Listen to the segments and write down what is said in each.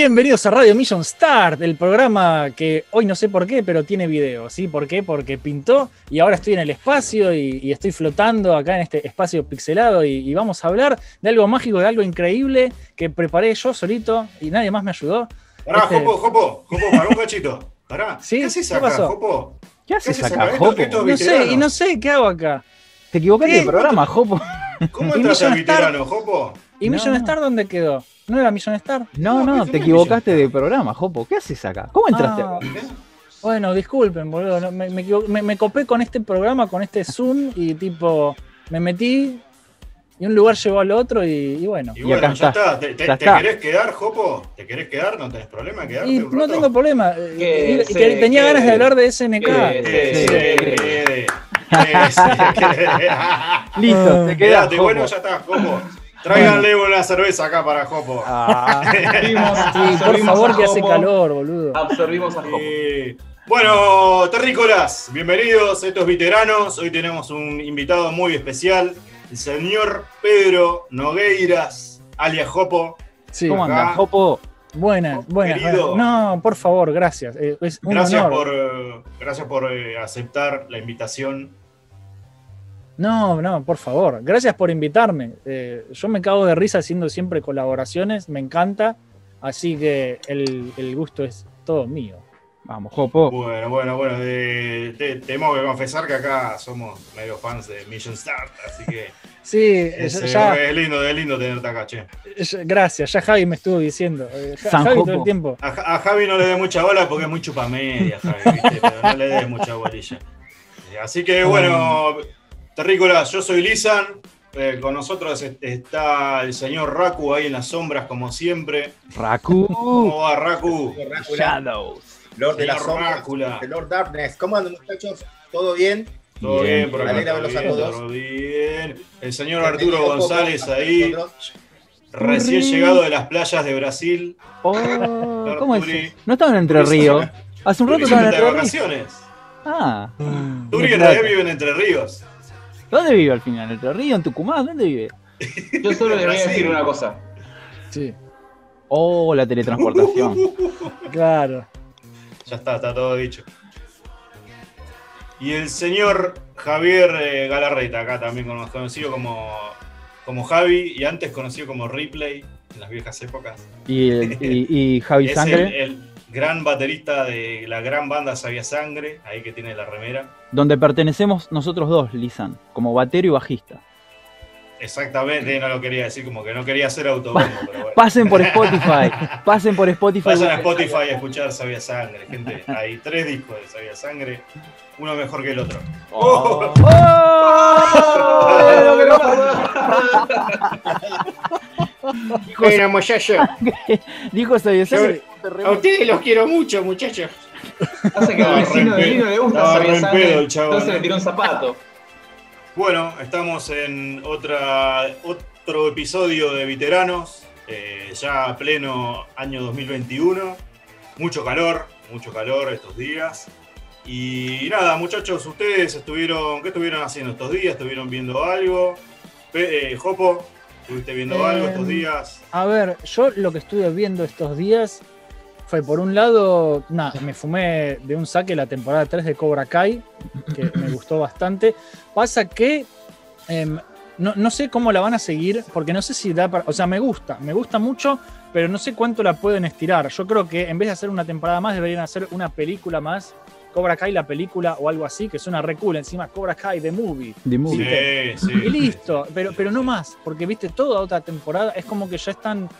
Bienvenidos a Radio Mission Start, el programa que hoy no sé por qué, pero tiene video. ¿Sí? ¿Por qué? Porque pintó y ahora estoy en el espacio y, estoy flotando acá en este espacio pixelado y, vamos a hablar de algo mágico, de algo increíble que preparé yo solito y nadie más me ayudó. Pará, este... Jopo, Jopo, Jopo, para un cachito. Pará. ¿Sí? ¿Qué haces acá, Jopo? ¿Qué haces acá, Jopo? no sé, y no sé, ¿qué hago acá? Te equivocaste de programa, Jopo. ¿Cómo entras al veterano, Jopo? ¿Y Mission Star dónde quedó? ¿No era Mission Star? No, no, te equivocaste de programa, Jopo. ¿Qué haces acá? ¿Cómo entraste ah, Bueno, disculpen, boludo. Me, copé con este programa, con este Zoom y tipo, me metí y un lugar llevó al otro y, bueno. Y, bueno, ya está. ¿Te, querés quedar, Jopo? ¿Te querés quedar? ¿No tenés problema en quedarte? no tengo problema. Y, tenía ganas de hablar de SNK. Listo, te quedaste. Bueno, ya está, Jopo. Tráiganle una cerveza acá para Jopo. Ah. por favor, que hace calor, boludo. Absorbimos a Jopo. bueno, terrícolas, bienvenidos, estos veteranos. Hoy tenemos un invitado muy especial, el señor Pedro Nogueiras, alias Jopo. ¿Cómo anda, Jopo? Buenas, buenas. No, por favor, gracias. Eh, gracias, Por, eh, gracias por eh, aceptar la invitación no, no, por favor. Gracias por invitarme. Eh, yo me cago de risa haciendo siempre colaboraciones, me encanta. Así que el, gusto es todo mío. Vamos, Jopo. Bueno, bueno, bueno. tengo que confesar que acá somos medio fans de Mission Start, así que. Sí, es, ya, es lindo, es lindo tenerte acá, che. Gracias, ya Javi me estuvo diciendo. Eh, Javi todo el tiempo. A, Javi no le dé mucha bola porque es muy chupamedia, Javi, ¿viste? pero no le dé mucha bolilla. Así que bueno. Terrícolas, yo soy Lisan. Eh, con nosotros está el señor Raku ahí en las sombras, como siempre. Raku. ¿Cómo va, Raku? Shadows. Lord de la sombras. Lord Darkness. ¿Cómo andan, muchachos? ¿Todo bien? Todo bien, por acá. Todo bien. El señor Arturo González ahí. Recién llegado de las playas de Brasil. Oh, ¿Cómo es? No estaban Entre Ríos. Hace un rato estaban Entre Ríos. vacaciones. Ah. Turi todavía vive en Entre Ríos. ¿Dónde vive al final? ¿En ¿Entre Río? ¿En Tucumán? ¿Dónde vive? Yo solo le voy a decir una cosa. Sí. Oh, la teletransportación. claro. Ya está, está todo dicho. Y el señor Javier eh, Galarreta, acá también conocido como, como Javi y antes conocido como Ripley en las viejas épocas. ¿Y, y, Javi Sangre? Gran baterista de la gran banda Sabia Sangre, ahí que tiene la remera. Donde pertenecemos nosotros dos, Lisan, como batero y bajista. Exactamente, no lo quería decir, como que no quería hacer autobombo, pero bueno. Pasen por Spotify, pasen por Spotify. Pasen a Spotify a escuchar Sabia Sangre, gente. Hay tres discos de Sabia Sangre, uno mejor que el otro. ¡Oh! ¡Oh! Bueno, muchacho. Dijo Sabia Sangre. A ustedes los quiero mucho, muchachos. Hace que al vecino de vino le gusta Sabia Sangre, entonces le tiró un zapato. Bueno, estamos en otra, otro episodio de Veteranos, eh, ya pleno año 2021. Mucho calor, mucho calor estos días. Y nada, muchachos, ustedes estuvieron, ¿qué estuvieron haciendo estos días? ¿Estuvieron viendo algo? Eh, Jopo, ¿estuviste viendo algo estos em, días? A ver, yo lo que estuve viendo estos días fue por un lado, nada, me fumé de un saque la temporada 3 de Cobra Kai, que me gustó bastante. Pasa que em, no, sé cómo la van a seguir, porque no sé si da para. O sea, me gusta, me gusta mucho, pero no sé cuánto la pueden estirar. Yo creo que en vez de hacer una temporada más, deberían hacer una película más. Cobra Kai la película o algo así, que es una recula encima Cobra Kai The Movie. The Movie. Sí, sí. Y listo, pero, pero no más, porque viste, toda otra temporada es como que ya están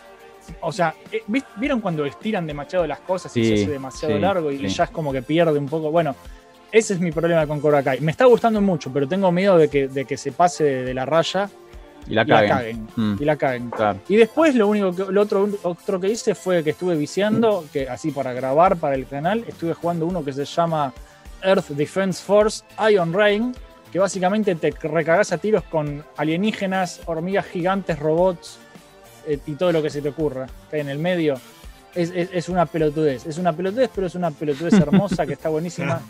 o sea, eh, ¿vieron cuando estiran demasiado las cosas y se hace demasiado largo y ya es como que pierde un poco? Bueno, ese es mi problema con Cobra Kai. Me está gustando mucho, pero tengo miedo de que, de que se pase de la raya y la caguen. Y la caguen. Mm. Y después lo único que, lo otro, otro que hice fue que estuve viciando, que así para grabar para el canal, estuve jugando uno que se llama Earth Defense Force Ion Rain, que básicamente te recagas a tiros con alienígenas, hormigas gigantes, robots, y todo lo que se te ocurra que en el medio. Es, una pelotudez, es una pelotudez, pero es una pelotudez hermosa que está buenísima,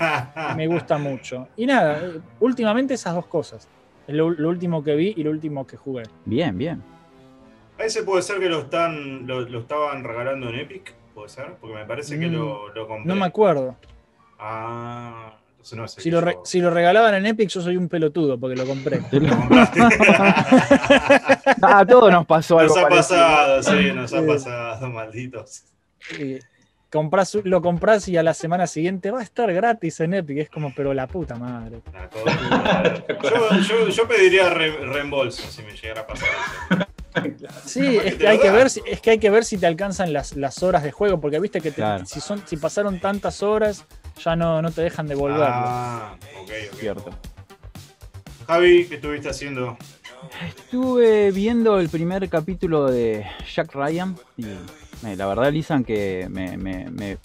me gusta mucho. Y nada, últimamente esas dos cosas, lo, lo último que vi y lo último que jugué. Bien, bien. A ese puede ser que lo están lo, lo estaban regalando en Epic, puede ser, porque me parece que Mm, lo, lo compré. No me acuerdo. Ah, no es Si lo, re- si lo regalaban en Epic, yo soy un pelotudo porque lo compré. lo compraste. A todos nos pasó algo nos ha parecido. pasado, sí, nos ha pasado, malditos. Y comprás, lo compras y a la semana siguiente va a estar gratis en Epic. Es como, pero la puta madre. Yo, yo, yo pediría re- reembolso si me llegara a pasar eso. Sí, es que, hay que ver si, es que hay que ver si te alcanzan las, las horas de juego, porque viste que te- Claro. si, son, si pasaron tantas horas, ya no, no te dejan devolverlo. Ah, ok, ok. Cierto. Javi, ¿qué estuviste haciendo? Estuve viendo el primer capítulo de Jack Ryan y eh, la verdad, Lisan, que me, me- me-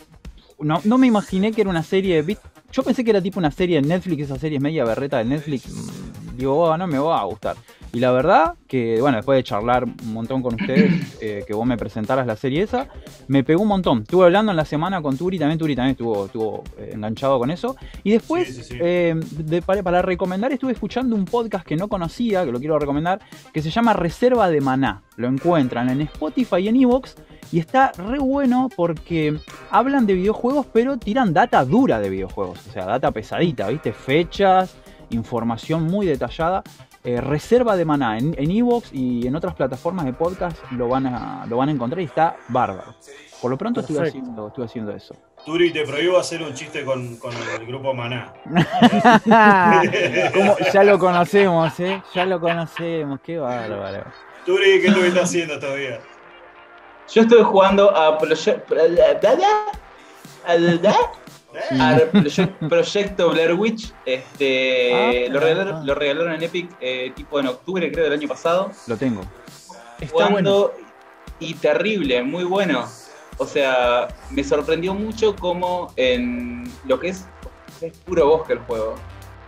no, no me imaginé que era una serie. Yo pensé que era tipo una serie de Netflix, esa serie media berreta de Netflix. mm, Digo, "Oh, no me va a gustar. Y la verdad que, bueno, después de charlar un montón con ustedes, eh, que vos me presentaras la serie esa, me pegó un montón. Estuve hablando en la semana con Turi, también Turi también estuvo, estuvo eh, enganchado con eso. Y después, Sí, sí, sí. eh, de- para, para recomendar, estuve escuchando un podcast que no conocía, que lo quiero recomendar, que se llama Reserva de Maná. Lo encuentran en Spotify y en Evox. Y está re bueno porque hablan de videojuegos, pero tiran data dura de videojuegos. O sea, data pesadita, ¿viste? Fechas, información muy detallada. Eh, Reserva de Maná en en Evox y en otras plataformas de podcast lo van a, lo van a encontrar y está bárbaro. Por lo pronto estuve Perfecto. haciendo, estuve haciendo eso. Turi, te prohíbo hacer un chiste con, con el grupo Maná. Ya lo conocemos, ¿eh? Ya lo conocemos, qué bárbaro. Turi, ¿qué estuviste haciendo todavía? Yo estuve jugando a a Proye- Proyecto Blair Witch. Este, Ah, lo, regalaron, ah. lo regalaron en Epic eh, tipo en octubre, creo, del año pasado. Lo tengo. Está bueno. y terrible, muy bueno. O sea, me sorprendió mucho como en lo que es, es puro bosque el juego.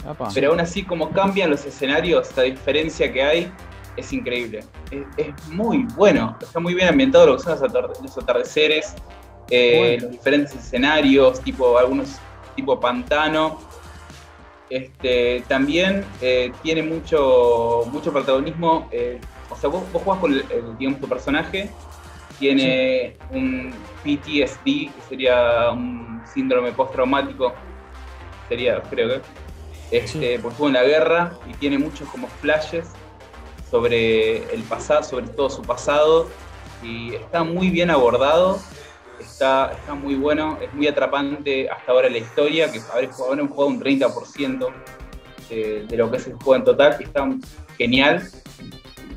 Apa. Pero aún así, como cambian los escenarios, la diferencia que hay es increíble. Es, es muy bueno. Está muy bien ambientado lo que son los, los atardeceres, eh, Bueno. los diferentes escenarios, tipo algunos tipo pantano. Este, también eh, tiene mucho, mucho protagonismo. eh, o sea, vos, vos jugás con el, el, digamos, tu personaje, tiene un PTSD, que sería un síndrome postraumático, sería, creo que, este, porque estuvo en la guerra y tiene muchos como flashes sobre el pasado, sobre todo su pasado, y está muy bien abordado, está, está muy bueno, es muy atrapante hasta ahora la historia, que habré jugado, habré jugado un 30% de, de lo que es el juego en total, y está genial.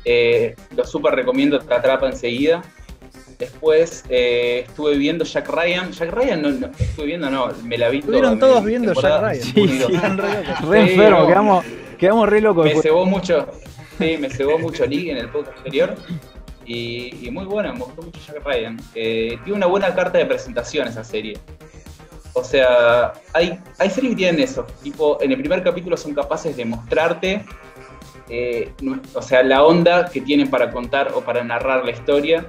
Eh, lo súper recomiendo, te atrapa enseguida. Después eh, estuve viendo Jack Ryan. Jack Ryan no, no, estuve viendo, no, me la vi Estuvieron toda, todos viendo Jack Ryan. Sí, sí. Re enfermo, quedamos, quedamos re locos. Me cebó mucho, sí, me cebó mucho League en el podcast anterior. Y, muy buena, me gustó mucho Jack Ryan. Eh, tiene una buena carta de presentación esa serie. O sea, hay, hay series que tienen eso. Tipo, en el primer capítulo son capaces de mostrarte, eh, o sea, la onda que tienen para contar o para narrar la historia.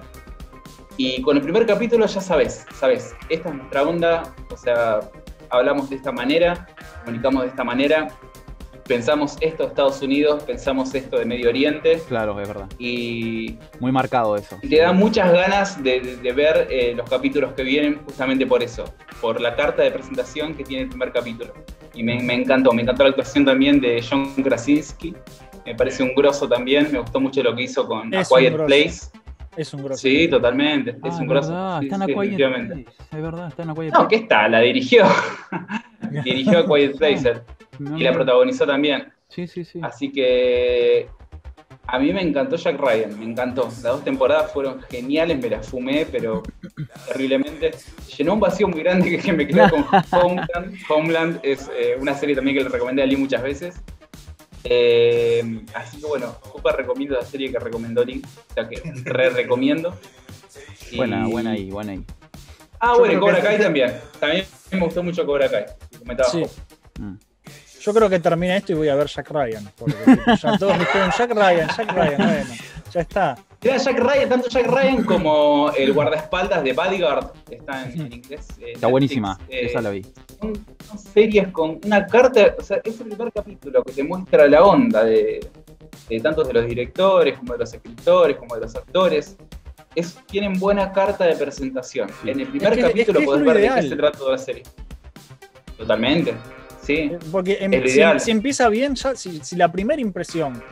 Y con el primer capítulo ya sabes, sabes, esta es nuestra onda, o sea, hablamos de esta manera, comunicamos de esta manera, pensamos esto de Estados Unidos, pensamos esto de Medio Oriente Claro, es verdad. y, Muy marcado eso. y te da muchas ganas de, de- de ver eh, los capítulos que vienen justamente por eso, por la carta de presentación que tiene el primer capítulo. Y me, me encantó, me encantó la actuación también de John Krasinski, me parece un grosso también, me gustó mucho lo que hizo con A Es un Quiet. Place. Es un grosso. Sí, totalmente, es Ah, un es grosso. verdad, Sí, está en sí, A Quiet. Place, Es verdad, está en A Quiet No, ¿qué Place. está? La dirigió. dirigió a Quiet Place No, y la protagonizó también. Sí, sí, sí. Así que a mí me encantó Jack Ryan, me encantó. Las dos temporadas fueron geniales, me las fumé, pero terriblemente. Llenó un vacío muy grande que me quedó con Homeland. Homeland es eh, una serie también que le recomendé a Lee muchas veces. Eh, así que bueno, súper recomiendo la serie que recomendó Lee, o sea que re recomiendo. Y- Buena, buena ahí, buena ahí. Ah, Yo bueno, Cobra que- Kai también. También me gustó mucho Cobra Kai. comentaba Sí. Yo creo que termina esto y voy a ver Jack Ryan. Porque todos dijeron Jack Ryan, Jack Ryan, bueno, ya está. Era Jack Ryan, tanto Jack Ryan como el guardaespaldas de Bodyguard. Está en, en inglés. eh, Está Netflix. buenísima, Eh, esa la vi. Son, son series con una carta, o sea, es el primer capítulo que te muestra la onda de, eh, tanto de los directores como de los escritores, como de los actores. Es, tienen buena carta de presentación. En el primer Es que- capítulo es que es podés ver de qué se trata toda la serie. Totalmente. Sí. Eh, Porque em- Es si, empieza bien, ya, si, si la primera impresión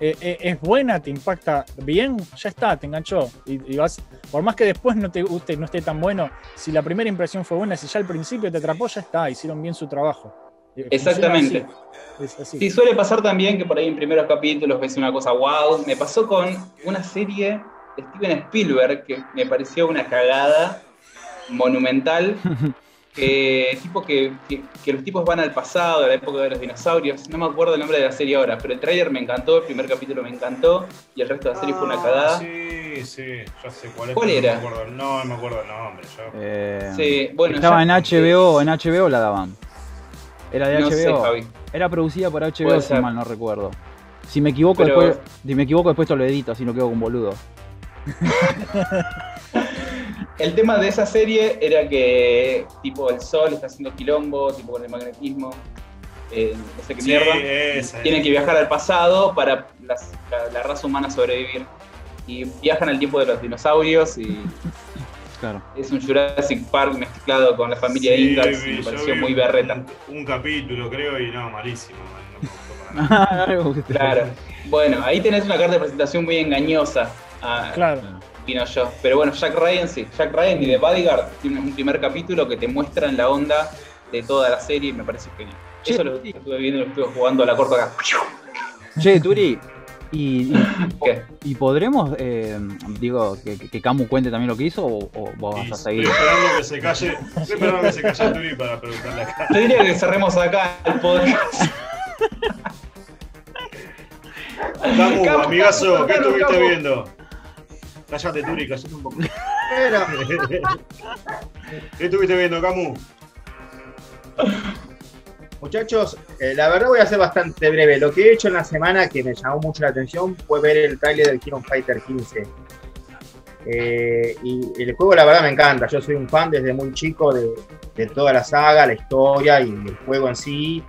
eh, eh, es buena, te impacta bien, ya está, te enganchó. Y, y vas, por más que después no te guste, no esté tan bueno, si la primera impresión fue buena, si ya al principio te atrapó, ya está, hicieron bien su trabajo. Exactamente. así, así. Sí, suele pasar también que por ahí en primeros capítulos ves una cosa wow. Me pasó con una serie de Steven Spielberg que me pareció una cagada monumental. Que, tipo que, que- que los tipos van al pasado, a la época de los dinosaurios. No me acuerdo el nombre de la serie ahora, pero el trailer me encantó, el primer capítulo me encantó y el resto de la serie fue una Ah, cagada. Sí, sí, ya sé cuál es. ¿Cuál era? No me acuerdo, no, no me acuerdo el nombre. yo. Eh, Sí, bueno, estaba ya- en HBO, en HBO la daban. Era de No sé, HBO. Javi. Era producida por HBO, Puede si ser. mal no recuerdo. Si me equivoco, Pero- después, si me equivoco después te lo edito, así no quedo con boludo. El tema de esa serie era que tipo el sol está haciendo quilombo, tipo con el magnetismo, eh, no sé qué Sí, mierda. esa, Tienen esa. que viajar al pasado para las- la, la raza humana sobrevivir. Y viajan al tiempo de los dinosaurios y Claro. es un Jurassic Park mezclado con la familia Sí, Ingalls y me pareció muy berreta. Un, un capítulo, creo, y no, malísimo. man, no me gustó para nada. Claro. Bueno, ahí tenés una carta de presentación muy engañosa Claro. Opino yo. Pero bueno, Jack Ryan sí. Jack Ryan y The Bodyguard tiene un primer capítulo que te muestran la onda de toda la serie y me parece genial. Eso lo estuve viendo, lo estuve jugando a la corta acá. Che, Turi, y, y, ¿Qué? y podremos, eh, digo, que, que Camu cuente también lo que hizo o, o vos Y vas a estoy seguir? esperando que se calle, estoy esperando que se calle Turi para preguntarle acá. Yo diría que cerremos acá el podcast. Camu, Camu, amigazo, Camu, ¿qué estuviste viendo? Cállate, Turi, cállate un poco. ¿Qué estuviste viendo, Camu? muchachos, eh, la verdad voy a ser bastante breve. Lo que he hecho en la semana que me llamó mucho la atención fue ver el tráiler del Kingdom Fighter 15. Eh, y el juego la verdad me encanta. Yo soy un fan desde muy chico de, de toda la saga, la historia y el juego en sí.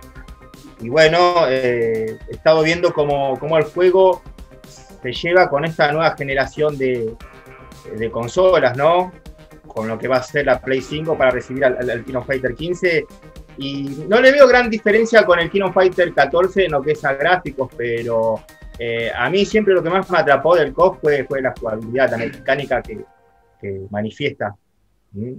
Y bueno, eh, he estado viendo cómo, cómo el juego se lleva con esta nueva generación de, de consolas, ¿no? Con lo que va a ser la Play 5 para recibir al, al, Kingdom Fighter 15. Y no le veo gran diferencia con el Kingdom Fighter 14 en lo que es a gráficos, pero eh, a mí siempre lo que más me atrapó del COF fue, fue la jugabilidad, la mecánica que, que manifiesta. ¿Mm?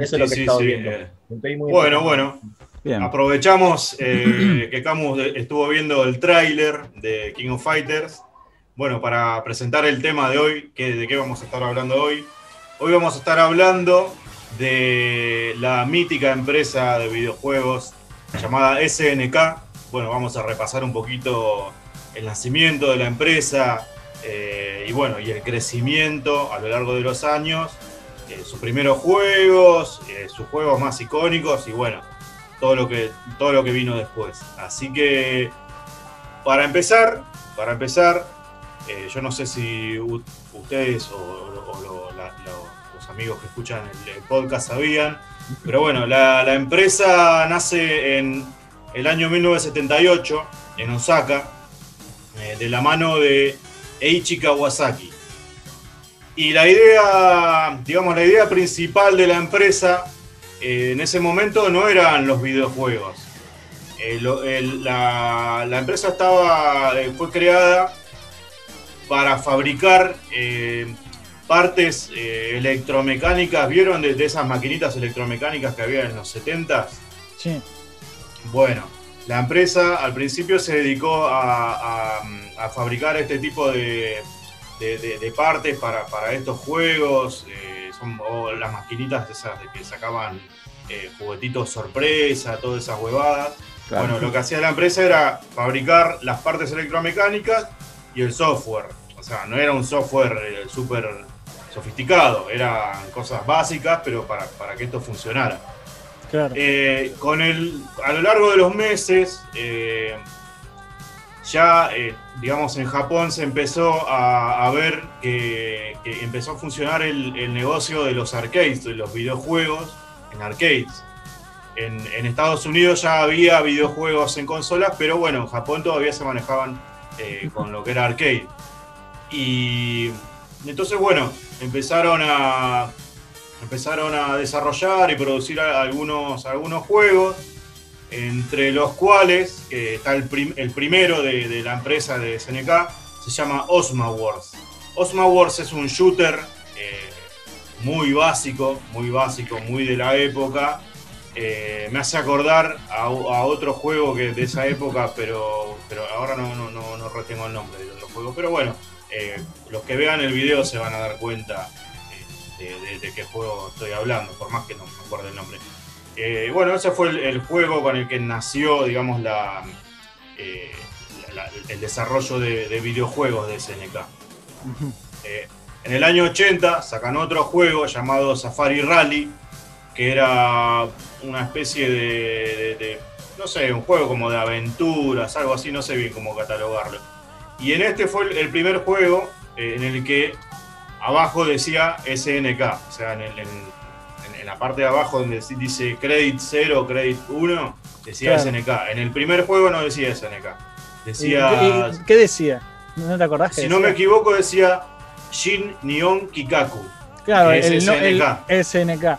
Eso es lo que Sí, he estado sí, viendo. eh, Estoy muy Bueno, bueno, Bien. aprovechamos eh, que Camus estuvo viendo el tráiler de King of Fighters. Bueno, para presentar el tema de hoy, que, de qué vamos a estar hablando hoy. Hoy vamos a estar hablando de la mítica empresa de videojuegos llamada SNK. Bueno, vamos a repasar un poquito el nacimiento de la empresa eh, y bueno, y el crecimiento a lo largo de los años, eh, sus primeros juegos, sus juegos más icónicos y bueno, todo lo que, todo lo que vino después. Así que para empezar, para empezar, eh, yo no sé si ustedes o, los amigos que escuchan el, podcast sabían, pero bueno, la, la empresa nace en el año 1978 en Osaka, eh, de la mano de Eiichi Kawasaki. Y la idea, digamos, la idea principal de la empresa eh, en ese momento no eran los videojuegos. Eh, el- la, la empresa estaba, eh, fue creada para fabricar eh, partes eh, electromecánicas. ¿Vieron de, de esas maquinitas electromecánicas que había en los 70? Sí. Bueno, la empresa al principio se dedicó a, a- a fabricar este tipo de, de- de- de partes para, para estos juegos. eh, son o las maquinitas esas de que sacaban eh, juguetitos sorpresa, todas esas huevadas. Claro. Bueno, lo que hacía la empresa era fabricar las partes electromecánicas y el software. O sea, no era un software eh, súper sofisticado, eran cosas básicas, pero para, para que esto funcionara. Claro. Eh, con el, a lo largo de los meses, eh, ya, eh, digamos, en Japón se empezó a, ver que, empezó a funcionar el, negocio de los arcades, de los videojuegos en arcades. En, Estados Unidos ya había videojuegos en consolas, pero bueno, en Japón todavía se manejaban eh, con lo que era arcade. Y entonces, bueno, empezaron a, empezaron a desarrollar y producir algunos, algunos juegos, entre los cuales eh, está el, prim- el primero de, de la empresa de SNK, se llama Osma Wars. Osma Wars es un shooter eh, muy básico, muy básico, muy de la época. Eh, me hace acordar a, otro juego que de esa época, pero, pero ahora no, no, no, no retengo el nombre del otro juego. Pero bueno, los que vean el video se van a dar cuenta de, de- de qué juego estoy hablando, por más que no me acuerde el nombre. Eh, bueno, ese fue el, el juego con el que nació, digamos, la, eh, la- la- el desarrollo de, de videojuegos de SNK. Eh, en el año 80 sacan otro juego llamado Safari Rally, que era una especie de, de- de, no sé, un juego como de aventuras, algo así, no sé bien cómo catalogarlo. Y en este fue el, el primer juego en el que abajo decía SNK, o sea, el- en la parte de abajo donde dice Credit 0, Credit 1, decía Claro. SNK. En el primer juego no decía SNK, ¿Y- decía... y- ¿Qué decía? ¿No te acordás? Si no me equivoco, decía Shin Nihon Kikaku. Claro, que es el, no- el SNK. SNK.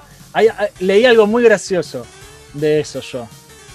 Leí algo muy gracioso de eso yo.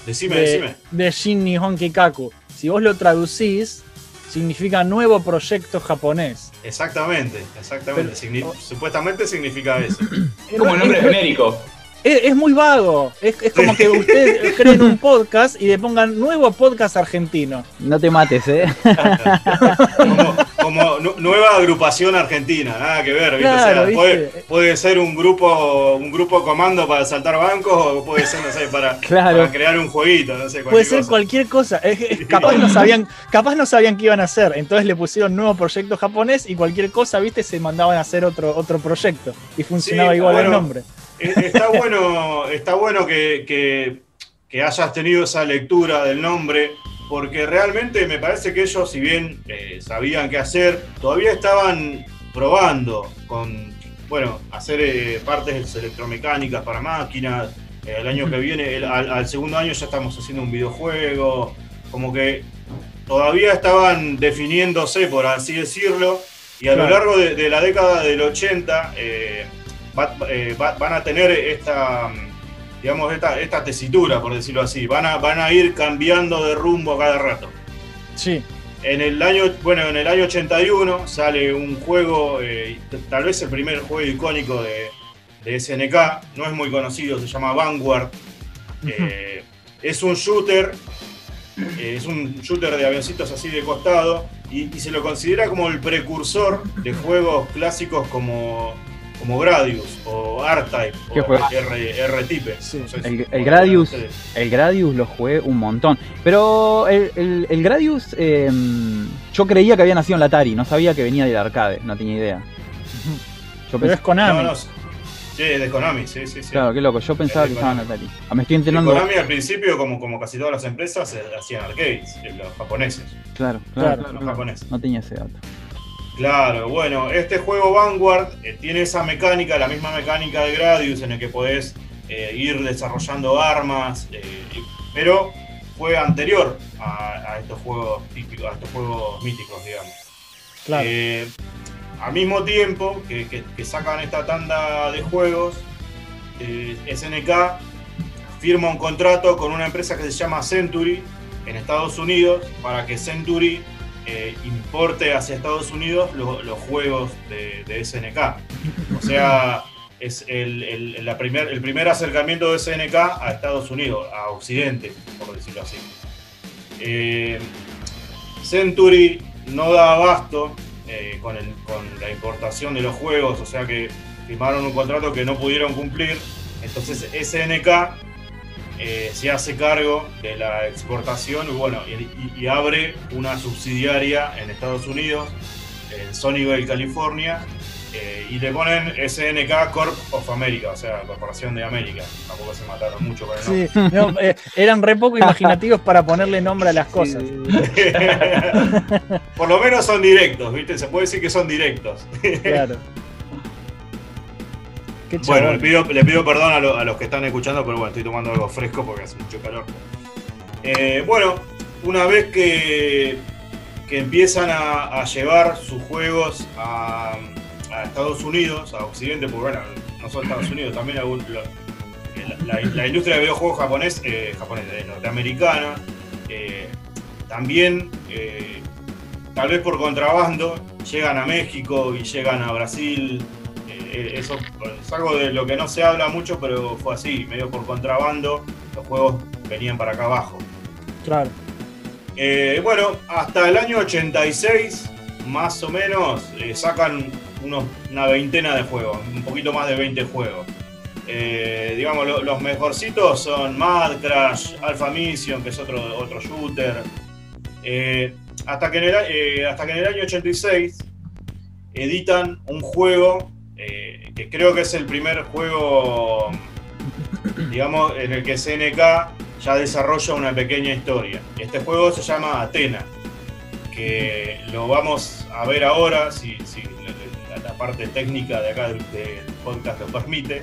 Decime, de, decime. de Shin Nihon Kikaku. Si vos lo traducís, significa nuevo proyecto japonés. Exactamente, exactamente. Pero- Signi- Supuestamente significa eso. Como un nombre es, genérico. es- es muy vago. Es, es como que ustedes creen un podcast y le pongan nuevo podcast argentino. No te mates, ¿eh? Como, como nu- nueva agrupación argentina, nada que ver, ¿viste? O sea, puede, puede ser un grupo, un grupo comando para saltar bancos o puede ser, no sé, para, Claro. para crear un jueguito, no sé, Puede ser cosa. cualquier cosa. Es- es- capaz, no sabían, capaz no sabían qué iban a hacer. Entonces le pusieron nuevo proyecto japonés y cualquier cosa, viste, se mandaban a hacer otro, otro proyecto. Y funcionaba Sí, igual el nombre. Eh, Está bueno, está bueno que, que- que hayas tenido esa lectura del nombre, porque realmente me parece que ellos, si bien eh, sabían qué hacer, todavía estaban probando con, bueno, hacer eh, partes electromecánicas para máquinas. Eh, el año que viene, el- al, al segundo año ya estamos haciendo un videojuego, como que todavía estaban definiéndose, por así decirlo, y a lo largo de, de la década del 80 eh, va- eh, va- van a tener esta, digamos, esta, esta tesitura, por decirlo así. Van a, van a ir cambiando de rumbo cada rato. Sí. En el año, bueno, en el año 81 sale un juego, eh, tal vez el primer juego icónico de, de SNK, no es muy conocido, se llama Vanguard. Eh, es un shooter, eh, es un shooter de avioncitos así de costado y, y se lo considera como el precursor de juegos clásicos como, como Gradius o R-Type R-Type. Sí. No sé si- El, Gradius, el Gradius lo jugué un montón. Pero el, el- el Gradius, eh, yo creía que había nacido en la Atari, no sabía que venía del arcade, no tenía idea. Yo Pero es Konami. No, no, sí, de Konami, sí, sí, sí. claro, qué loco, yo pensaba Es que estaba en. Atari. Ah, me estoy Y enterando. Konami al principio, como, como casi todas las empresas, eh, hacían arcades, eh, los japoneses. Claro, Claro, claro, Los claro. japoneses. No tenía ese dato. Claro, bueno, este juego Vanguard eh, tiene esa mecánica, la misma mecánica de Gradius, en el que podés eh, ir desarrollando armas, eh, pero fue anterior a, a estos juegos típicos, a estos juegos míticos, digamos. Claro. Al mismo tiempo que, que- que sacan esta tanda de juegos, SNK firma un contrato con una empresa que se llama Century en Estados Unidos para que Century eh, importe hacia Estados Unidos lo- los juegos de, de SNK. O sea, es el, el- la primer, el primer acercamiento de SNK a Estados Unidos, a Occidente, por decirlo así. Eh, Century no da abasto eh, con, el- con la importación de los juegos, o sea que firmaron un contrato que no pudieron cumplir. Entonces SNK eh, se hace cargo de la exportación y, bueno, y, abre una subsidiaria en Estados Unidos, en Sunnyvale, California, eh, y le ponen SNK Corp of America, o sea, Corporación de América. Tampoco se mataron mucho con el nombre. Sí, no, eh, eran re poco imaginativos para ponerle nombre a las cosas. Por lo menos son directos, ¿viste? Se puede decir que son directos. Claro. Qué Bueno, le pido, le pido perdón a, lo- a los que están escuchando, pero bueno, estoy tomando algo fresco porque hace mucho calor. Eh, bueno, una vez que, que empiezan a, a llevar sus juegos a, a Estados Unidos, a Occidente, porque bueno, no solo Estados Unidos, también algún- lo- la, la- la industria de videojuegos japonés, eh, japonés, eh, norteamericana, eh, también, eh, tal vez por contrabando, llegan a México y llegan a Brasil. Eh, eso es algo de lo que no se habla mucho, pero fue así, medio por contrabando, los juegos venían para acá abajo. Claro. Eh, bueno, hasta el año 86, más o menos, eh, sacan unos- una veintena de juegos, un poquito más de 20 juegos. Eh, digamos, lo- los mejorcitos son Mad Crash, Alpha Mission, que es otro, otro shooter. Hasta, que en el, hasta que en el año 86 editan un juego eh, que creo que es el primer juego, digamos, en el que SNK ya desarrolla una pequeña historia. Este juego se llama Atena, que lo vamos a ver ahora, si, la, parte técnica de acá del, podcast lo permite.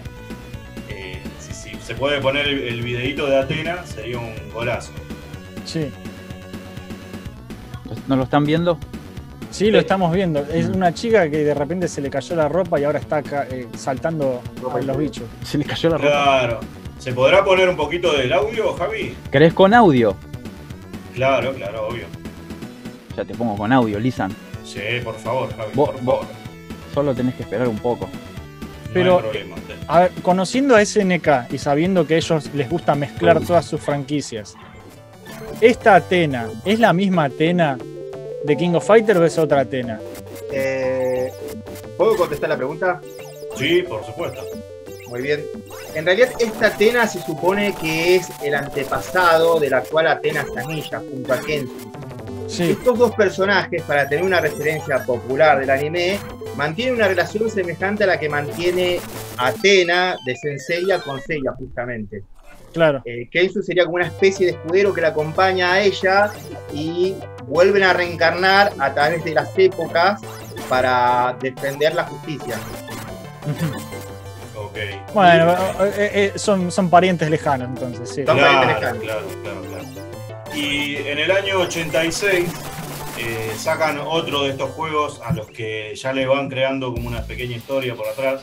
Eh, si, si se puede poner el, el videito de Atena, sería un golazo. Sí. ¿No lo están viendo? Sí, lo Sí. estamos viendo. Es Mm. una chica que de repente se le cayó la ropa y ahora está acá, eh, saltando a los bichos. Se le cayó la ropa. Claro. ¿Se podrá poner un poquito del audio, Javi? ¿Querés con audio? Claro, claro, obvio. Ya te pongo con audio, Lisan. Sí, por favor, Javi, Vos- por vos- favor. Solo tenés que esperar un poco. No Pero- hay problema. A ver, conociendo a SNK y sabiendo que a ellos les gusta mezclar todas sus franquicias, ¿esta Atena es la misma Atena de King of Fighters o es otra Atena? Eh, ¿Puedo contestar la pregunta? Sí, por supuesto. Muy bien. En realidad, esta Atena se supone que es el antepasado de la actual Atena Sanilla, junto a Kensu. Sí, Estos dos personajes, para tener una referencia popular del anime, mantienen una relación semejante a la que mantiene Atena de Senseiya con Seiya, justamente. Claro. Eh, Kensu sería como una especie de escudero que la acompaña a ella y vuelven a reencarnar a través de las épocas para defender la justicia. Ok. Bueno, eh, eh, son, son parientes lejanos entonces, sí. Son Claro, parientes claro, lejanos. claro, claro. Y en el año 86 eh, sacan otro de estos juegos a los que ya le van creando como una pequeña historia por atrás.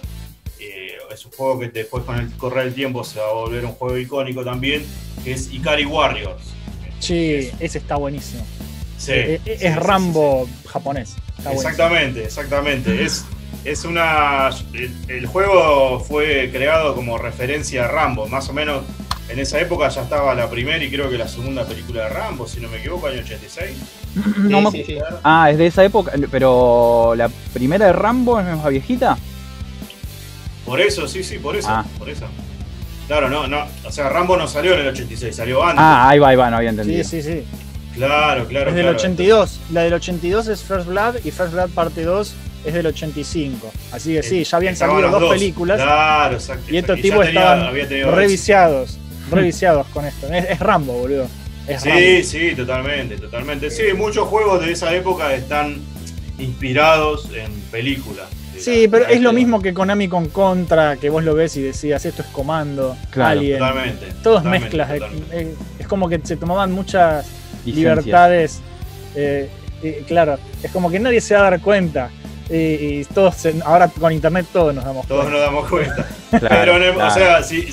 Es un juego que después con el correr del tiempo se va a volver un juego icónico también, que es Ikari Warriors. Sí, ese está buenísimo. Sí, Eh, eh, sí, es sí, Rambo japonés. Está buenísimo. Exactamente, exactamente. Es, es una. El, el juego fue creado como referencia a Rambo. Más o menos en esa época ya estaba la primera y creo que la segunda película de Rambo, si no me equivoco, año 86. No sí, sí. Ah, es de esa época, pero la primera de Rambo es más viejita. Por eso, sí, sí, por eso. Ah. Por eso. Claro, no, no. O sea, Rambo no salió en el 86, salió antes. Ah, ahí va, ahí va, no había entendido. Sí, sí, sí. Claro, claro. Es del claro. 82. La del 82 es First Blood y First Blood parte 2 es del 85. Así que sí, ya habían Estaban salido dos películas Claro, exacto. y estos tipos tenía- estaban tenido reviciados. Reviciados con esto. Es, es Rambo, boludo. Es Rambo. Sí, sí, totalmente, totalmente. Sí, muchos juegos de esa época están inspirados en películas. Sí, la- pero la es lo mismo que Konami con Contra, que vos lo ves y decías, esto es Comando, Claro, Alien. Totalmente. Todos totalmente, mezclas. eh, totalmente. eh, es como que se tomaban muchas Licencia. libertades. eh, y claro, es como que nadie se va a dar cuenta. Y, y todos, se- ahora con internet todos nos damos Todos cuenta. nos damos cuenta. Claro, pero, en el- claro. o sea, si,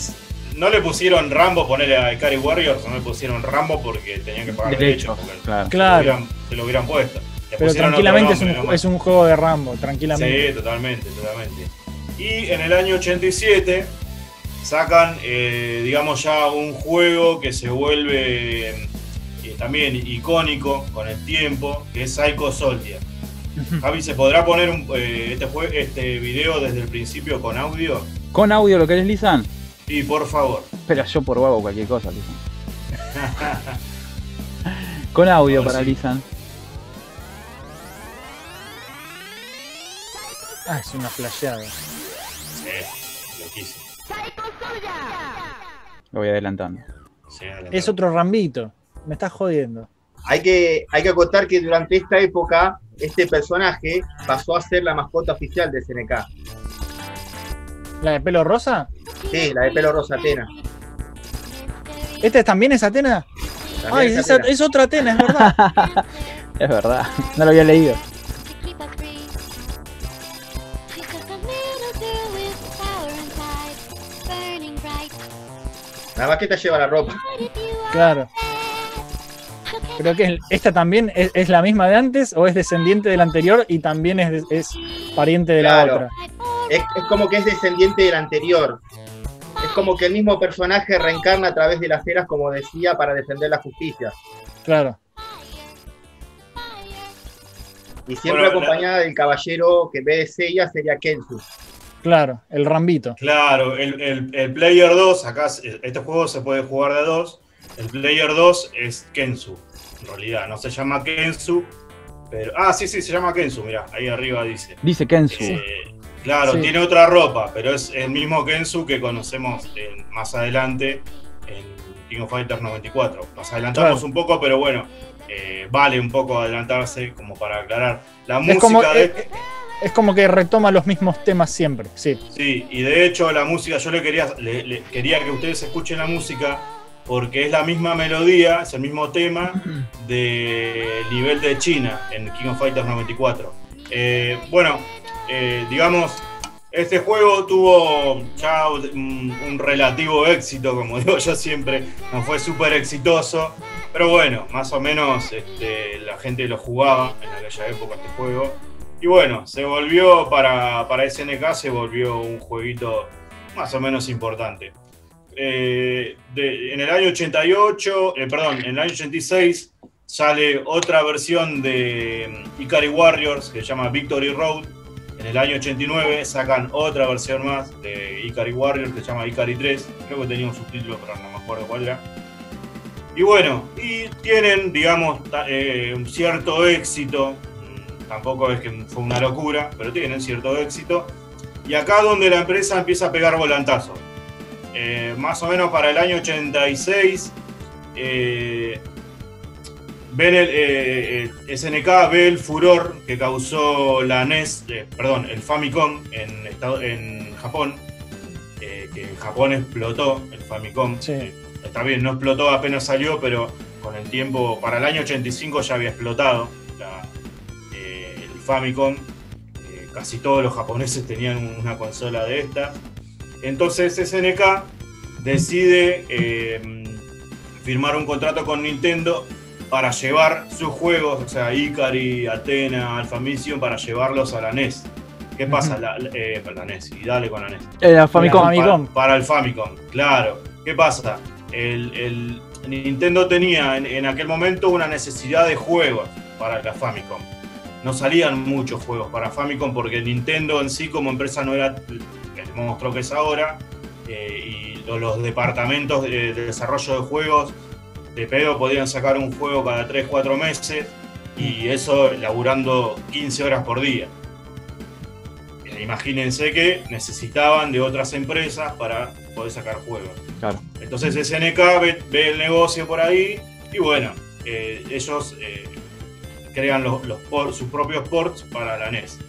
no le pusieron Rambo ponerle a Ikari Warriors, no le pusieron Rambo porque tenían que pagar derechos. Porque claro. Claro. Se, lo hubieran, se lo hubieran puesto. Pero tranquilamente es un, es un juego de Rambo, tranquilamente. Sí, totalmente, totalmente. Y en el año 87 sacan, eh, digamos, ya un juego que se vuelve eh, también icónico con el tiempo, que es Psycho Soldier. Javi, ¿se podrá poner un, eh, este, jue- este video desde el principio con audio? Con audio lo querés, Lisan. Y por favor. Espera, yo por huevo cualquier cosa, Lisan. Con audio para sí. Lisan. Ah, es una flasheada. Sí, loquísimo. Lo voy adelantando. Sí. Es otro Rambito. Me estás jodiendo. Hay que, hay que acotar que durante esta época, este personaje pasó a ser la mascota oficial de SNK. ¿La de pelo rosa? Sí, la de pelo rosa Atena. ¿Este también es Atena? También Ay, es es, Atena. es otra Atena, es verdad. Es verdad, no lo había leído. Nada más que te lleva la ropa. Claro. Creo que es- esta también es, es la misma de antes o es descendiente del anterior y también es, es pariente de la otra. Es, es como que es descendiente del anterior. Es como que el mismo personaje reencarna a través de las eras, como decía, para defender la justicia. Claro. Y siempre Bueno, la- acompañada del caballero que en vez de Seiya sería Kensu. Claro, el Rambito. Claro, el, el- el Player 2, acá este juego se puede jugar de dos. El Player 2 es Kensu, en realidad, no se llama Kensu, pero... Ah, sí, sí, se llama Kensu, mira, ahí arriba dice. Dice Kensu. Eh, claro, Sí. tiene otra ropa, pero es el mismo Kensu que conocemos en- más adelante en King of Fighters 94. Nos adelantamos Claro. un poco, pero bueno, eh, vale un poco adelantarse como para aclarar. La Es música como, de... es, es como que retoma los mismos temas siempre, sí. Sí, y de hecho la música, yo le quería, le- le- quería que ustedes escuchen la música porque es la misma melodía, es el mismo tema de nivel de China en King of Fighters 94. Eh, bueno, eh, digamos, este juego tuvo ya un, un relativo éxito, como digo yo siempre, no fue súper exitoso, pero bueno, más o menos este, la gente lo jugaba en aquella época este juego. Y bueno, se volvió para, para SNK, se volvió un jueguito más o menos importante. Eh, en el año 88, eh, perdón, en el año 86 sale otra versión de mm, Ikari Warriors que se llama Victory Road. En el año 89 sacan otra versión más de Ikari Warriors que se llama Ikari 3. Creo que tenía un subtítulo, pero no me acuerdo cuál era. Y bueno, y tienen, digamos, eh, un cierto éxito. Tampoco es que fue una locura, pero tienen cierto éxito. Y acá donde la empresa empieza a pegar volantazos. Eh, más o menos para el año 86, eh, ven el, eh, eh, SNK ve el furor que causó la NES, eh, perdón, el Famicom en, Estado- en Japón, que en Japón explotó el Famicom. Sí. Está bien, no explotó apenas salió, pero con el tiempo, para el año 85 ya había explotado Famicom. Eh, casi todos los japoneses tenían una consola de esta. Entonces SNK decide eh, firmar un contrato con Nintendo para llevar sus juegos, o sea, Ikari, Athena, Alpha Mission, para llevarlos a la NES. ¿Qué pasa? Ujú. La, eh, para la NES, y dale con la NES. Era Famicom. Famicom. Para, para el Famicom, claro. ¿Qué pasa? El, el Nintendo tenía en, en aquel momento una necesidad de juegos para la Famicom. No salían muchos juegos para Famicom porque Nintendo en sí como empresa no era el monstruo que es ahora. eh, y lo- los departamentos de, de desarrollo de juegos de pedo podían sacar un juego cada 3-4 meses y eso laburando 15 horas por día. Eh, Imagínense que necesitaban de otras empresas para poder sacar juegos. Claro. Entonces SNK ve, ve el negocio por ahí y bueno, eh, ellos crean los, los por- sus propios ports para la NES.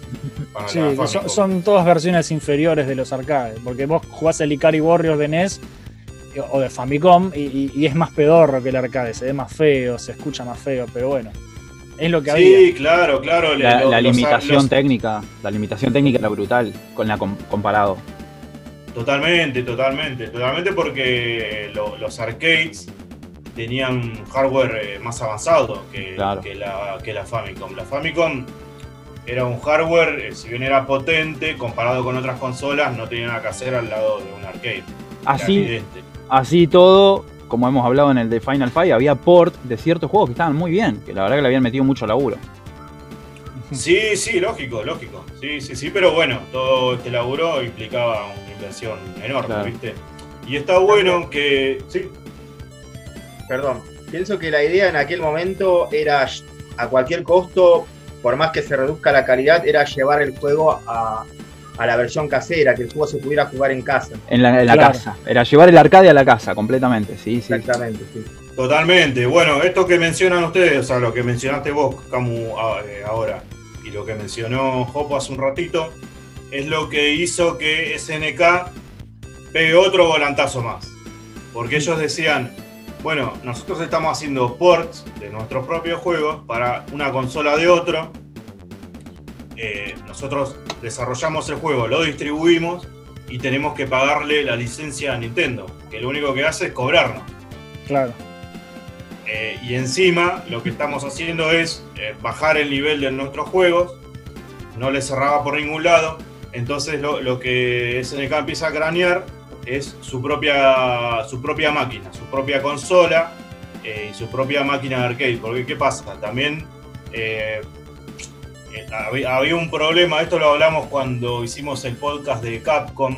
Para Sí, la son, son todas versiones inferiores de los arcades, porque vos jugás el Ikari Warriors de NES eh, o de Famicom y, y- y es más pedorro que el arcade, se ve más feo, se escucha más feo, pero bueno, es lo que había. Sí, claro, claro. La, limitación los- técnica, la limitación técnica era brutal con la com- comparado. Totalmente, totalmente, totalmente porque lo- los arcades tenían hardware eh, más avanzado que, Claro. que la, que la Famicom. La Famicom era un hardware, eh, si bien era potente, comparado con otras consolas, no tenía nada que hacer al lado de un arcade. Así, así todo, como hemos hablado en el de Final Fight, había port de ciertos juegos que estaban muy bien, que la verdad que le habían metido mucho laburo. Sí, sí, lógico, lógico. Sí, sí, sí, pero bueno, todo este laburo implicaba una inversión enorme, Claro. ¿viste? Y está bueno que. Sí, Perdón. Pienso que la idea en aquel momento era a cualquier costo, por más que se reduzca la calidad, era llevar el juego a, a la versión casera, que el juego se pudiera jugar en casa. En la, en la Claro. casa. Era llevar el arcade a la casa, completamente, sí, sí. Exactamente, sí. Totalmente. Bueno, esto que mencionan ustedes, o sea, lo que mencionaste vos, Camu, eh, ahora, y lo que mencionó Jopo hace un ratito, es lo que hizo que SNK pegue otro volantazo más. Porque ellos decían, Bueno, nosotros estamos haciendo ports de nuestros propios juegos para una consola de otro. Eh, nosotros desarrollamos el juego, lo distribuimos y tenemos que pagarle la licencia a Nintendo, que lo único que hace es cobrarnos. Claro. Eh, y encima lo que estamos haciendo es eh, bajar el nivel de nuestros juegos. No le cerraba por ningún lado. Entonces lo, lo que SNK empieza a cranear es su propia, su propia máquina, su propia consola eh, y su propia máquina de arcade. Porque ¿qué pasa? También eh, eh, había, un problema, esto lo hablamos cuando hicimos el podcast de Capcom.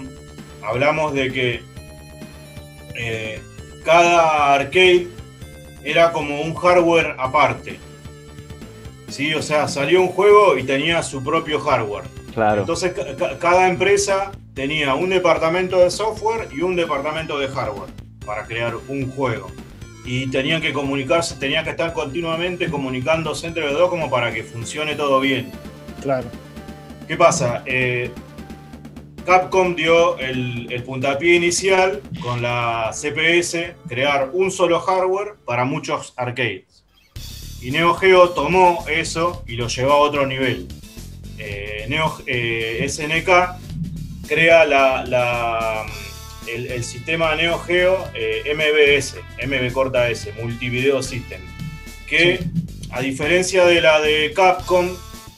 Hablamos de que eh, cada arcade era como un hardware aparte. ¿Sí? O sea, salió un juego y tenía su propio hardware. Claro. Entonces ca- ca- cada empresa tenía un departamento de software y un departamento de hardware para crear un juego. Y tenían que comunicarse, tenían que estar continuamente comunicándose entre los dos como para que funcione todo bien. Claro. ¿Qué pasa? Eh, Capcom dio el, el puntapié inicial con la CPS, crear un solo hardware para muchos arcades. Y Neo Geo tomó eso y lo llevó a otro nivel. Eh, Neo, eh, SNK crea la, la- el, el sistema Neo Geo eh, MBS, MB corta S, Multivideo System, que a diferencia de la de Capcom,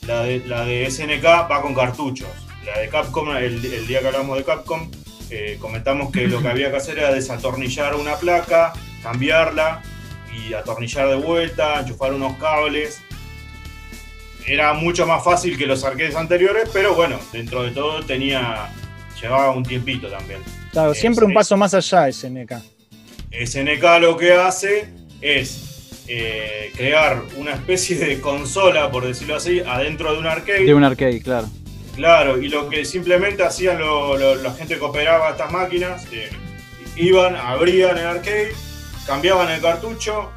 la de, la de SNK va con cartuchos. La de Capcom, el, el día que hablamos de Capcom, eh, comentamos que lo que había que hacer era desatornillar una placa, cambiarla y atornillar de vuelta, enchufar unos cables. Era mucho más fácil que los arcades anteriores, pero bueno, dentro de todo tenía llevaba un tiempito también. Claro, Es- siempre un es- paso más allá SNK. SNK lo que hace es eh, crear una especie de consola, por decirlo así, adentro de un arcade. De un arcade, claro. Claro, y lo que simplemente hacían lo- lo- la gente que operaba estas máquinas, eh, iban, abrían el arcade, cambiaban el cartucho,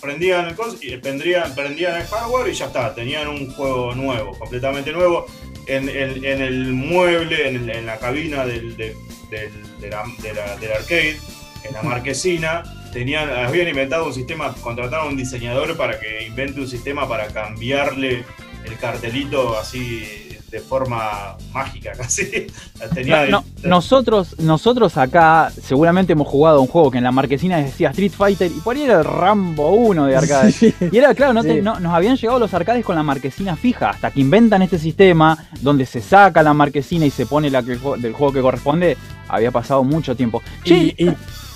prendían el, prendían, prendían el hardware y ya está, tenían un juego nuevo, completamente nuevo. En, el- en el mueble, en, en la cabina del, de- del- de la- de la- del arcade, en la marquesina, tenían, habían inventado un sistema, contrataron a un diseñador para que invente un sistema para cambiarle el cartelito así de forma mágica casi. Tenía No, nosotros, nosotros acá seguramente hemos jugado un juego que en la marquesina decía Street Fighter y por ahí era el Rambo 1 de arcade. Sí. Y era, claro, no te- Sí. no- nos habían llegado los arcades con la marquesina fija, hasta que inventan este sistema donde se saca la marquesina y se pone la que, del juego que corresponde, había pasado mucho tiempo. Che, y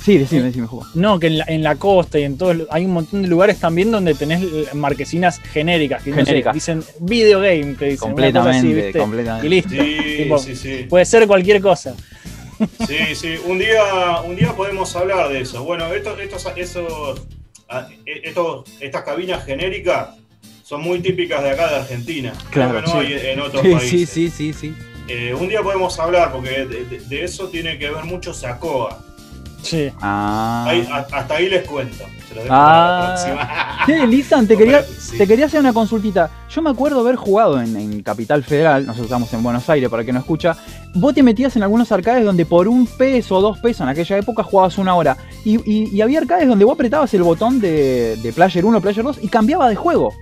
sí, decime, decime, juego. no, que en la, en la costa y en todos hay un montón de lugares también donde tenés marquesinas genéricas que no sé, Genéricas. dicen video game, te dicen una cosa así, Completamente, ¿viste? completamente. Y listo. Sí, Tipo, sí, sí. Puede ser cualquier cosa. Sí, sí. Un día, un día podemos hablar de eso. Bueno, estos, estos, esos, ah, estos, estas cabinas genéricas son muy típicas de acá de Argentina. Claro, que no sí. hay en otros Sí, países. sí, sí, sí, sí. Eh, un día podemos hablar porque de, de- de eso tiene que ver mucho Sacoa. Sí. Ah. Ahí- hasta ahí les cuento. Se los dejo Ah. para la próxima. Che, Lisan, te quería, Sí. te quería hacer una consultita. Yo me acuerdo haber jugado en, en Capital Federal, nosotros estamos en Buenos Aires para el que no escucha. Vos te metías en algunos arcades donde por un peso o dos pesos en aquella época jugabas una hora. Y, y- y había arcades donde vos apretabas el botón de, de Player 1, Player 2 y cambiaba de juego.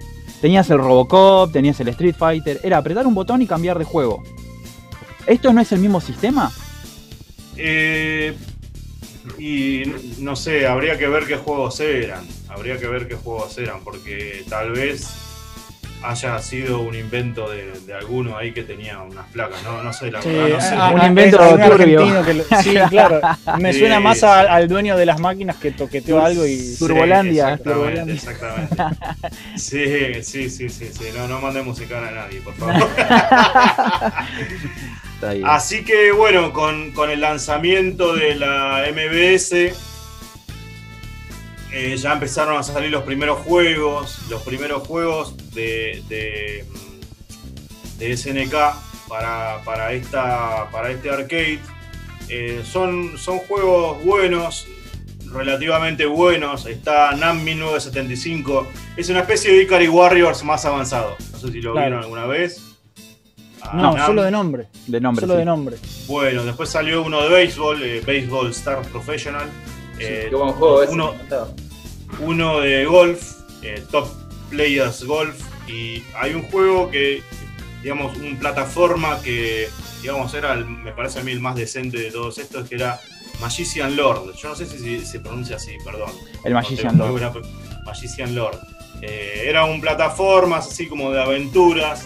Tenías el Robocop, tenías el Street Fighter. Era apretar un botón y cambiar de juego. ¿Esto no es el mismo sistema? Eh, y no sé, habría que ver qué juegos eran. Habría que ver qué juegos eran, porque tal vez haya sido un invento de, de alguno ahí que tenía unas placas. No, no sé, la Sí, verdad, no sé. ah, Un invento turbio. argentino que lo- sí, claro. Me Sí, suena más sí. a- al dueño de las máquinas que toqueteó algo y. Sí, Turbolandia, exactamente. Sí, sí, sí, sí, sí. No, no mandemos musical a nadie, por favor. Así que bueno, con, con el lanzamiento de la MBS eh, ya empezaron a salir los primeros juegos, los primeros juegos de, de, de SNK para, para, esta, para este arcade. Eh, son, son juegos buenos, relativamente buenos. Está NAM 1975, es una especie de Ikari Warriors más avanzado. No sé si lo Claro. vieron alguna vez. Ah, No, solo de nombre. de nombre. Solo sí. de nombre. bueno, después salió uno de béisbol, eh, Baseball Star Professional. Eh, Qué buen juego uno- uno de golf, eh, Top Players Golf, y hay un juego que, digamos, un plataforma que, digamos, era, el- me parece a mí el más decente de todos estos, que era Magician Lord. Yo no sé si se, pronuncia así, perdón. El Magician No Lord. buena- Magician Lord. Eh, era un plataformas así como de aventuras.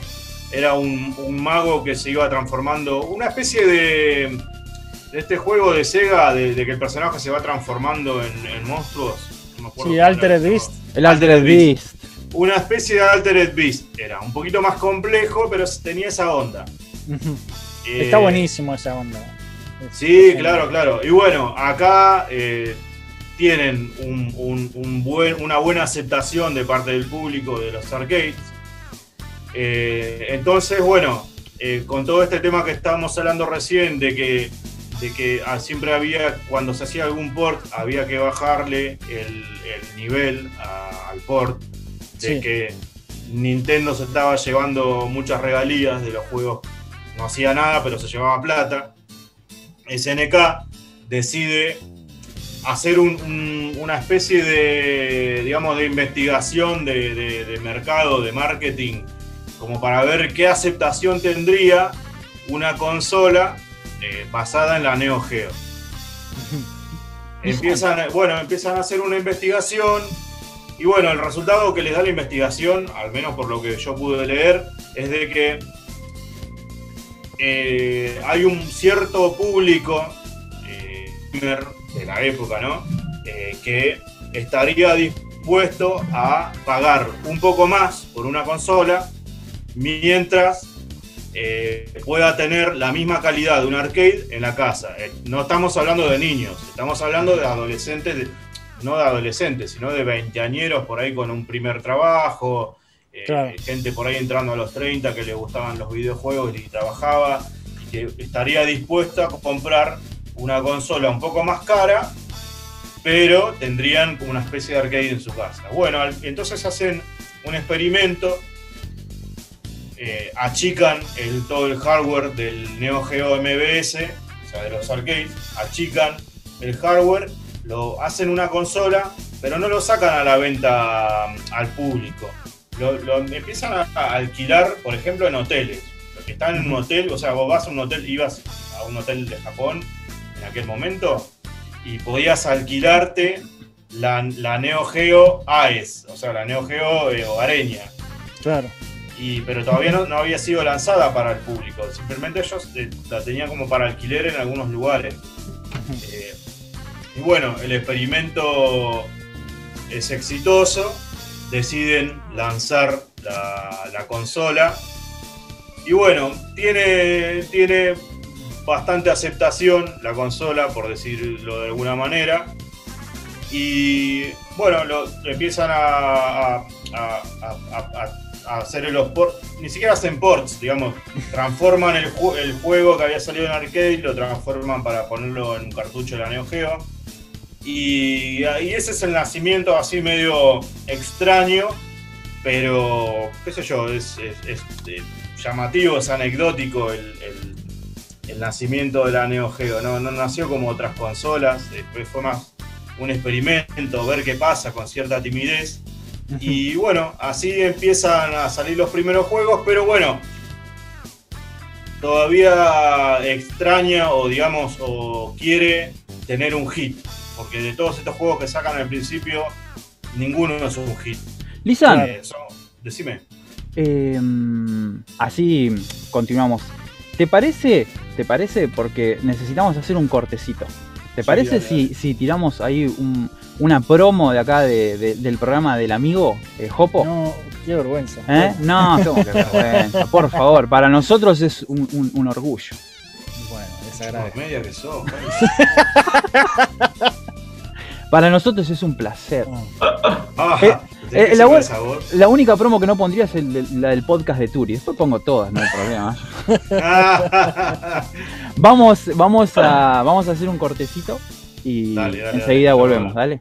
Era un, un mago que se iba transformando. Una especie de, de este juego de Sega de, de que el personaje se va transformando en, en monstruos. No me acuerdo Sí, Altered. Beast. El Altered Beast. Una especie de Altered Beast. Era un poquito más complejo, pero tenía esa onda. Eh, Está buenísimo esa onda. Es- Sí, es claro, claro. Y bueno, acá eh, tienen un- un- un buen- una buena aceptación de parte del público de los arcades. Eh, entonces, bueno, eh, con todo este tema que estábamos hablando recién, de que, de que ah, siempre había, cuando se hacía algún port, había que bajarle el, el nivel a- al port, de Sí. que Nintendo se estaba llevando muchas regalías de los juegos, no hacía nada, pero se llevaba plata. SNK decide hacer un- un- una especie de, digamos, de investigación de, de- de mercado, de marketing, como para ver qué aceptación tendría una consola eh, basada en la Neo Geo. Empiezan, bueno, empiezan a hacer una investigación y bueno, el resultado que les da la investigación, al menos por lo que yo pude leer, es de que eh, hay un cierto público eh, de la época, ¿no? Que estaría dispuesto a pagar un poco más por una consola mientras eh, pueda tener la misma calidad de un arcade en la casa. Eh, no estamos hablando de niños, estamos hablando de adolescentes, de- no de adolescentes, sino de veinteañeros por ahí con un primer trabajo, eh, Claro. gente por ahí entrando a los 30 que le gustaban los videojuegos y trabajaba y que estaría dispuesta a comprar una consola un poco más cara, pero tendrían como una especie de arcade en su casa. Bueno, entonces hacen un experimento, eh, achican el, todo el hardware del Neo Geo MBS, o sea, de los arcades, achican el hardware, lo hacen una consola, pero no lo sacan a la venta mm, al público. Lo, lo empiezan a, a alquilar, por ejemplo, en hoteles. Los que están en un hotel, o sea, vos vas a un hotel, ibas a un hotel de Japón en aquel momento y podías alquilarte la, la Neo Geo AES, o sea, la Neo Geo eh, hogareña. Claro. Pero todavía no, había sido lanzada para el público. Simplemente ellos eh, la tenían como para alquiler en algunos lugares. Eh, y bueno, el experimento es exitoso. Deciden lanzar la, la consola. Y bueno, tiene, tiene bastante aceptación la consola, por decirlo de alguna manera. Y bueno, lo, empiezan a- hacer los ports, ni siquiera hacen ports, digamos, transforman el, ju- juego que había salido en arcade lo transforman para ponerlo en un cartucho de la Neo Geo. Y, y ese es el nacimiento así medio extraño, pero qué sé yo, es, eh, llamativo, es anecdótico el, el- nacimiento de la Neo Geo. No, no nació como otras consolas, fue más un experimento, ver qué pasa con cierta timidez. Y bueno, así empiezan a salir los primeros juegos, pero bueno, todavía extraña o digamos, o quiere tener un hit. Porque de todos estos juegos que sacan al principio, ninguno es un hit. Lisan, Eh, decime. eh, así continuamos. ¿Te parece? ¿Te parece? Porque necesitamos hacer un cortecito. ¿Te Sí, parece dale, si, dale. si tiramos ahí un- una promo de acá de- de- del programa del amigo eh, Jopo? No, qué vergüenza. ¿Eh? No, ¿cómo que vergüenza? Por favor, para nosotros es un, un- un orgullo. Bueno, desagradable. media que sos. Para nosotros es un placer. Ah, Eh, ¿tenés eh, la? La única promo que no pondría es el la del podcast de Turi. Después pongo todas, no hay problema. Vamos, vamos, a, vamos a hacer un cortecito y Dale, dale, enseguida dale. volvemos, dale.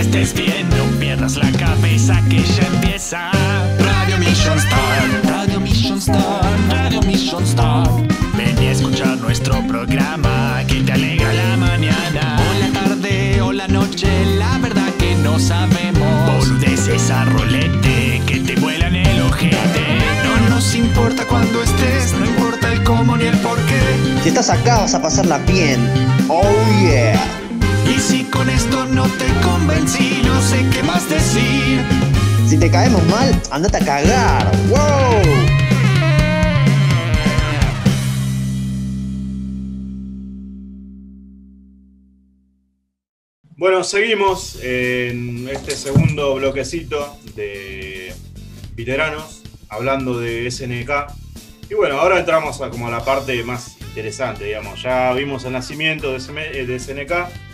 estés bien. No pierdas la cabeza que ya empieza. Radio Mission Star, Radio Mission Star, Radio Mission Star. Ven y escuchar nuestro programa que te alegra la mañana. O la tarde o la noche, la verdad que no sabemos. Boludeces a rolete que te vuelan el ojete. No nos importa cuando estés, no importa el cómo ni el por qué. Si estás acá vas a pasarla bien. Oh yeah. No te convencí, no sé qué más decir. Si te caemos mal, andate a cagar. Wow. Bueno, seguimos en este segundo bloquecito de veteranos, hablando de SNK. Y bueno, ahora entramos a como a la parte más interesante, digamos. Ya vimos el nacimiento de, SNK.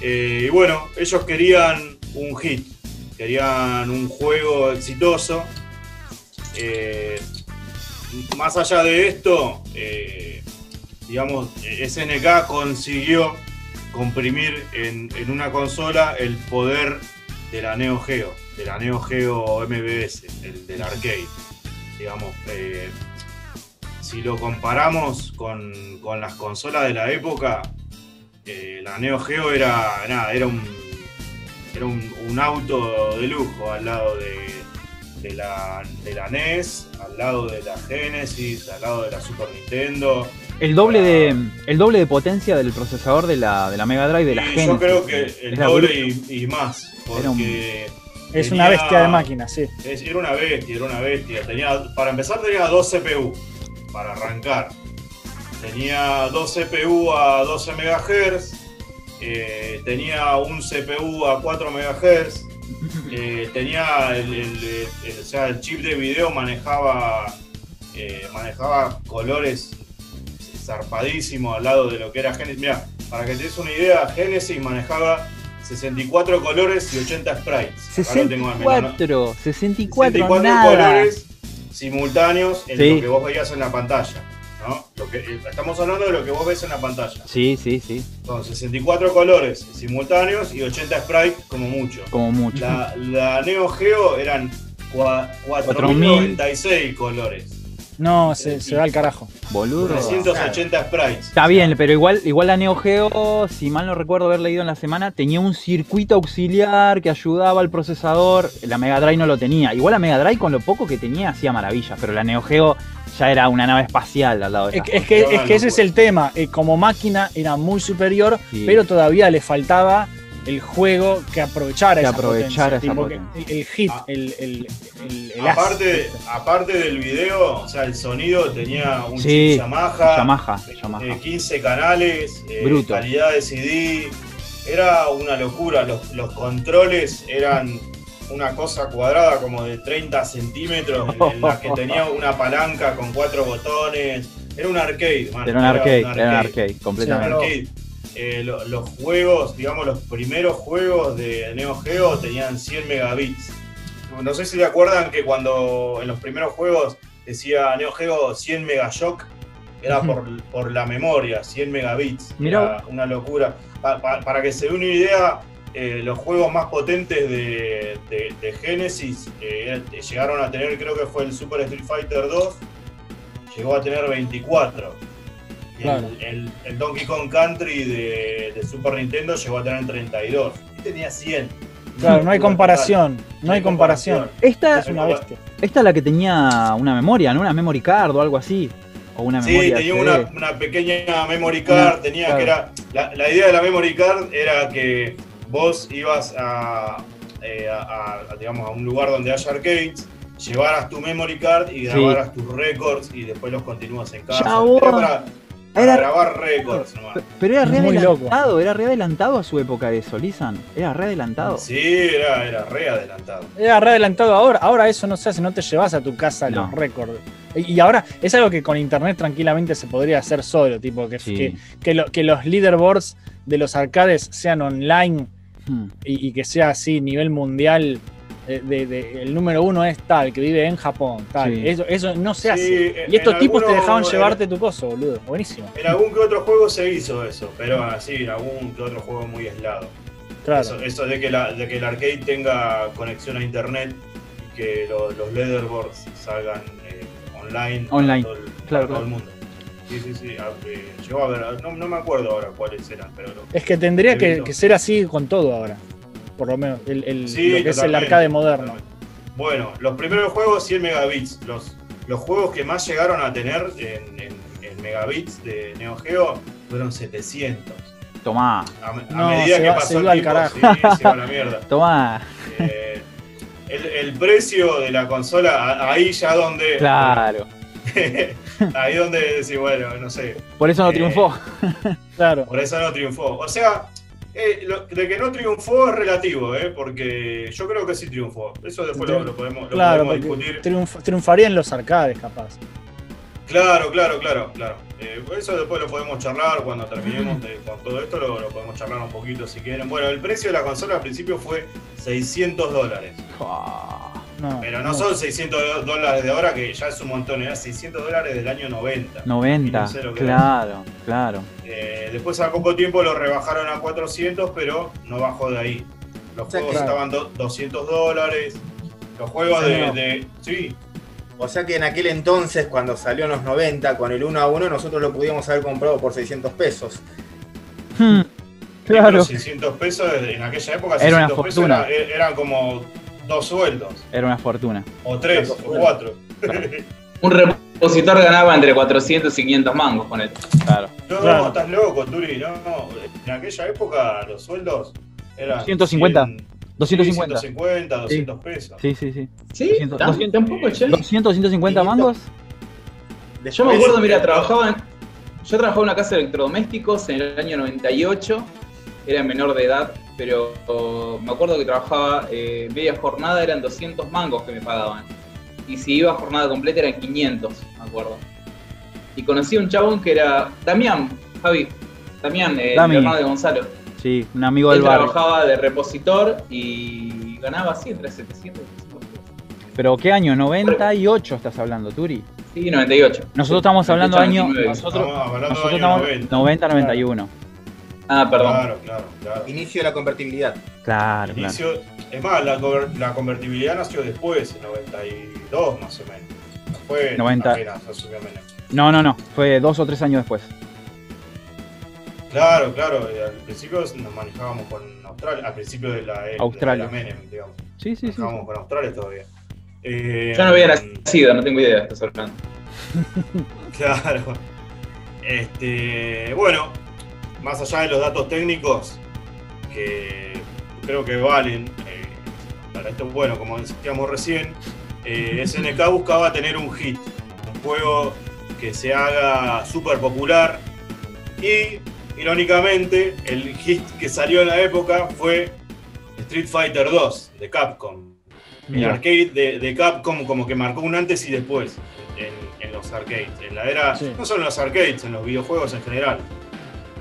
Eh, y bueno, ellos querían un hit, querían un juego exitoso. Eh, más allá de esto, eh, digamos, SNK consiguió comprimir en, una consola el poder de la Neo Geo, de la Neo Geo MBS, el del arcade. Digamos, si lo comparamos con, con las consolas de la época, eh, la Neo Geo era, nada, era un, era un, un auto de lujo al lado de, de la, de la NES, al lado de la Genesis, al lado de la Super Nintendo. El doble de el doble de potencia del procesador de la, de la Mega Drive de la Genesis. Yo creo que el doble y, y más. Era un- Porque Es tenía- una bestia de máquina, sí. es- era una bestia, era una bestia. Tenía, para empezar tenía dos CPU para arrancar. Tenía dos CPU a 12 MHz. eh, tenía un CPU a 4 MHz. eh, tenía el, el- el- o sea, el chip de video manejaba eh, manejaba colores zarpadísimos al lado de lo que era Genesis. Mira, para que te des una idea, Genesis manejaba 64 colores y 80 sprites. Acá lo tengo al menos, ¿no? 64, 64, 64 nada. colores simultáneos en Sí. lo que vos veías en la pantalla. ¿No? Lo que, eh, estamos hablando de lo que vos ves en la pantalla. Sí, sí, sí, Son 64 colores simultáneos y 80 sprites como mucho. como mucho. La, la Neo Geo eran cua- 4096 colores. No, se, se va al carajo. Boludo. 380 sprites. Está bien, pero igual, igual la Neo Geo, si mal no recuerdo haber leído en la semana, tenía un circuito auxiliar que ayudaba al procesador. La Mega Drive no lo tenía. Igual la Mega Drive con lo poco que tenía hacía maravillas, pero la Neo Geo ya era una nave espacial al lado de Es, que- es que, es que ese es el tema. eh, como máquina era muy superior, Sí. pero todavía le faltaba el juego que aprovechara Que esa aprovechara potencia, esa tipo que potencia. el, el hit, Ah. el, el, el-. Aparte, aparte del video, o sea, el sonido tenía un Sí, chip Yamaha, Yamaha, eh, Yamaha. 15 canales, eh, Bruto. calidad de CD. Era una locura. Los, los controles eran una cosa cuadrada como de 30 centímetros, en, en la que tenía una palanca con cuatro botones. Era un arcade, man. Era un arcade, era un arcade, completamente. Era un arcade. Eh, lo- los juegos, digamos, los primeros juegos de Neo Geo tenían 100 megabits. No sé si se acuerdan que cuando en los primeros juegos decía Neo Geo 100 megashock, era por, por la memoria, 100 megabits. Mirá Era una locura. Pa- pa- para que se dé una idea, eh, los juegos más potentes de, de- de Genesis eh, llegaron a tener, creo que fue el Super Street Fighter 2, llegó a tener 24. Y Claro. el, el- el Donkey Kong Country de, de Super Nintendo llegó a tener 32. Y tenía 100. Claro, no hay comparación. No hay comparación. Esta, Es una bestia. esta es la que tenía una memoria, ¿no? Una memory card o algo así. O una Sí, memoria tenía una, una pequeña memory card, tenía claro. que era. La, la idea de la memory card era que vos ibas a, eh, a- a, digamos, a un lugar donde haya arcades, llevaras tu memory card y grabaras tus records y después los continúas en casa. Chabón. Era para, para Era- grabar récords nomás. Pe- Pero era re Muy loco. adelantado, era re adelantado a su época eso, Lisan. Era re adelantado. Sí, era, era re adelantado. Era re adelantado ahora. Ahora eso no se hace, no te llevas a tu casa No. los récords. Y y ahora es algo que con internet tranquilamente se podría hacer solo, tipo que, Sí. que, que lo- que los leaderboards de los arcades sean online Hmm. y, y que sea así, nivel mundial. eh, De, de- el número uno es tal, que vive en Japón, tal. Sí. Eso, eso no se Sí, hace. Y estos tipos te dejaban en- llevarte tu coso, boludo. Buenísimo. En algún que otro juego se hizo eso, pero así, en algún que otro juego muy aislado. Claro. Eso, eso de, que la, de que el arcade tenga conexión a internet y que lo- los leaderboards salgan eh, online, para Online, todo el, claro, para todo claro. el mundo. Sí, sí, sí. eh, llegó a ver, no, no me acuerdo ahora cuáles eran, pero lo- Es que tendría que, ser así con todo ahora. Por lo menos, el, el- Sí, lo que es el arcade moderno. Bueno, los primeros juegos 100 megabits. Los, los juegos que más llegaron a tener en, en- en megabits de Neo Geo fueron 700. Tomá, A, No, medida se que va- pasó se el iba al tiempo, carajo. sí, se va a la mierda. tomá. Eh, el, el precio de la consola, ahí ya donde. Claro. ahí donde decís, bueno, no sé. Por eso no Eh, triunfó. Claro. Por eso no triunfó. O sea, eh, lo- de que no triunfó es relativo, ¿eh? porque yo creo que sí triunfó. Eso después lo, lo podemos, lo Claro, podemos discutir. triunf- triunfaría en los arcades, capaz. Claro, claro, claro, claro. Eh, eso después lo podemos charlar cuando terminemos de- con todo esto, lo, lo podemos charlar un poquito si quieren. Bueno, el precio de la consola al principio fue 600 dólares. Ah, No, Pero no son 600 do- dólares de ahora, que ya es un montón, era 600 dólares del año 90. 90, Y no sé lo que claro, claro. Eh, después a poco tiempo lo rebajaron a 400, pero no bajó de ahí. Los juegos que- estaban do- 200 dólares. Los juegos de, Sí, O sea que en aquel entonces, cuando salió en los 90 con el 1 a 1, nosotros lo pudimos haber comprado por 600 pesos. Hmm, pero Claro. 600 pesos en aquella época, Era una 600 pesos fortuna. era- eran como dos sueldos, Era una fortuna. o tres, o cuatro. Un repositor ganaba entre 400 y 500 mangos con él. Claro. No, Claro. estás loco, Turi. No, no. En aquella época los sueldos eran 150. 100, 250. 150, 200 pesos. Sí, sí, sí. ¿Sí? 200, ¿Tan- 200. ¿Tampoco, che? 200, 150 mangos. Yo me acuerdo, mira, trabajaba en, yo trabajaba en una casa de electrodomésticos en el año 98, era menor de edad, pero oh, me acuerdo que trabajaba eh, media jornada, eran 200 mangos que me pagaban. Y si iba a jornada completa eran 500, me acuerdo. Y conocí a un chabón que era Damián, Javi, Damián, eh, el hermano de Gonzalo. Sí, un amigo del Él barrio. trabajaba de repositor y ganaba así entre 700 y 800 pesos. Pero ¿qué año? 98 estás hablando, Turi. Sí, 98. Nosotros estamos hablando 98, año. 99. Nosotros, Estamos hablando nosotros de año estamos 90. 90, 91. Ah, perdón. Claro, claro, claro. Inicio de la convertibilidad. Claro, claro. Inicio, es más, la, conver- la convertibilidad nació después, en 92 más o menos. No fue 90. apenas asumió Menem. No, no, no. Fue dos o tres años después. Claro, claro, eh, al principio nos manejábamos con Australia, al principio de la, era- Australia. de la Menem, digamos. Sí, sí, sí. Manejábamos con Australia todavía. Eh, Yo no había nacido, no tengo idea de estás hablando. Claro. Este, bueno, más allá de los datos técnicos, que creo que valen, eh, para esto, bueno, como decíamos recién, eh, SNK buscaba tener un hit, un juego que se haga súper popular y, irónicamente, el hit que salió en la época fue Street Fighter 2 de Capcom. El arcade de, de Capcom como que marcó un antes y después en, en los arcades. En la era, Sí. no solo en los arcades, en los videojuegos en general.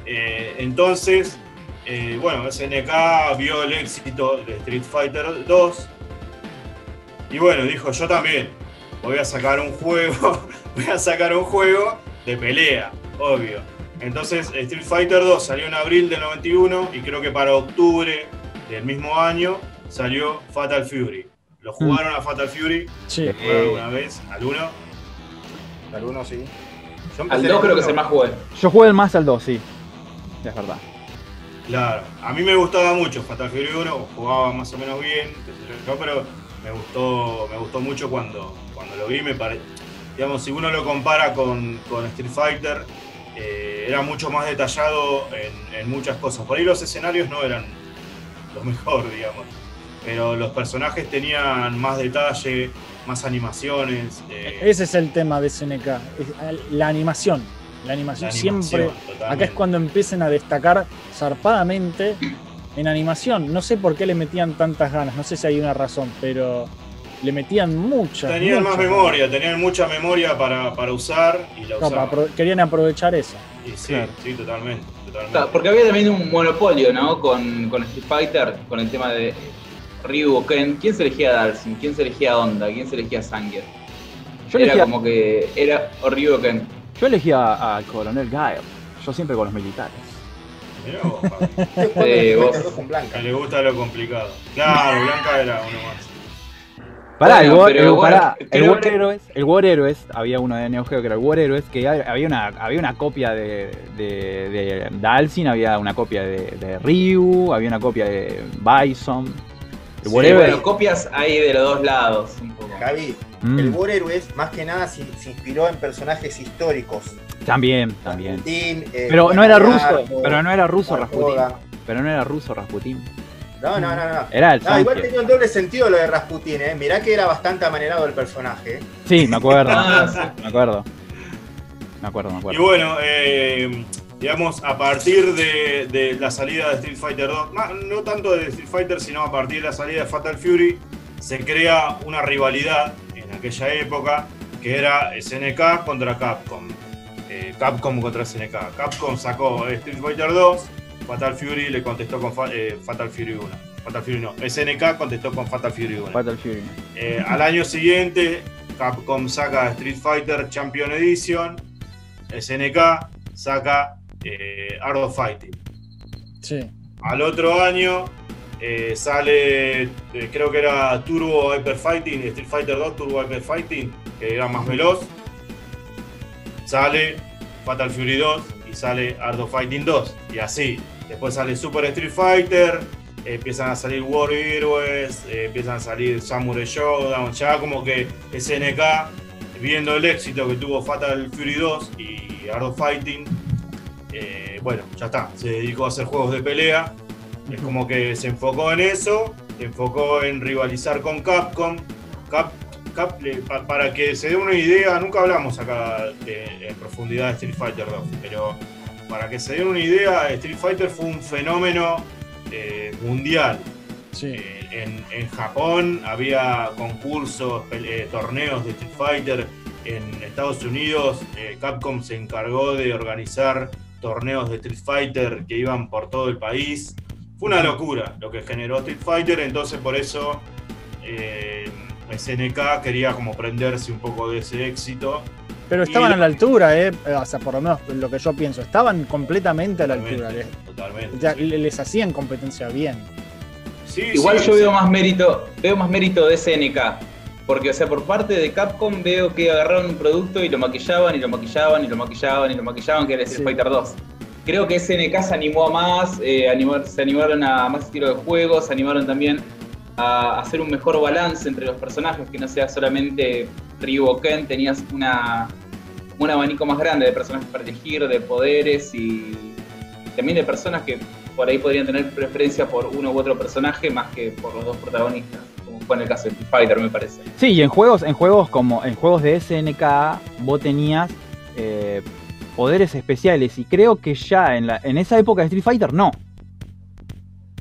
Eh, entonces, eh, bueno, SNK vio el éxito de Street Fighter 2 y bueno, dijo, yo también voy a sacar un juego, voy a sacar un juego de pelea, obvio. Entonces Street Fighter 2 salió en abril del 91 y creo que para octubre del mismo año salió Fatal Fury. ¿Lo jugaron a Fatal Fury? Sí. ¿Lo jugaron alguna vez? ¿Al 1? Algunos sí. Yo Al empecé 2 en creo que es el más jugué. Yo jugué el más al 2, sí. Es verdad. Claro, a mí me gustaba mucho Fatal Fury 1, jugaba más o menos bien, pero me gustó, me gustó mucho cuando, cuando lo vi, me pare... digamos, si uno lo compara con, con Street Fighter, eh, era mucho más detallado en, en muchas cosas. Por ahí los escenarios no eran lo mejor, digamos, pero los personajes tenían más detalle, más animaciones. eh, Ese es el tema de SNK. La animación. La animación, La animación, siempre. totalmente. Acá es cuando empiecen a destacar zarpadamente en animación. No sé por qué le metían tantas ganas, no sé si hay una razón, pero le metían muchas. Tenían más memoria, tenían mucha memoria para, para usar y la. No, apro- querían aprovechar eso. Y sí, claro. sí, totalmente. Porque había también un monopolio, ¿no? Con, con Street Fighter, con el tema de Ryu o Ken. ¿Quién se elegía a Dalsin? ¿Quién se elegía a Honda? ¿Quién se elegía Sanger? Yo era elegía, como que era o Ryu o Ken. Yo elegía al coronel Gael. Yo siempre con los militares. Mirá vos, Eh, vos- Fighter 2 con Blanca. le gusta lo complicado. Claro, Blanca era uno más. Pará, Bueno, el, War, el- bueno, War Heroes, el War Heroes, había uno de Neo Geo que era el War Heroes, que había una, había una copia de, de, de Dalsin, había una copia de, de Ryu, había una copia de Bison. El Sí, War Sí, Heroes, bueno, copias hay de los dos lados, un poco. Javi, mm, el War Heroes más que nada se, se inspiró en personajes históricos. también, también. Rasputin, eh, Pero no era ruso, pero no era ruso. Rasputin. Pero no era ruso Rasputin. No, no, no, no. Era el No, igual tenía un doble sentido lo de Rasputin, ¿eh? Mirá que era bastante amanerado el personaje. ¿eh? Sí, me acuerdo. Me acuerdo. Me acuerdo, me Y acuerdo. bueno, eh, digamos, a partir de, de la salida de Street Fighter 2, más- no tanto de Street Fighter, sino a partir de la salida de Fatal Fury, se crea una rivalidad en aquella época que era SNK contra Capcom. Eh, Capcom contra SNK. Capcom sacó Street Fighter 2, Fatal Fury le contestó con Fa- eh, Fatal Fury 1. Fatal Fury no, SNK contestó con Fatal Fury 1. Fatal Fury. Eh, al año siguiente, Capcom saca Street Fighter Champion Edition, SNK saca eh, Art of Fighting. Sí. Al otro año eh, sale, eh, creo que era Turbo Hyper Fighting, Street Fighter 2 Turbo Hyper Fighting, que era más veloz. Sale Fatal Fury 2 y sale Art of Fighting 2. Y así. Después sale Super Street Fighter, empiezan a salir War Heroes, eh, empiezan a salir Samurai Showdown. Ya como que SNK, viendo el éxito que tuvo Fatal Fury 2 y Art of Fighting, bueno, ya está. Se dedicó a hacer juegos de pelea. Es como que se enfocó en eso, se enfocó en rivalizar con Capcom. Cap- Cap- para que se dé una idea, nunca hablamos acá de- en profundidad de Street Fighter 2, pero para que se den una idea, Street Fighter fue un fenómeno eh, mundial. Sí. Eh, en, en Japón había concursos, eh, torneos de Street Fighter. En Estados Unidos, Capcom se encargó de organizar torneos de Street Fighter que iban por todo el país. Fue una locura lo que generó Street Fighter, entonces por eso eh, SNK quería como prenderse un poco de ese éxito. Pero estaban Y- a la altura, ¿eh? O sea, por lo menos lo que yo pienso. Estaban completamente a la altura. Totalmente, Les, totalmente. ya, les hacían competencia bien. Sí, Igual sí, yo sí. veo más mérito, veo más mérito de SNK. Porque, o sea, por parte de Capcom veo que agarraron un producto y lo maquillaban y lo maquillaban y lo maquillaban y lo maquillaban, que era Street. Fighter 2. Creo que SNK se animó a más, eh, se animaron a más estilo de juegos, se animaron también a hacer un mejor balance entre los personajes, que no sea solamente Ryu o Ken, tenías una, un abanico más grande de personajes para elegir, de poderes y también de personas que por ahí podrían tener preferencia por uno u otro personaje más que por los dos protagonistas, como fue en el caso de Fighter, me parece. Sí, y en juegos, en juegos como en juegos de SNK, vos tenías eh, poderes especiales. Y creo que ya en, la, en esa época de Street Fighter no.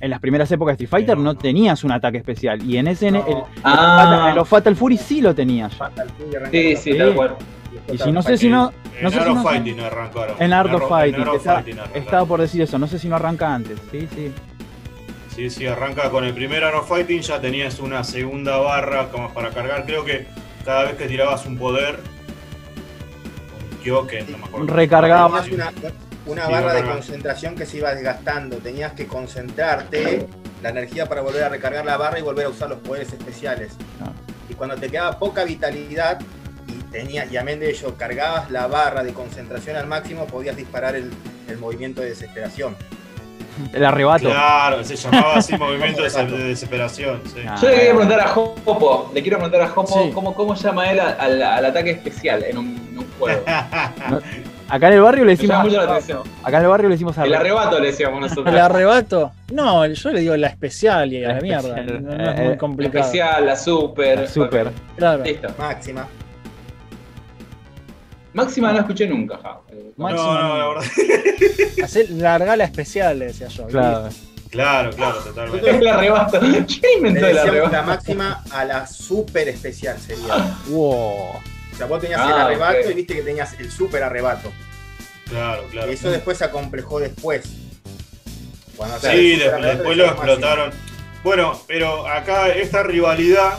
En las primeras épocas de Street Fighter no, no, no. tenías un ataque especial. Y en SN, No. el- Ah. en los Fatal Fury sí lo tenías ya. Fatal Fury Sí, sí, tal cual. Y si no sé si no. En No sé si Art of no- Fighting arrancaron. En Art of Fighting, arrancaron. estaba por decir eso, no sé si no arranca antes. Sí, sí. Sí, sí, arranca con el primer Art of Fighting, ya tenías una segunda barra como para cargar. Creo que cada vez que tirabas un poder, Kyoken, no me acuerdo. Recargaba. Una, una Sí, barra de concentración que se iba desgastando. Tenías que concentrarte la energía para volver a recargar la barra y volver a usar los poderes especiales. Ah. Y cuando te quedaba poca vitalidad y tenías, y amén de ello, cargabas la barra de concentración al máximo, podías disparar el, el movimiento de desesperación. El arrebato. Claro, se llamaba así movimiento de, de desesperación. sí. Ah. Yo le quería preguntar a Jopo, le quiero preguntar a Jopo Sí. cómo, cómo llama él al, al ataque especial en un, juego. Acá en el barrio le decimos. mucho la atención. Acá en el barrio le decimos El arrebato le decíamos nosotros. El arrebato. No, yo le digo la especial y a la, La mierda. especial. No, no es Eh, muy eh, complicado. Especial, la super. Super. Claro. Listo. Máxima. Máxima no escuché nunca, ja. Eh, No, Máxima no, la no. verdad. Hacer larga la especial, le decía yo. Claro. Claro, claro, totalmente. el arrebato. ¿Quién inventó el arrebato? la máxima a la super especial sería. Wow. O sea, vos tenías Ah, el arrebato ok. y viste que tenías el super arrebato. Claro, claro. Y eso después se acomplejó después. Cuando, Sí, arrebato después lo explotaron. Bueno, pero acá esta rivalidad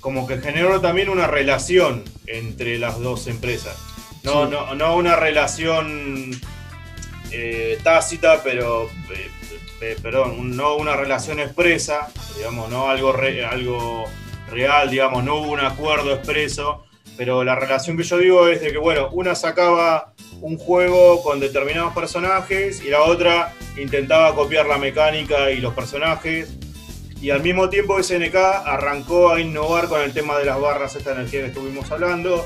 como que generó también una relación entre las dos empresas. No, Sí. no, no una relación eh, tácita, pero eh, eh, perdón, un- no una relación expresa, digamos, no algo re- algo real, digamos, no hubo un acuerdo expreso, pero la relación que yo digo es de que bueno, una sacaba un juego con determinados personajes y la otra intentaba copiar la mecánica y los personajes. Y al mismo tiempo SNK arrancó a innovar con el tema de las barras, esta energía que estuvimos hablando.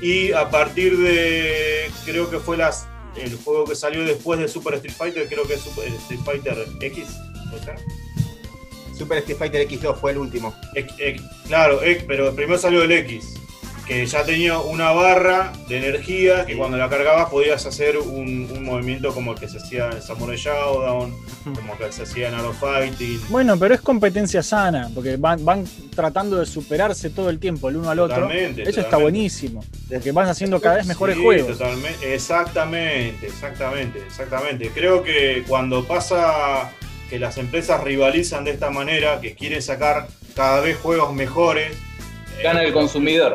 Y a partir de, creo que fue las, el juego que salió después de Super Street Fighter, creo que es Super Street Fighter X. Super Street Fighter X2 fue el último. X- X, claro, X, pero primero salió el X, que ya tenía una barra de energía que cuando la cargabas podías hacer un, un movimiento como el que se hacía en Samurai Showdown, como que se hacía en Art of Fighting. Bueno, pero es competencia sana, porque van, van tratando de superarse todo el tiempo el uno al otro. Totalmente, Eso está buenísimo, porque van haciendo cada vez mejores Sí, juegos. totalmente, exactamente, exactamente, exactamente. Creo que cuando pasa que las empresas rivalizan de esta manera, que quieren sacar cada vez juegos mejores, eh, Gana el consumidor.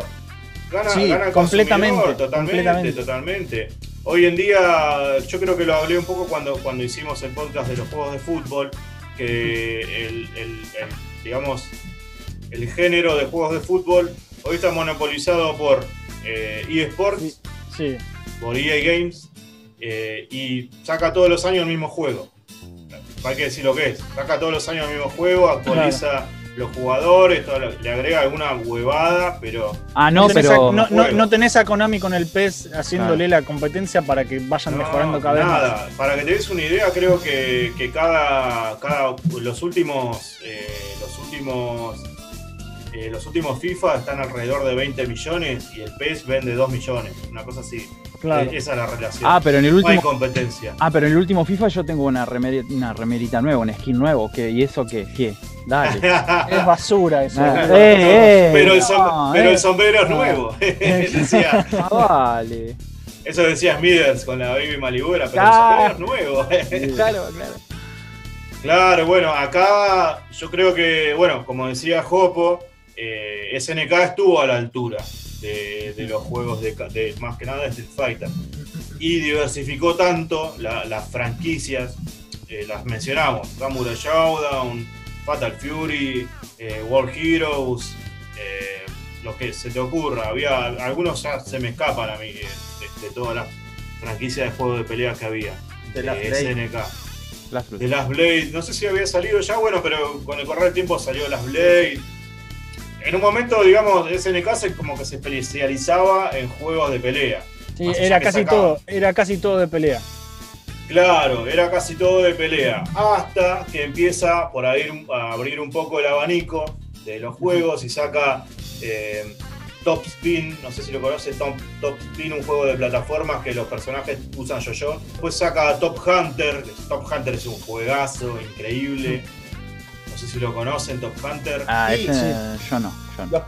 Gana, Sí, gana el completamente, totalmente, completamente. totalmente. Hoy en día, yo creo que lo hablé un poco cuando, cuando hicimos el podcast de los juegos de fútbol, que el, el- el, digamos, el género de juegos de fútbol hoy está monopolizado por eh, eSports, Sí. por EA Games, eh, y saca todos los años el mismo juego. Hay que decir lo que es. Saca todos los años el mismo juego, actualiza los jugadores, todo lo- le agrega alguna huevada, pero Ah, no, tenés pero. a, no, no- no tenés a Konami con el PES haciéndole la competencia para que vayan No, mejorando cada vez nada. Para que te des una idea, creo que, que cada, cada los últimos eh, los últimos eh, los últimos FIFA están alrededor de 20 millones y el PES vende 2 millones, una cosa así. Claro. Eh, Esa es la relación. Ah, pero en el no hay último. competencia. Ah, pero en el último FIFA yo tengo una, remeri- una remerita nueva, un skin nuevo. que ¿Y eso qué? ¿Qué? Dale. Es basura eso. Ah, eh, eh, pero el, no, som- pero eh. el sombrero es nuevo. Decía- Ah, vale. eso decía Smithers con la Baby Malibu, pero Ah. el sombrero es nuevo. Claro, claro. Claro, bueno, acá yo creo que, bueno, como decía Jopo, eh, SNK estuvo a la altura de, de los juegos de, más que nada de Street Fighter y diversificó tanto la- las franquicias, eh, las mencionamos, Samurai Showdown, Fatal Fury, eh, World Heroes, eh, lo que se te ocurra, había algunos ya se me escapan a mí de, de- de todas las franquicias de juegos de peleas que había De la. SNK. De Last Blade, no sé si había salido ya, bueno, pero con el correr del tiempo salió Last Blade. En un momento, digamos, SNK se, como que se especializaba en juegos de pelea. Sí, era casi sacaba. todo, era casi todo de pelea. Claro, era casi todo de pelea. Hasta que empieza por ahí a abrir un poco el abanico de los juegos y saca eh, Top Spin, no sé si lo conoces, Top, Top Spin, un juego de plataformas que los personajes usan yo-yo. Después saca Top Hunter, Top Hunter es un juegazo increíble. No sé si lo conocen, Top Hunter. Ah, Sí, ese, yo no. Yo no. Los,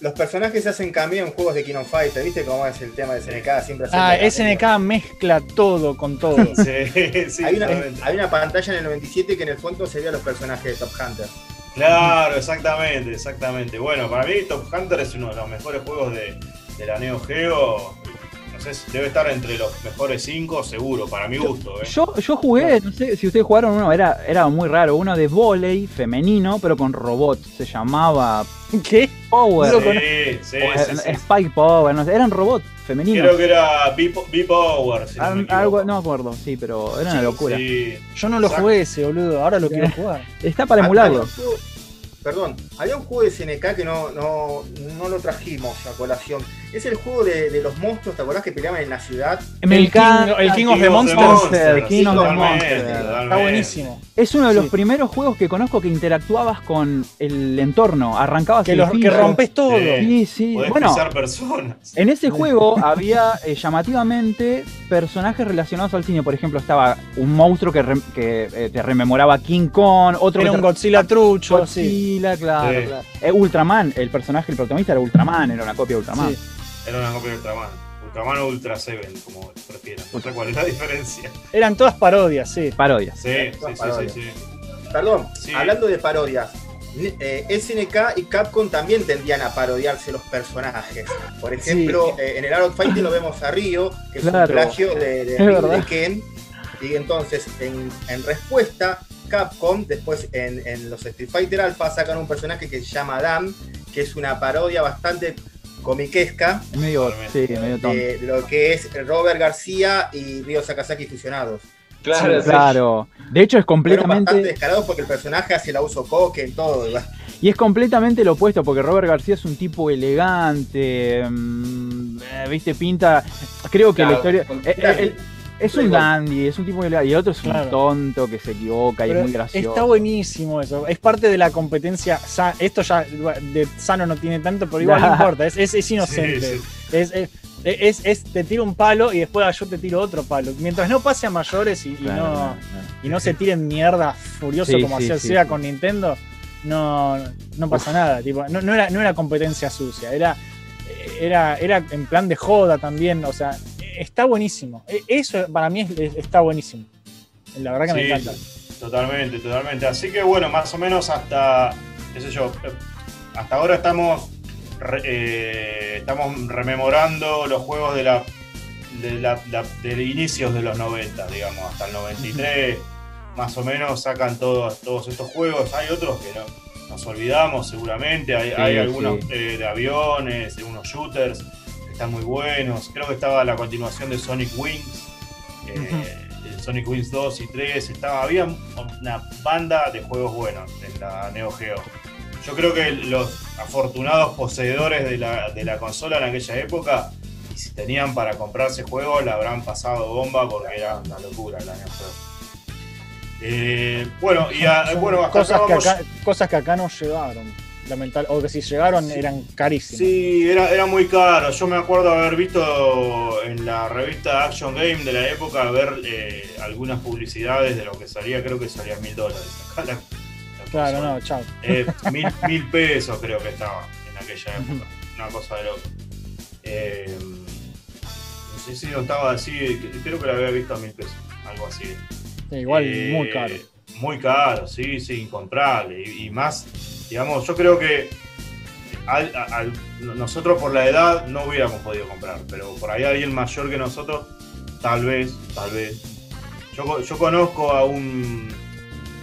los personajes se hacen cambiar en juegos de King of Fighter, ¿viste cómo es el tema de SNK? Siempre Ah, SNK mezcla todo con todo. Sí, sí, Hay una, totalmente. hay una pantalla en el 97 que en el fondo se los personajes de Top Hunter. Claro, exactamente, exactamente. Bueno, para mí Top Hunter es uno de los mejores juegos de, de la Neo Geo. Debe estar entre los mejores cinco, seguro, para mi gusto. ¿eh? Yo, yo jugué, no sé si ustedes jugaron uno, era, era muy raro, uno de volei femenino, pero con robots. Se llamaba ¿Qué? Power. Sí, sí, o, sí, sí. Spike Power, no sé, eran robots femeninos. Creo que era B-Power. Si no algo, no me acuerdo, sí, pero era una locura. Sí. Yo no lo Exacto. jugué ese, boludo. Ahora lo quiero jugar. Está para Había emularlo. Perdón, había un juego de SNK que no, no, no lo trajimos a colación, Es el juego de, de los monstruos, ¿te acordás que peleaban en la ciudad? El, King, encanta. el King of the King of the Monsters. Monsters, King of the Monsters. Está buenísimo. Es uno de los Sí. primeros juegos que conozco que interactuabas con el entorno, arrancabas Que, el los, que rompes todo. Sí. Sí, sí. Podés Bueno, personas. en ese juego había eh, llamativamente personajes relacionados al cine. Por ejemplo, estaba un monstruo que, re- que, eh, te rememoraba a King Kong, otro Era que un te- Godzilla trucho. Sí. Godzilla, claro, Sí. claro. Eh, Ultraman, el personaje, el protagonista era Ultraman, era una copia de Ultraman. Era una copia de Ultraman. Ultraman o Ultra Seven, como prefieran. No sé cuál es la diferencia. Eran todas parodias, sí. Parodias. Sí, sí, Todas sí, sí, parodias. sí. Perdón, Sí. hablando de parodias, N- eh, SNK y Capcom también tendían a parodiarse los personajes. Por ejemplo, eh, en el Art of Fighting lo vemos a Ryo, que es un plagio de, de de Ken. Y entonces, en, en respuesta, Capcom, después en, en los Street Fighter Alpha, sacan un personaje que se llama Dam, que es una parodia bastante comiquesca Es medio, sí, medio de lo que es Robert García y Ryo Sakazaki fusionados. Claro, Sí, claro. De hecho es Fueron bastante completamente descarados porque el personaje hace la uso coque en todo. ¿verdad? y es completamente lo opuesto porque Robert García es un tipo elegante, mm, eh, viste pinta, creo que la historia con- eh, eh, él- es un dandy, es un tipo elegante y el otro es un tonto que se equivoca y Pero es muy gracioso. Está buenísimo eso. Es parte de la competencia. Esto ya de sano no tiene tanto, pero igual no importa. Es, es, es inocente. Sí, sí. Es, es, te tiro un palo y después yo te tiro otro palo. Mientras no pase a mayores y, y Claro, no, claro. y no se tiren mierda furioso Sí, como hacía sí. con Nintendo, no, no pasa nada. Tipo, no, no era, no era competencia sucia. Era, era, era en plan de joda también. O sea, está buenísimo. E- Eso para mí es- es- está buenísimo. La verdad que me Sí, encanta. Totalmente, totalmente. Así que bueno, más o menos hasta, qué sé yo, hasta ahora estamos, re- eh, estamos rememorando los juegos de la, de la, la- de inicios de los 90, digamos, hasta el 93, más o menos sacan todos, todos estos juegos. Hay otros que no, nos olvidamos seguramente, hay, Sí, hay algunos sí. eh, de aviones, de unos shooters están muy buenos. Creo que estaba la continuación de Sonic Wings. eh, Sonic Wings 2 y 3, estaba, había una banda de juegos buenos en la Neo Geo. Yo creo que los afortunados poseedores de la, de la consola en aquella época, si tenían para comprarse juegos, la habrán pasado bomba porque era una locura la Neo Geo. Eh, bueno, y a- Son bueno, hasta cosas, acá que acá, cosas que acá no llegaron. Lamental, o que si llegaron eran carísimos. Sí, era, era muy caro. Yo me acuerdo haber visto en la revista Action Game de la época ver eh, algunas publicidades de lo que salía, creo que salía mil dólares. Claro, no, chao. Eh, mil, mil pesos creo que estaba en aquella época. Una cosa de loco. Eh, no sé si no estaba así, creo que la había visto a mil pesos, algo así. Sí, igual Eh, muy caro. Muy caro, sí, sí, incomprable. Y, más, digamos, yo creo que al- nosotros por la edad no hubiéramos podido comprar, pero por ahí alguien mayor que nosotros, tal vez, tal vez. Yo, yo conozco a un.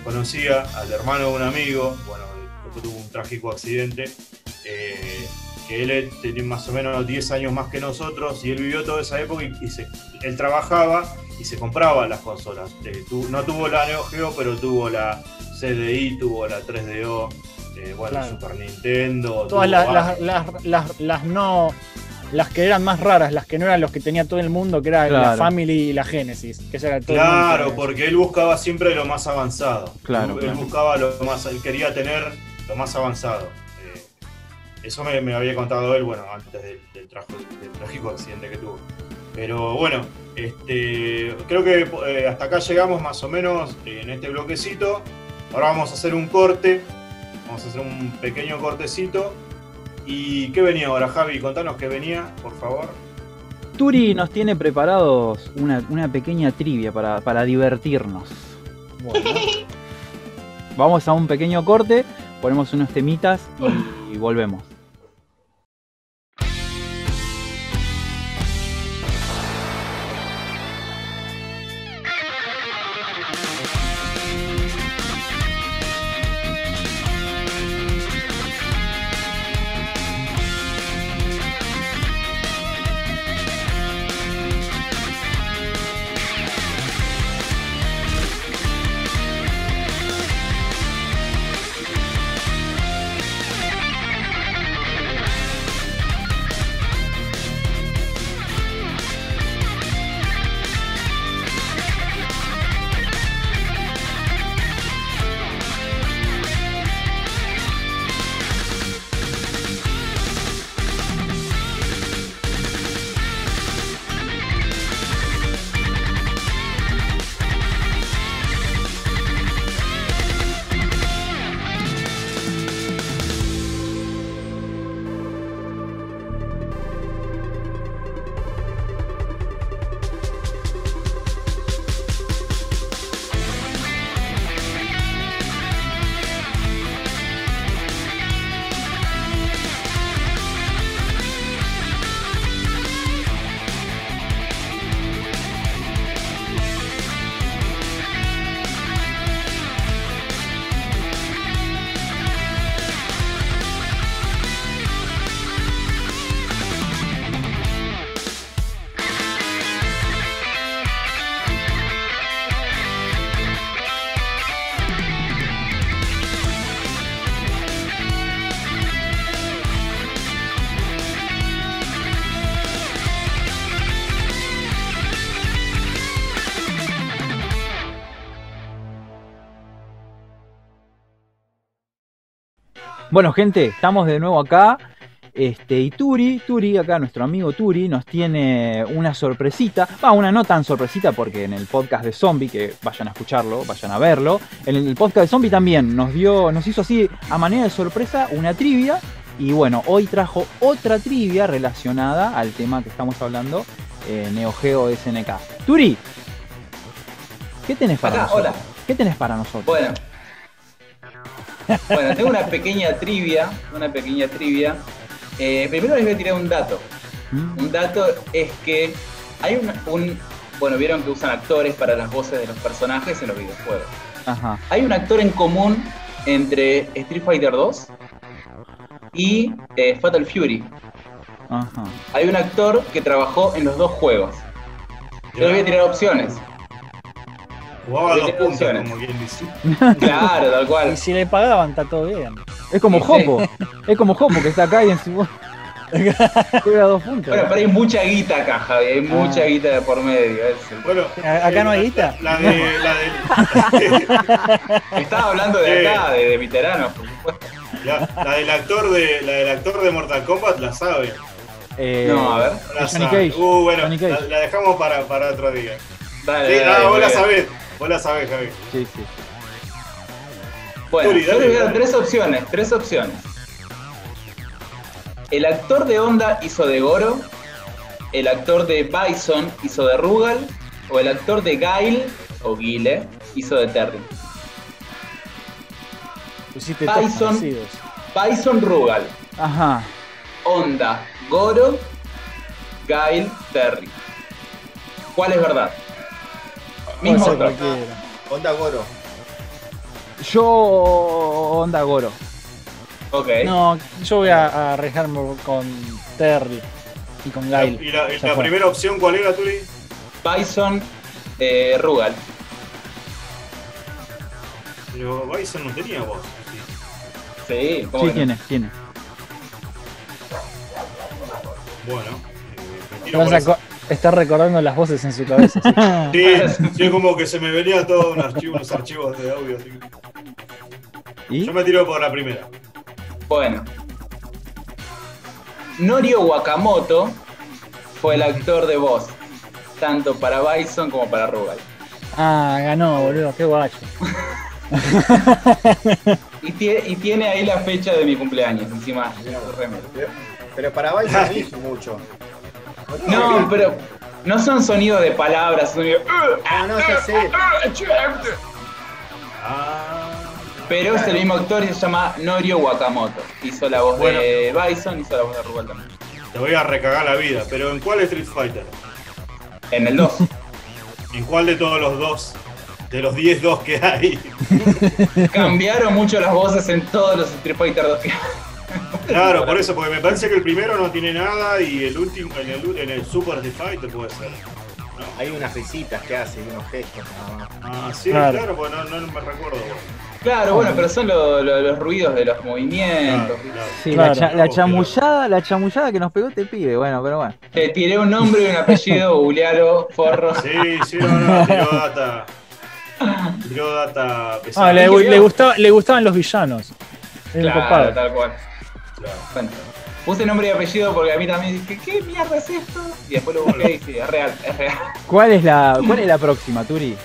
Conocía al hermano de un amigo, bueno, tuvo un trágico accidente, eh, que él tenía más o menos 10 años más que nosotros y él vivió toda esa época y, y se- él trabajaba y se compraba las consolas. Eh, tu- no tuvo la Neo Geo, pero tuvo la CDI, tuvo la 3DO, eh, bueno, Claro. Super Nintendo. Todas las, las, las, las, las no. Las que eran más raras, las que no eran los que tenía todo el mundo, que era la. Family y la Genesis. Que era todo el mundo Claro, porque él buscaba siempre lo más avanzado. Claro, él, claro. buscaba lo más, él quería tener lo más avanzado. Eh, eso me, me había contado él, bueno, antes del, del trajo- del trágico accidente que tuvo. Pero bueno, este, creo que eh, hasta acá llegamos más o menos en este bloquecito. Ahora vamos a hacer un corte. Vamos a hacer un pequeño cortecito. ¿Y qué venía ahora, Javi? Contanos qué venía, por favor. Turi nos tiene preparados una, una pequeña trivia para, para divertirnos. Bueno, Vamos a un pequeño corte, ponemos unos temitas y, y volvemos. Bueno, gente, estamos de nuevo acá. Este, y Turi, Turi, acá nuestro amigo Turi, nos tiene una sorpresita. Va, una no tan sorpresita porque en el podcast de Zombie, que vayan a escucharlo, vayan a verlo. En el podcast de Zombie también nos dio, nos hizo así a manera de sorpresa una trivia. Y bueno, hoy trajo otra trivia relacionada al tema que estamos hablando, eh, Neo Geo SNK. Turi, ¿qué tenés para Acá, nosotros? hola. ¿Qué tenés para nosotros? Bueno. Bueno, tengo una pequeña trivia, una pequeña trivia. Eh, primero les voy a tirar un dato. ¿Mm? Un dato es que hay un, un- bueno, vieron que usan actores para las voces de los personajes en los videojuegos. Ajá. Hay un actor en común entre Street Fighter 2 y eh, Fatal Fury. Ajá. Hay un actor que trabajó en los dos juegos. Yo les voy a tirar opciones. Jugaba puntas, opciones. como quien dice. Claro, tal Y cual. si le pagaban, está todo bien. Es como Sí. Jopo. Es como Jopo que está acá y en su. Juega dos puntos. Bueno, pero hay mucha guita acá, Javi. Hay mucha Ah. guita de por medio. es el- Bueno, acá no hay guita. La, de, la, de, Estaba hablando de acá, de, de veteranos, por supuesto. la, la del actor de la del actor de Mortal Kombat la sabe. Eh, No, a ver. La sabe. Cage. Uh, bueno, la, la dejamos para, para otro día. Dale, Sí, dale, no, vos la sabés. Vos la sabés, Javi. Sí, sí. Bueno, yo dale, les voy a dar dale. tres opciones, tres opciones. El actor de Honda hizo de Goro, el actor de Bison hizo de Rugal, o el actor de Gail, o Guile, hizo de Terry. Pusiste Bison. Bison Rugal, Ajá. Honda, Goro, Gail, Terry. ¿Cuál es verdad? Mismo. Onda Goro. Yo. Onda Goro. Ok. No, yo voy a, a arriesgarme con Terry y con Gail. y la, y primera opción, ¿cuál era, Turi? Bison, eh, Rugal. Pero Bison no tenía voz. sí. Sí, tiene, tiene. Bueno, eh, me tiro por esa. Está recordando las voces en su cabeza. sí. Sí, sí, como que se me venía todo un archivo, unos archivos de audio. así que- ¿Y? Yo me tiro por la primera. Bueno. Norio Wakamoto fue el actor de voz, tanto para Bison como para Rugal. Ah, ganó, boludo, qué guacho. Y, tie- y tiene ahí la fecha de mi cumpleaños encima. Pero, pero para Bison no hizo mucho. No, pero no son sonidos de palabras, sonidos. Ah, no, ya sé. Ah, Pero es el mismo actor y se llama Norio Wakamoto. Hizo la voz Bueno. de Bison, hizo la voz de Rugal también. te voy a recagar la vida, pero ¿en cuál Street Fighter? En el 2. ¿En cuál de todos los dos? De los 10 2 que hay. Cambiaron mucho las voces en todos los Street Fighter 2 que Claro, por eso, porque me parece que el primero no tiene nada y el último, en el, en el Super Fighter puede ser. Hay unas risitas que hace y unos gestos nada más. Ah, sí, Claro. claro, pues no, no me recuerdo. Claro, bueno, pero son lo- lo- los ruidos de los movimientos. Claro, claro. Sí, Claro. la, cha- la chamullada, la chamullada que nos pegó este pibe, bueno, pero bueno. Te tiré un nombre y un apellido, googlealo, forro. Sí, sí, no, no, tiró data. Tiró data pesada. Ah, le, le gustaba, le gustaban los villanos. Claro, tal cual. Claro. Bueno, puse nombre y apellido porque a mí también dije, ¿qué mierda es esto? Y después lo busqué y sí, es real, es real. ¿Cuál es la, cuál es la próxima, Turi?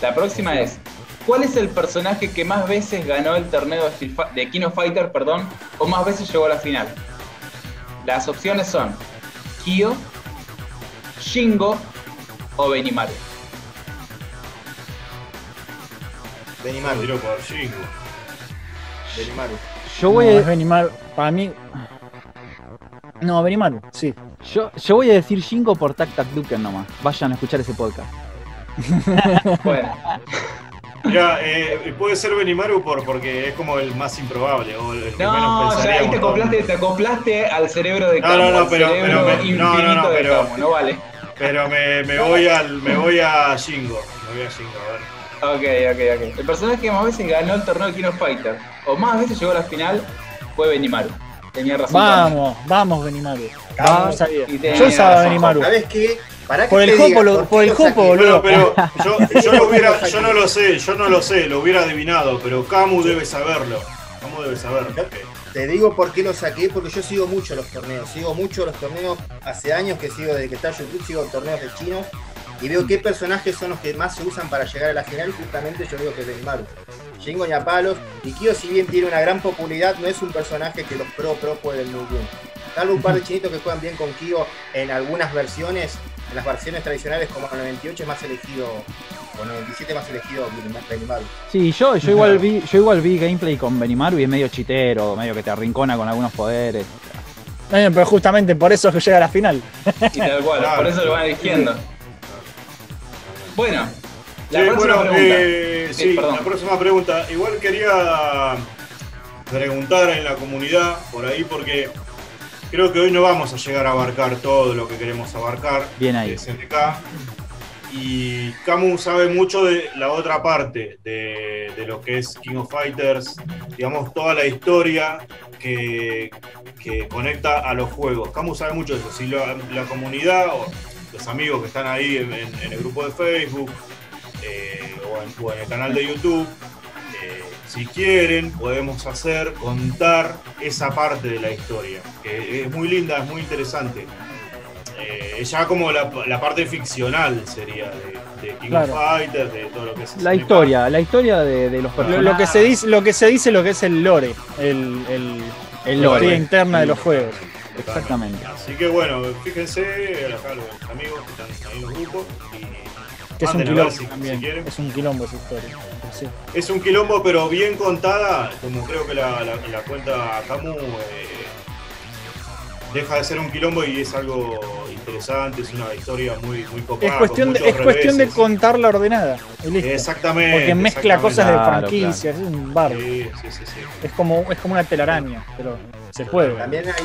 La próxima es, ¿cuál es el personaje que más veces ganó el torneo de, of Fighter, perdón, o más veces llegó a la final? Las opciones son Kyo, Shingo o Benimaru. Benimaru. Shingo. Benimaru. Yo voy, No, a, Benimaru. Para mí. No, Benimaru, sí. yo, yo voy a decir Jingo por Tac Tac Duken nomás. Vayan a escuchar ese podcast. Bueno, Mira, eh, puede ser Benimaru por, porque es como el más improbable o el que menos no, ya ahí pensaríamos te acoplaste, te acoplaste al cerebro de No, Camo, no, no, al pero- me- no, no, no, pero- Camo, no vale. Pero me, me voy al me voy a Shingo. Me voy a Shingo, a ver. Ok, ok, ok. El personaje que más veces ganó el torneo de King of Fighter, o más veces llegó a la final, fue Benimaru. Tenía razón. Vamos, vamos, Benimaru. Vamos, tenía Yo sabía. Benimaru. ¿Sabes qué? Para que Por el jopo, lo- ¿por el jopo, boludo. Bueno, pero yo, yo, lo hubiera, yo no lo sé, yo no lo sé, lo hubiera adivinado, pero Camu debe saberlo. Camu debe saber. porque- Te digo por qué lo saqué, porque yo sigo mucho los torneos. Sigo mucho los torneos. Hace años que sigo, desde que está YouTube, sigo torneos de chinos. Y veo qué personajes son los que más se usan para llegar a la final. Justamente yo digo que es Benimaru. Shingo y Palos. Y Kyo, si bien tiene una gran popularidad, no es un personaje que los pro pro pueden muy bien. Salvo un par de chinitos que juegan bien con Kyo en algunas versiones. En las versiones tradicionales, como el 98 es más elegido. O 97 más elegido Benimaru. Sí, yo, yo igual vi, yo igual vi gameplay con Benimaru y es medio chitero, medio que te arrincona con algunos poderes. Pero justamente por eso es que llega a la final. Y tal cual, Claro. por eso lo van eligiendo. Bueno, la Sí, próxima bueno, pregunta. eh, Sí, sí, perdón. la próxima pregunta.Igual quería preguntar en la comunidad por ahí porque creo que hoy no vamos a llegar a abarcar todo lo que queremos abarcar Bien ahí. de SNK. Y Camu sabe mucho de la otra parte de, de lo que es King of Fighters, digamos, toda la historia que, que conecta a los juegos. Camu sabe mucho de eso. Si la, la comunidad o los amigos que están ahí en, en- en el grupo de Facebook eh, o, en, o en el canal de YouTube, eh, si quieren, podemos hacer, contar esa parte de la historia, que es muy linda, es muy interesante. Eh, ya como la, la parte ficcional sería de, de King Claro. of Fighters, de todo lo que es La historia, la historia de, de los Lo, personajes. lo que se dice, lo que se dice, lo que es el lore, el, el, lore. historia interna de los juegos. Exactamente. Así que bueno, fíjense acá los amigos que están ahí en los grupos. y Que es un quilombo si- si también. quieren. es un quilombo esa historia. Sí. Es un quilombo, pero bien contada, como creo que la, la, la cuenta Camu, eh, deja de ser un quilombo y es algo interesante, es una historia muy, muy copada. Es cuestión, de, es cuestión de contarla ordenada. Exactamente. Porque mezcla exactamente. cosas de Claro, franquicias, es un barro. Sí, sí, sí, sí. Es como, es como una telaraña, pero se puede. También hay,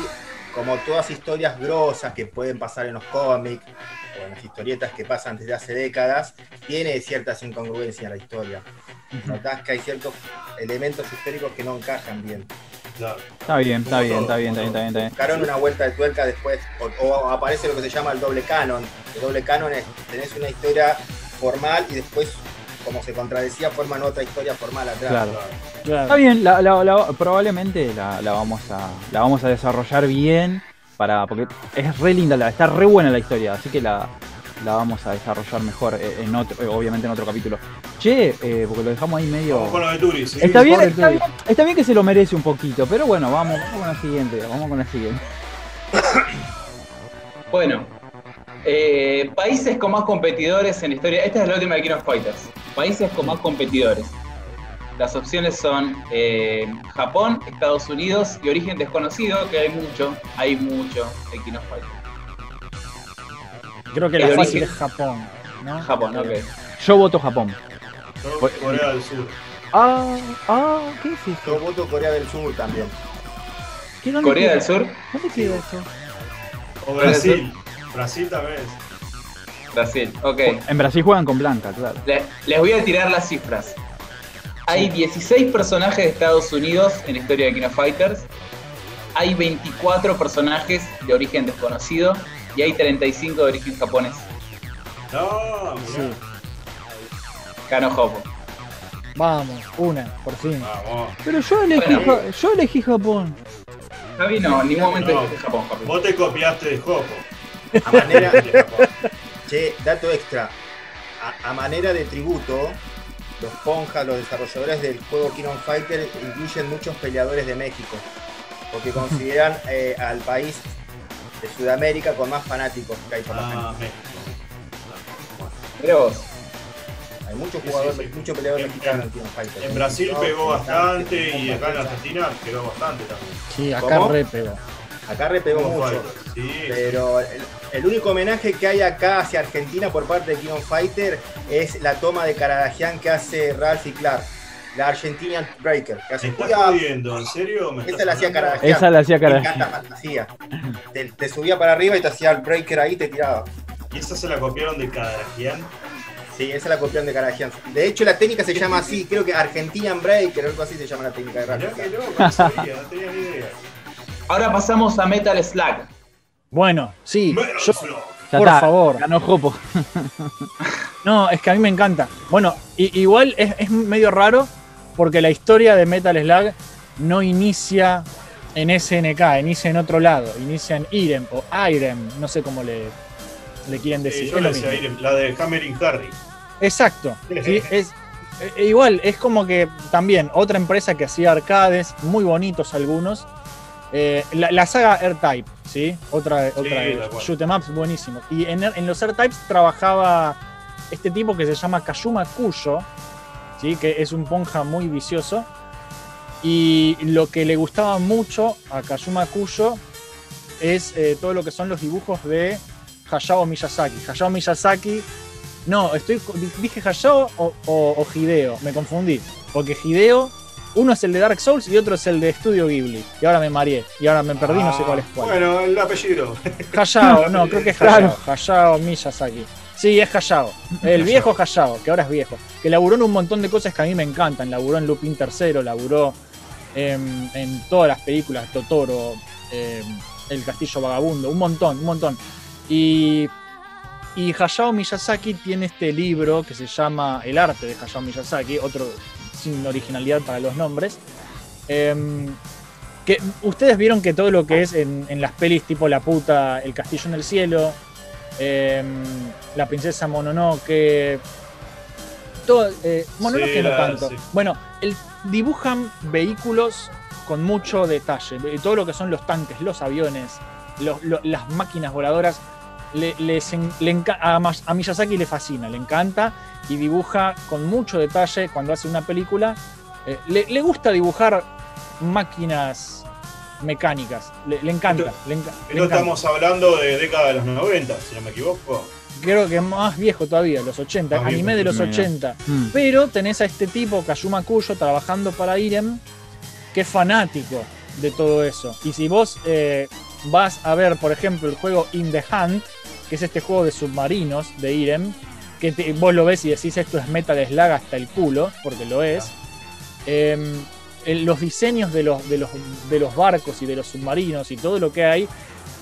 como todas historias grosas que pueden pasar en los cómics o en las historietas que pasan desde hace décadas, tiene ciertas incongruencias la historia. Notás que hay ciertos elementos históricos que no encajan bien. Claro. Está bien, está bien, está bien, está bien, está bien. Está bien. Buscaron una vuelta de tuerca después, o, o aparece lo que se llama el doble canon. El doble canon es, tenés una historia formal y después, como se contradecía, forman otra historia formal atrás. Claro. Claro. Está bien, la, la- la- probablemente la, la vamos a, la vamos a desarrollar bien para porque es re linda, la, está re buena la historia, así que la, la vamos a desarrollar mejor eh, en otro, eh, obviamente en otro capítulo. Che, eh, porque lo dejamos ahí medio. Vamos con lo de Turi, sí. Está bien, pobre está Turi. bien, está bien que se lo merece un poquito, pero bueno, vamos, vamos con la siguiente, vamos con la siguiente. Bueno, eh, países con más competidores en la historia. Esta es la última de King of Fighters. Países con más competidores. Las opciones son eh, Japón, Estados Unidos y origen desconocido, que hay mucho, hay mucho en King of Fighters. Creo que la El fácil origen- es Japón. ¿no? Japón, ok. Yo voto Japón. Yo, Corea del Sur. Ah, ah, ¿qué es eso? Yo voto Corea del Sur también. ¿Qué, dónde Corea queda? del Sur, ¿Dónde queda eso? O Brasil. Brasil también es. Brasil, ok. En Brasil juegan con Blanca, claro. Le- les voy a tirar las cifras. Hay 16 personajes de Estados Unidos en la historia de King of Fighters. Hay 24 personajes de origen desconocido y hay 35 de origen japonés. No. Sí. Kano Hopo. Vamos, una, por fin. Vamos. Pero yo elegí, Bueno. Ja- yo elegí Japón. Javi no, en ningún momento No. dijiste Japón, Javi. Vos te copiaste de Jopo. A manera, che, dato extra. A, a manera de tributo, los Ponjas, los desarrolladores del juego King of Fighter, incluyen muchos peleadores de México. Porque consideran eh, al país de Sudamérica con más fanáticos que hay por la Ah. Mirá vos. Hay muchos jugadores, sí, sí. muchos peleadores En- mexicanos en King of Fighter. En Brasil No, pegó bastante Francia, y acá en. Argentina pegó bastante también. Sí, acá ¿Cómo? re pegó. Acá repegó Como mucho. Pero el, único homenaje que hay acá hacia Argentina por parte de King of Fighter es la toma de Karadagian que hace Ralph y Clark, la Argentinian Breaker. Que ¿Me hace estás "Cuidado". jodiendo? ¿En serio? ¿Me Esa estás la hacía jodiendo? Karadagian. Esa la hacía Me cara. encanta fantasía. Te, te subía para arriba y te hacía el breaker ahí y te tiraba. ¿Y esa se la copiaron de Kadagian? Sí, esa es la copión de Karadagian. De hecho, la técnica se llama así, creo que Argentinian Breaker, algo así se llama la técnica de Ralph. No no tenía ni idea. Ahora pasamos a Metal Slug. Bueno, sí, yo-. Ya por está, favor. Ganó Jopo. No, es que a mí me encanta. Bueno, igual es, es medio raro porque la historia de Metal Slug no inicia en SNK, inicia en otro lado, inicia en Irem o Irem, no sé cómo le, le quieren Sí, decir. yo es le lo decía mismo. Irem, la de Hammering Harry. Exacto. sí, es, eh, igual, es como que también otra empresa que hacía arcades, muy bonitos algunos. Eh, la, la saga R-Type, ¿sí? Otra, otra de shoot 'em ups buenísimo. Y en, en los R-Types trabajaba este tipo que se llama Kayuma Kuyo, ¿sí? Que es un ponja muy vicioso. Y lo que le gustaba mucho a Kayuma Kuyo es eh, todo lo que son los dibujos de Hayao Miyazaki. Hayao Miyazaki no, estoy, dije Hayao o, o- o Hideo, me confundí. Porque Hideo, uno es el de Dark Souls y otro es el de Studio Ghibli. Y ahora me mareé, y ahora me perdí, no sé cuál es cuál. Ah, Bueno, el apellido. Hayao, no, creo que es Hayao. Hayao Miyazaki. Sí, es Hayao. El viejo Hayao, que ahora es viejo. Que laburó en un montón de cosas que a mí me encantan. Laburó en Lupin III, laburó en, en todas las películas, Totoro, eh, El Castillo Vagabundo, un montón, un montón. Y, y Hayao Miyazaki tiene este libro que se llama El arte de Hayao Miyazaki, otro sin originalidad para los nombres. Em, que ustedes vieron que todo lo que es en, en las pelis tipo La puta, El castillo en el cielo, em, La princesa Mononoke, todo, eh, Mononoke Sí, no tanto. sí. Bueno, el- dibujan vehículos con mucho detalle, eh, todo lo que son los tanques, los aviones, los- lo- las máquinas voladoras. Le, les en- le a, a Miyazaki le fascina, le encanta y dibuja con mucho detalle cuando hace una película. Eh, le, le gusta dibujar máquinas mecánicas, le, le encanta. le enca- le No encanta. estamos hablando de década de los 90, si no me equivoco. Creo que más viejo todavía, los 80, Más anime viejo, de los mira. 80. Mm. Pero tenés a este tipo, Kayuma Kuyo, trabajando para Irem, que es fanático de todo eso. Y si vos eh, vas a ver, por ejemplo, el juego In the Hunt, que es este juego de submarinos de Irem, vos lo ves y decís esto es Metal Slug hasta el culo, porque lo es. Eh, los diseños de los, de, los, de los barcos y de los submarinos y todo lo que hay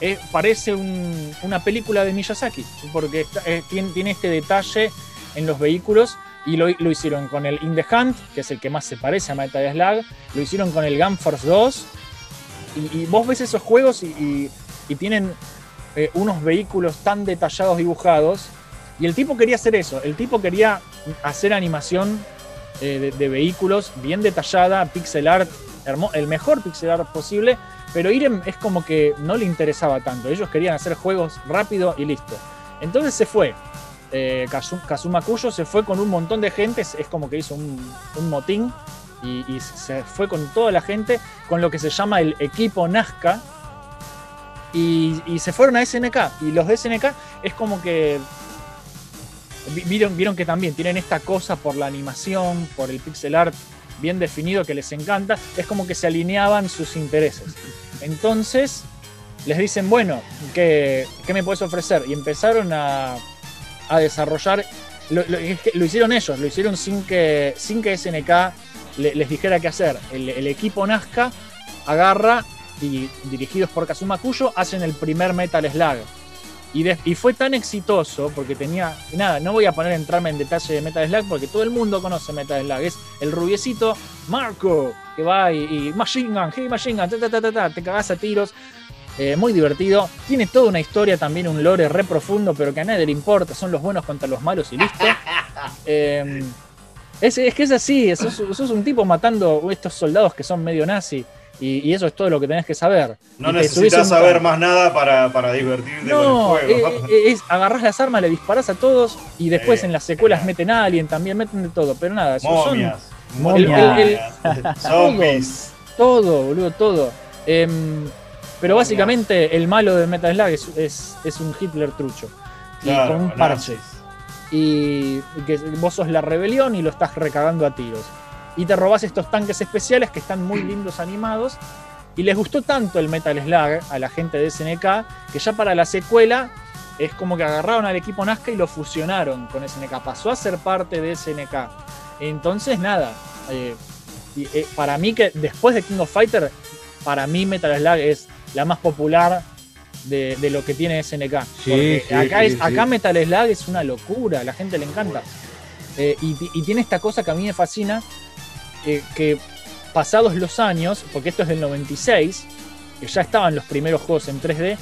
eh, parece un- una película de Miyazaki, porque está- eh, tiene, tiene este detalle en los vehículos y lo, lo hicieron con el In the Hunt, que es el que más se parece a Metal Slug, lo hicieron con el Gun Force 2 y, vos ves esos juegos y tienen eh, unos vehículos tan detallados dibujados y el tipo quería hacer eso, el tipo quería hacer animación eh, de, vehículos bien detallada, pixel art, el mejor pixel art posible, pero Irem es como que no le interesaba tanto. Ellos querían hacer juegos rápido y listo. Entonces se fue. Eh, Kazu- Kazuma se fue con un montón de gente, es, como que hizo un, motín y, y se fue con toda la gente, con lo que se llama el equipo Nazca. Y, y se fueron a SNK. Y los de SNK es como que. Vi- Vieron, que también tienen esta cosa por la animación, por el pixel art bien definido que les encanta. Es como que se alineaban sus intereses. Entonces les dicen, bueno, ¿qué, qué me puedes ofrecer? Y empezaron a, a desarrollar. Lo, lo- hicieron ellos, lo hicieron sin que, sin que SNK le- les dijera qué hacer. El, equipo Nazca agarra y dirigidos por Kazuma Kuyo hacen el primer Metal Slug. Y, de- y fue tan exitoso porque tenía. Nada, no voy a poner entrarme en detalle de Metal Slug porque todo el mundo conoce Metal Slug. Es el rubiecito Marco que va y, y Machine Gun, hey Machine Gun, ta, ta, ta, ta, te cagás a tiros. Eh, muy divertido. Tiene toda una historia, también un lore re profundo, pero que a nadie le importa. Son los buenos contra los malos y listo. Eh, es, es que es así, sos, sos un tipo matando estos soldados que son medio nazi. Y, y eso es todo lo que tenés que saber. No Y necesitas saber más nada para, para divertirte No, con el juego. eh, eh, es, agarrás las armas, le disparás a todos y después Eh, en las secuelas eh. meten a alguien, también meten de todo, pero nada, eso son momias. El- el- Zombies. todo, boludo, todo. Em, pero Momias. básicamente el malo de Metal Slug es, es, es un Hitler trucho. Y con un parche. nazis. Y, y que vos sos la rebelión y lo estás recagando a tiros. Y te robás estos tanques especiales que están muy lindos animados. Y les gustó tanto el Metal Slug a la gente de SNK que ya para la secuela es como que agarraron al equipo Nazca y lo fusionaron con SNK. Pasó a ser parte de SNK. Entonces, nada. eh, y, eh, para mí, que después de King of Fighter, para mí Metal Slug es la más popular de, de lo que tiene SNK. Sí, Porque sí, acá, es, sí. acá Metal Slug es una locura, a la gente le encanta. Eh, y, y tiene esta cosa que a mí me fascina, eh, que pasados los años, porque esto es del 96, que ya estaban los primeros juegos en 3D,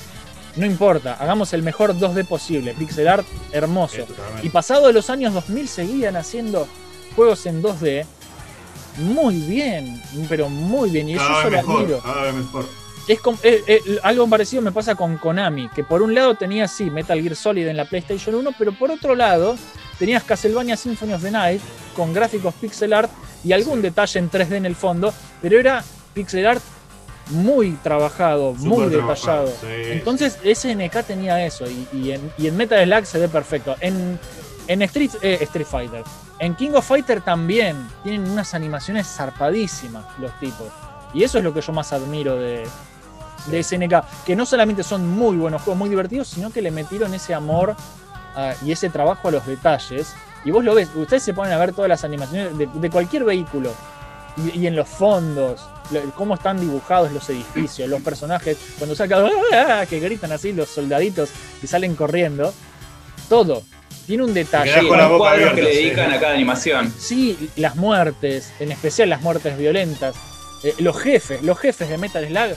no importa, hagamos el mejor 2D posible, pixel art hermoso. Sí. Y pasados los años 2000 seguían haciendo juegos en 2D muy bien, pero muy bien. Y eso yo lo admiro. Es eh, eh, algo parecido me pasa con Konami, que por un lado tenía sí Metal Gear Solid en la PlayStation 1, pero por otro lado tenías Castlevania Symphony of the Night con gráficos pixel art y algún detalle en 3D en el fondo, pero era pixel art muy trabajado, muy detallado. sí. Entonces SNK tenía eso y, y en, y en Metal Slug se ve perfecto. En, en Street, eh, Street Fighter, en King of Fighter también tienen unas animaciones zarpadísimas los tipos. Y eso es lo que yo más admiro de, de SNK, que no solamente son muy buenos juegos, muy divertidos, sino que le metieron ese amor ah, y ese trabajo a los detalles. Y vos lo ves, ustedes se ponen a ver todas las animaciones de, de cualquier vehículo y, y en los fondos, lo- cómo están dibujados los edificios, los personajes, cuando sacan ¡ah! que gritan así los soldaditos y salen corriendo, todo. Tiene un detalle. Sí, con la los boca cuadros abierta, que le sí. dedican a cada animación. Sí, las muertes, en especial las muertes violentas. Eh, los jefes, los jefes de Metal Slug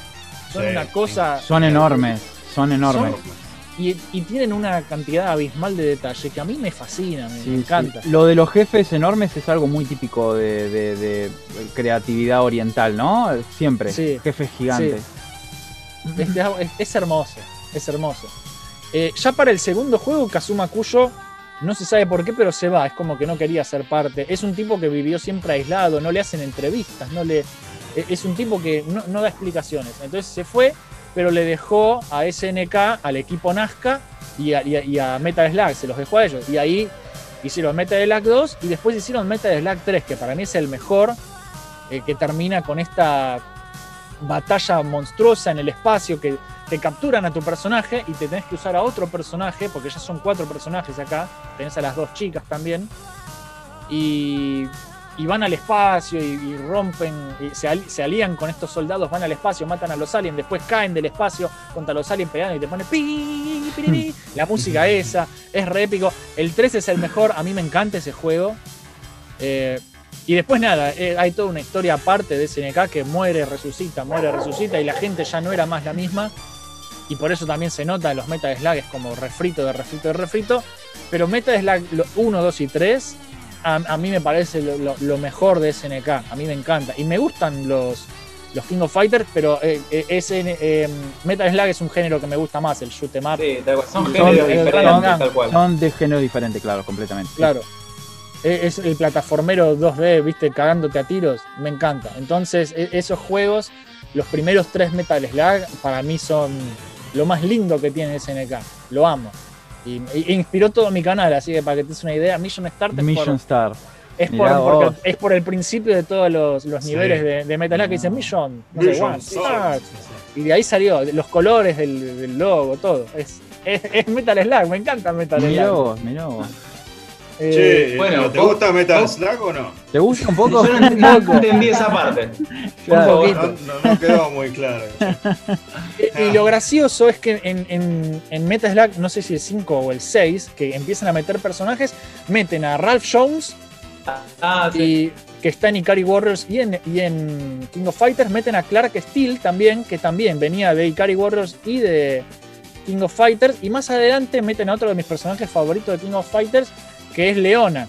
son Sí, una cosa. Son enormes, son enormes. Y, y tienen una cantidad abismal de detalle que a mí me fascina, me, me Sí, sí. encanta. Lo de los jefes enormes es algo muy típico de, de- de creatividad oriental, ¿no? Siempre. Sí. Jefes gigantes. Es, es- es hermoso, es hermoso. Eh, ya para el segundo juego, Kazuma Kuyo, no se sabe por qué, pero se va. Es como que no quería ser parte. Es un tipo que vivió siempre aislado, no le hacen entrevistas, no le. e- Es un tipo que no, no da explicaciones. Entonces se fue, pero le dejó a SNK, al equipo Nazca y a, y a- Metal Slug, se los dejó a ellos. Y ahí hicieron Metal Slug 2 y después hicieron Metal Slug 3, que para mí es el mejor, eh, que termina con esta batalla monstruosa en el espacio que te capturan a tu personaje y te tenés que usar a otro personaje, porque ya son cuatro personajes acá, tenés a las dos chicas también, y, y van al espacio y, y rompen, y se, al- se alían con estos soldados, van al espacio, matan a los aliens, después caen del espacio contra los aliens peleando y te pone pi, pi, pi, pi, la música esa, es re épico. El 3 es el mejor, a mí me encanta ese juego. Eh, y después nada, eh, hay toda una historia aparte de SNK que muere, resucita, muere, resucita y la gente ya no era más la misma. Y por eso también se nota los Metal Slug es como refrito de refrito de refrito. Pero Metal Slug 1, 2 y 3 a, a mí me parece lo, lo- lo mejor de SNK. A mí me encanta. Y me gustan los, los King of Fighters, pero eh, eh, SN eh, Metal Slug es un género que me gusta más, el shoot 'em up. Sí. Son Son- géneros el diferentes, Run and tal cual. Son de género diferente, claro, completamente. Claro. E- Es el plataformero 2D, viste, cagándote a tiros. Me encanta. Entonces, e- esos juegos, los primeros tres Metal Slug, para mí son lo más lindo que tiene SNK. Lo amo. Y, y inspiró todo mi canal, así que para que te des una idea, Mission Start es, Mission por, Star. es, por, Mirá porque es por el principio de todos los, los Sí. niveles de, de Metal Slug que dicen Mission, no sé, Mission One, Sword. Start. Y de ahí salió, los colores del, del logo, todo. Es, es, es Metal Slug, me encanta Metal Mirá Slug. vos, mirá vos. Eh, Che, bueno, ¿te vos- gusta Metal vos- Slug o no? ¿Te gusta un poco? Yo no, no entendí esa parte. Claro. poquito. No, no, no quedó muy claro. Y lo gracioso es que en, en, en Metal Slug, no sé si el 5 o el 6, que empiezan a meter personajes, meten a Ralph Jones, Ah, sí. y, que está en Ikari Warriors, y en, y en King of Fighters meten a Clark Steel también, que también venía de Ikari Warriors y de King of Fighters. Y más adelante meten a otro de mis personajes favoritos de King of Fighters, que es Leona,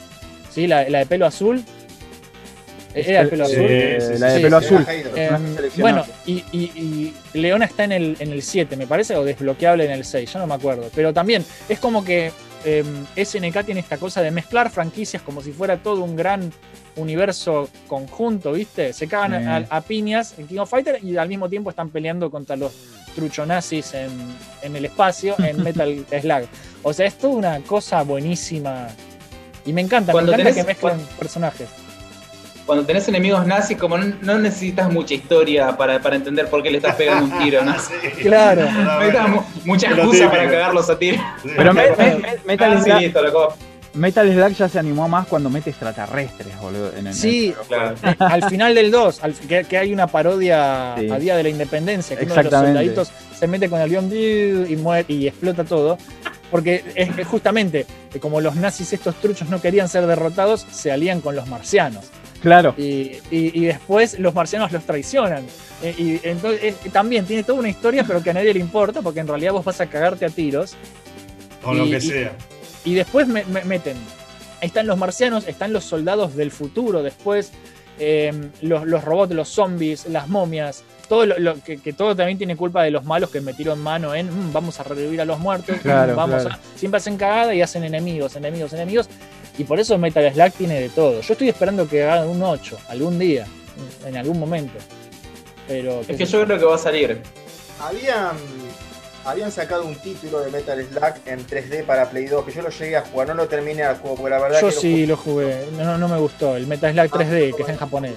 ¿sí? la, la de pelo azul. Era de pelo Sí, azul. Eh, la de pelo azul. Eh, bueno, y, y- y Leona está en el, en el 7, me parece, o desbloqueable en el 6, ya no me acuerdo. Pero también es como que eh, SNK tiene esta cosa de mezclar franquicias como si fuera todo un gran universo conjunto, ¿viste? Se cagan a, a piñas en King of Fighters y al mismo tiempo están peleando contra los truchonazis en, en el espacio en Metal Slug. O sea, es toda una cosa buenísima. Y me encanta, Cuando me encanta tenés- que mezclan personajes. Cuando tenés enemigos nazis, como no, no necesitas mucha historia para, para entender por qué le estás pegando un tiro, ¿no? Sí. Claro. Necesitas bueno. mu- mucha excusa para cagarlos a tiros. Sí. Pero me- me- me- Metal, Ah, sí. Metal Slug ya se animó más cuando mete extraterrestres, boludo. en el- Sí, Claro. al final del 2, al- que, que hay una parodia Sí. a Día de la Independencia, que uno de los Exactamente. soldaditos se mete con el avión y muere y explota todo. Porque es, es justamente como los nazis, estos truchos no querían ser derrotados, se alían con los marcianos. Claro. Y, y- y después los marcianos los traicionan. Eh, y entonces también tiene toda una historia, pero que a nadie le importa, porque en realidad vos vas a cagarte a tiros. Con lo que y- sea. Y después me, me- meten. Están los marcianos, están los soldados del futuro, después eh, los, los robots, los zombies, las momias. Todo lo, lo- que, que todo también tiene culpa de los malos que metieron mano en "Mm, vamos a revivir a los muertos, Claro, vamos claro. a. Siempre hacen cagada y hacen enemigos, enemigos, enemigos. Y por eso Metal Slug tiene de todo. Yo estoy esperando que hagan un 8 algún día, en algún momento. Pero. Es que yo creo que va a salir. Habían, habían sacado un título de Metal Slug en 3D para Play 2 que yo lo llegué a jugar, no lo terminé al juego, porque la verdad Yo que lo sí lo jugué, no, no me gustó. El Metal Slug 3D, que está en japonés.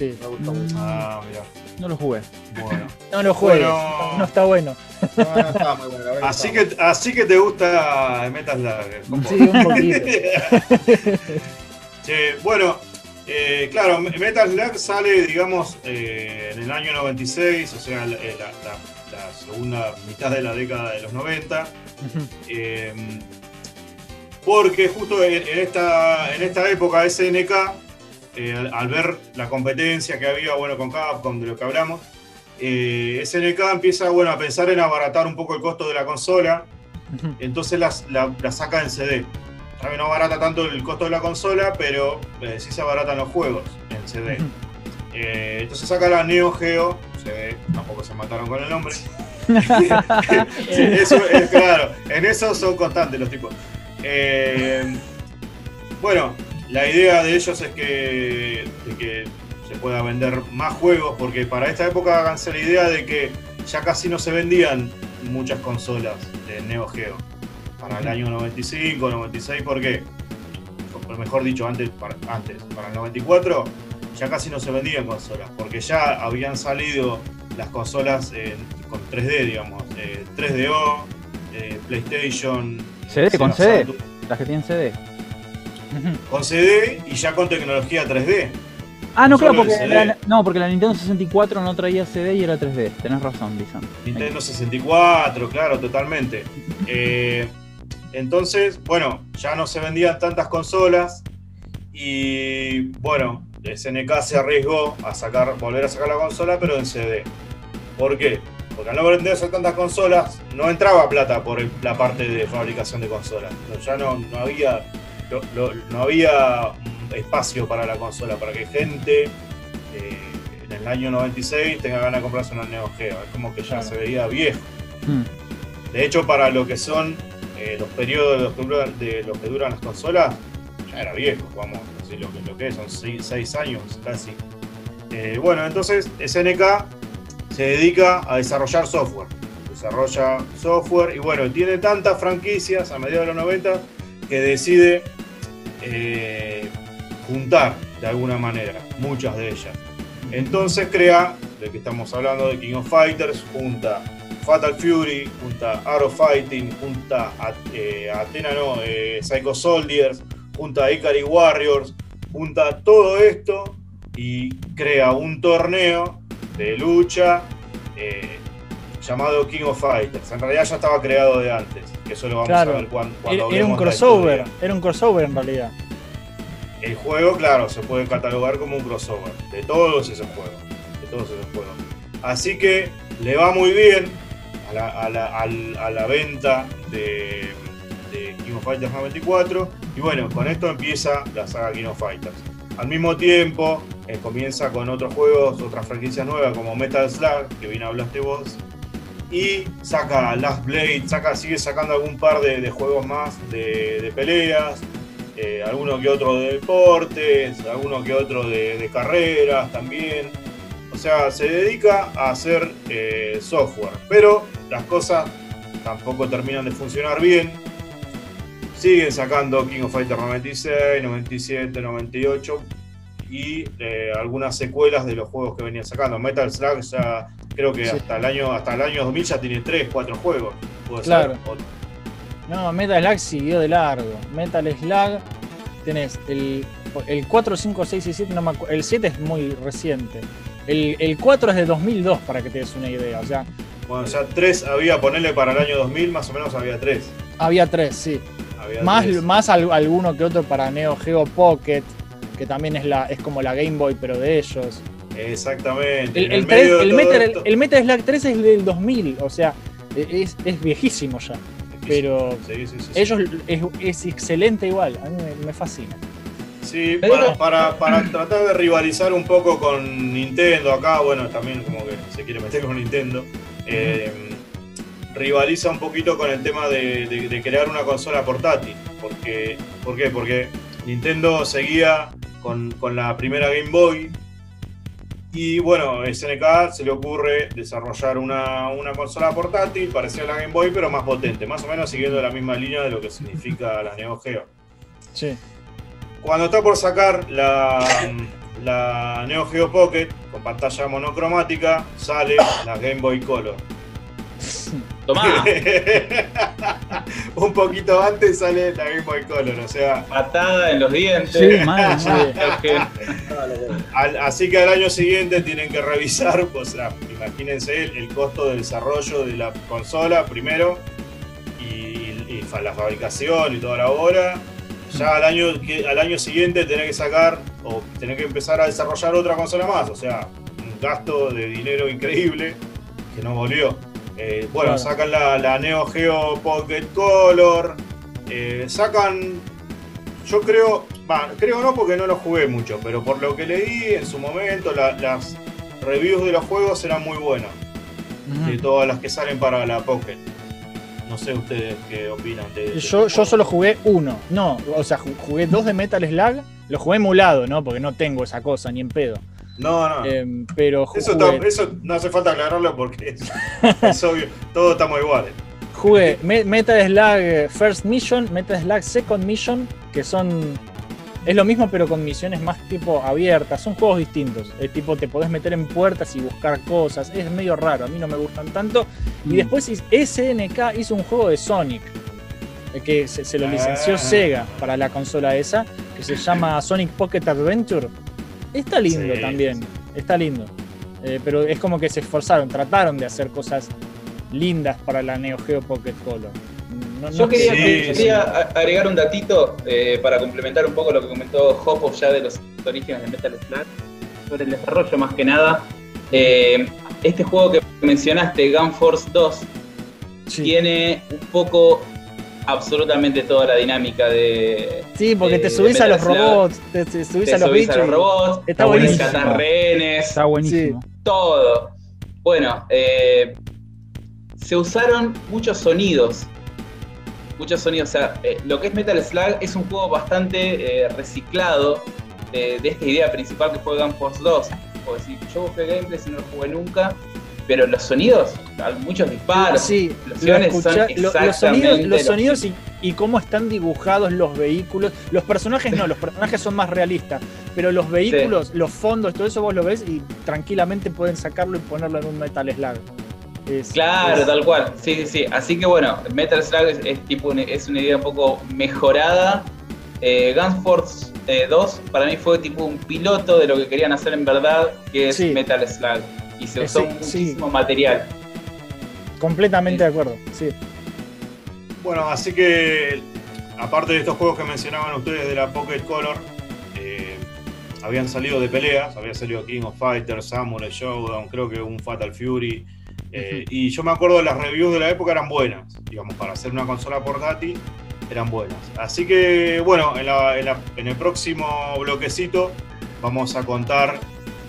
Sí. jugué, me gustó mucho. Ah, mira. No lo jugué. Bueno. No lo juegues, Bueno. no está bueno. No, no estaba muy bueno, verdad Así que, así que te gusta Metal. Sí, un poquito. Che, bueno, eh, claro, Metal Slug sale, digamos, eh, en el año 96, o sea, la, eh, la- la- la segunda mitad de la década de los 90. eh, porque justo en, en esta, en esta época SNK, eh, al, al ver la competencia que había bueno, con Capcom, de lo que hablamos, eh, SNK empieza bueno, a pensar en abaratar un poco el costo de la consola, entonces las- la, la saca en CD. Sabe, no barata tanto el costo de la consola, pero eh, sí se abaratan los juegos en CD. Entonces saca la Neo Geo, CD, tampoco se mataron con el nombre. Sí, eso es claro, en eso son constantes los tipos. Bueno, la idea de ellos es que, de que se pueda vender más juegos, porque para esta época háganse la idea de que ya casi no se vendían muchas consolas de Neo Geo. Para el año 95, 96, ¿por qué? O mejor dicho, antes para, antes, para el 94 ya casi no se vendían consolas, porque ya habían salido las consolas eh, con 3D, digamos, eh, 3DO, eh, PlayStation, CD, con CD. Saturn, Las que tienen CD. Con CD y ya con tecnología 3D. Ah, no, claro, porque la, no, porque la Nintendo 64 no traía CD y era 3D. Tenés razón, Lisan. Nintendo 64, claro, totalmente. Eh, entonces, bueno, ya no se vendían tantas consolas y bueno, SNK se arriesgó a sacar, volver a sacar la consola, pero en CD. ¿Por qué? Porque al no venderse tantas consolas, no entraba plata por la parte de fabricación de consolas. No, Ya no, no había, lo- lo- no había espacio para la consola, para que gente eh, en el año 96 tenga ganas de comprarse una Neo Geo. Es como que ya Claro. se veía viejo. Mm. De hecho, para lo que son eh, los periodos de los, que duran, de los que duran las consolas, ya era viejo, vamos a decir lo que, lo que es, son 6 años casi. Eh, bueno, entonces SNK se dedica a desarrollar software. Desarrolla software y bueno, tiene tantas franquicias a mediados de los 90 que decide eh, juntar de alguna manera muchas de ellas. Entonces crea, de que estamos hablando de King of Fighters, junta Fatal Fury, junta Art of Fighting, junta a, eh, Athena, no, eh, Psycho Soldiers, junta Ikari Warriors, junta todo esto y crea un torneo de lucha eh, llamado King of Fighters. En realidad ya estaba creado de antes, que eso lo vamos Claro. a ver cuan- cuando, Era, un crossover, era un crossover en realidad. El juego, claro, se puede catalogar como un crossover de todos esos juegos. De todos esos juegos. Así que le va muy bien a la, a la- al- a la venta de, de King of Fighters 94. Y bueno, con esto empieza la saga King of Fighters. Al mismo tiempo, eh, comienza con otros juegos, otras franquicias nuevas como Metal Slug, que bien hablaste vos. Y saca Last Blade, saca, sigue sacando algún par de, juegos más de, peleas eh, alguno que otro de deportes, alguno que otro de, carreras también. O sea, se dedica a hacer eh, software, pero las cosas tampoco terminan de funcionar bien. Siguen sacando King of Fighters 96, 97, 98 y eh, algunas secuelas de los juegos que venían sacando. Metal Slug ya creo que Sí. hasta el año hasta el año 2000 ya tiene 3, 4 juegos. Claro. O- No, Metal Slug siguió de largo. Metal Slug tenés el, el 4, 5, 6 y 7, no me el 7 es muy reciente. El, el 4 es de 2002 para que te des una idea. O sea, Bueno, ya 3 había, ponerle para el año 2000, más o menos había 3. había 3, sí. Había Más, más al- alguno que otro para Neo Geo Pocket, que también es, la, es como la Game Boy, pero de ellos. Exactamente. El, el, medio de el todo Metal, esto- el Metal Slug 3 es del 2000, o sea, es, es viejísimo ya. Pero Sí, sí, sí, sí. ellos es, es excelente igual, a mí me, me fascina. Sí, para, para, para tratar de rivalizar un poco con Nintendo acá, bueno, también como que se quiere meter con Nintendo, eh, rivaliza un poquito con el tema de, de- de crear una consola portátil. Porque, ¿Por qué? Porque Nintendo seguía con, con la primera Game Boy y bueno, SNK se le ocurre desarrollar una, una consola portátil parecida a la Game Boy, pero más potente, más o menos siguiendo la misma línea de lo que significa la Neo Geo. Sí. Cuando está por sacar la, la Neo Geo Pocket con pantalla monocromática, sale la Game Boy Color. Tomá, Un poquito antes sale la Game Boy Color, o sea, patada en los dientes. Sí, al- así que al año siguiente tienen que revisar, o sea, imagínense el, el costo del desarrollo de la consola primero y, y fa- la fabricación y toda la hora. Ya al año, al año siguiente tener que sacar o tener que empezar a desarrollar otra consola más, o sea, un gasto de dinero increíble que no volvió. Eh, bueno, Claro. sacan la, la Neo Geo Pocket Color, eh, sacan yo creo, va, creo no porque no lo jugué mucho, pero por lo que leí en su momento, la- las reviews de los juegos eran muy buenas, de todas las que salen para la Pocket. No sé ustedes qué opinan de de Yo, este yo solo jugué uno, no, o sea, ju- jugué dos de Metal Slug, lo jugué emulado, ¿no? Porque no tengo esa cosa, ni en pedo. No, no. Em, pero eso, jugué, está- eso no hace falta aclararlo porque es, es obvio, todos estamos iguales. jugué Me- Metal Slug eh, First Mission, Metal Slug Second Mission, que son. Es lo mismo, pero con misiones más tipo abiertas. Son juegos distintos. Es tipo, te podés meter en puertas y buscar cosas. Es medio raro, a mí no me gustan tanto. Y Mm. después SNK hizo un juego de Sonic. eh, Que se, se lo licenció Ah. Sega para la consola esa. Que se llama Sonic Pocket Adventure. Está lindo Sí, también. Está lindo. Eh, pero es como que se esforzaron, trataron de hacer cosas lindas para la Neo Geo Pocket Color. No- no Yo quería, Sí, yo sí. quería agregar un datito eh, para complementar un poco lo que comentó Hopo ya de los orígenes de Metal Slug, sobre el desarrollo más que nada. Eh, este juego que mencionaste, Gun Force 2, Sí. tiene un poco absolutamente toda la dinámica de. Sí, porque te subís a los robots, te, te subís Te a los subís bichos. a los robots, Está buenísimo. rescatar rehenes, Está buenísimo. todo. Bueno, eh, se usaron muchos sonidos. Muchos sonidos. O sea, eh, lo que es Metal Slug es un juego bastante eh, reciclado de, de esta idea principal que fue Gun Force 2. O decir, yo busqué gameplay y no lo jugué nunca. Pero los sonidos, muchos disparos, Sí, lo son los sonidos, los y, y cómo están dibujados los vehículos. Los personajes no, los personajes son más realistas, pero los vehículos, los fondos, todo eso vos lo ves y tranquilamente pueden sacarlo y ponerlo en un Metal Slug. Es- Claro, es- tal cual. Sí, sí, sí. Así que bueno, Metal Slug es, es tipo una, es una idea un poco mejorada. Eh, Guns Force eh, 2 para mí fue tipo un piloto de lo que querían hacer en verdad, que es Sí. Metal Slug. Y se Eh, usó sí, sí. muchísimo material. completamente de acuerdo. Sí. Bueno, así que aparte de estos juegos que mencionaban ustedes de la Pocket Color, eh, habían salido de peleas, había salido King of Fighters, Samurai Showdown, creo que un Fatal Fury. eh, Y yo me acuerdo las reviews de la época eran buenas, digamos, para hacer una consola portátil eran buenas. Así que bueno, en, la- en la- en el próximo bloquecito vamos a contar,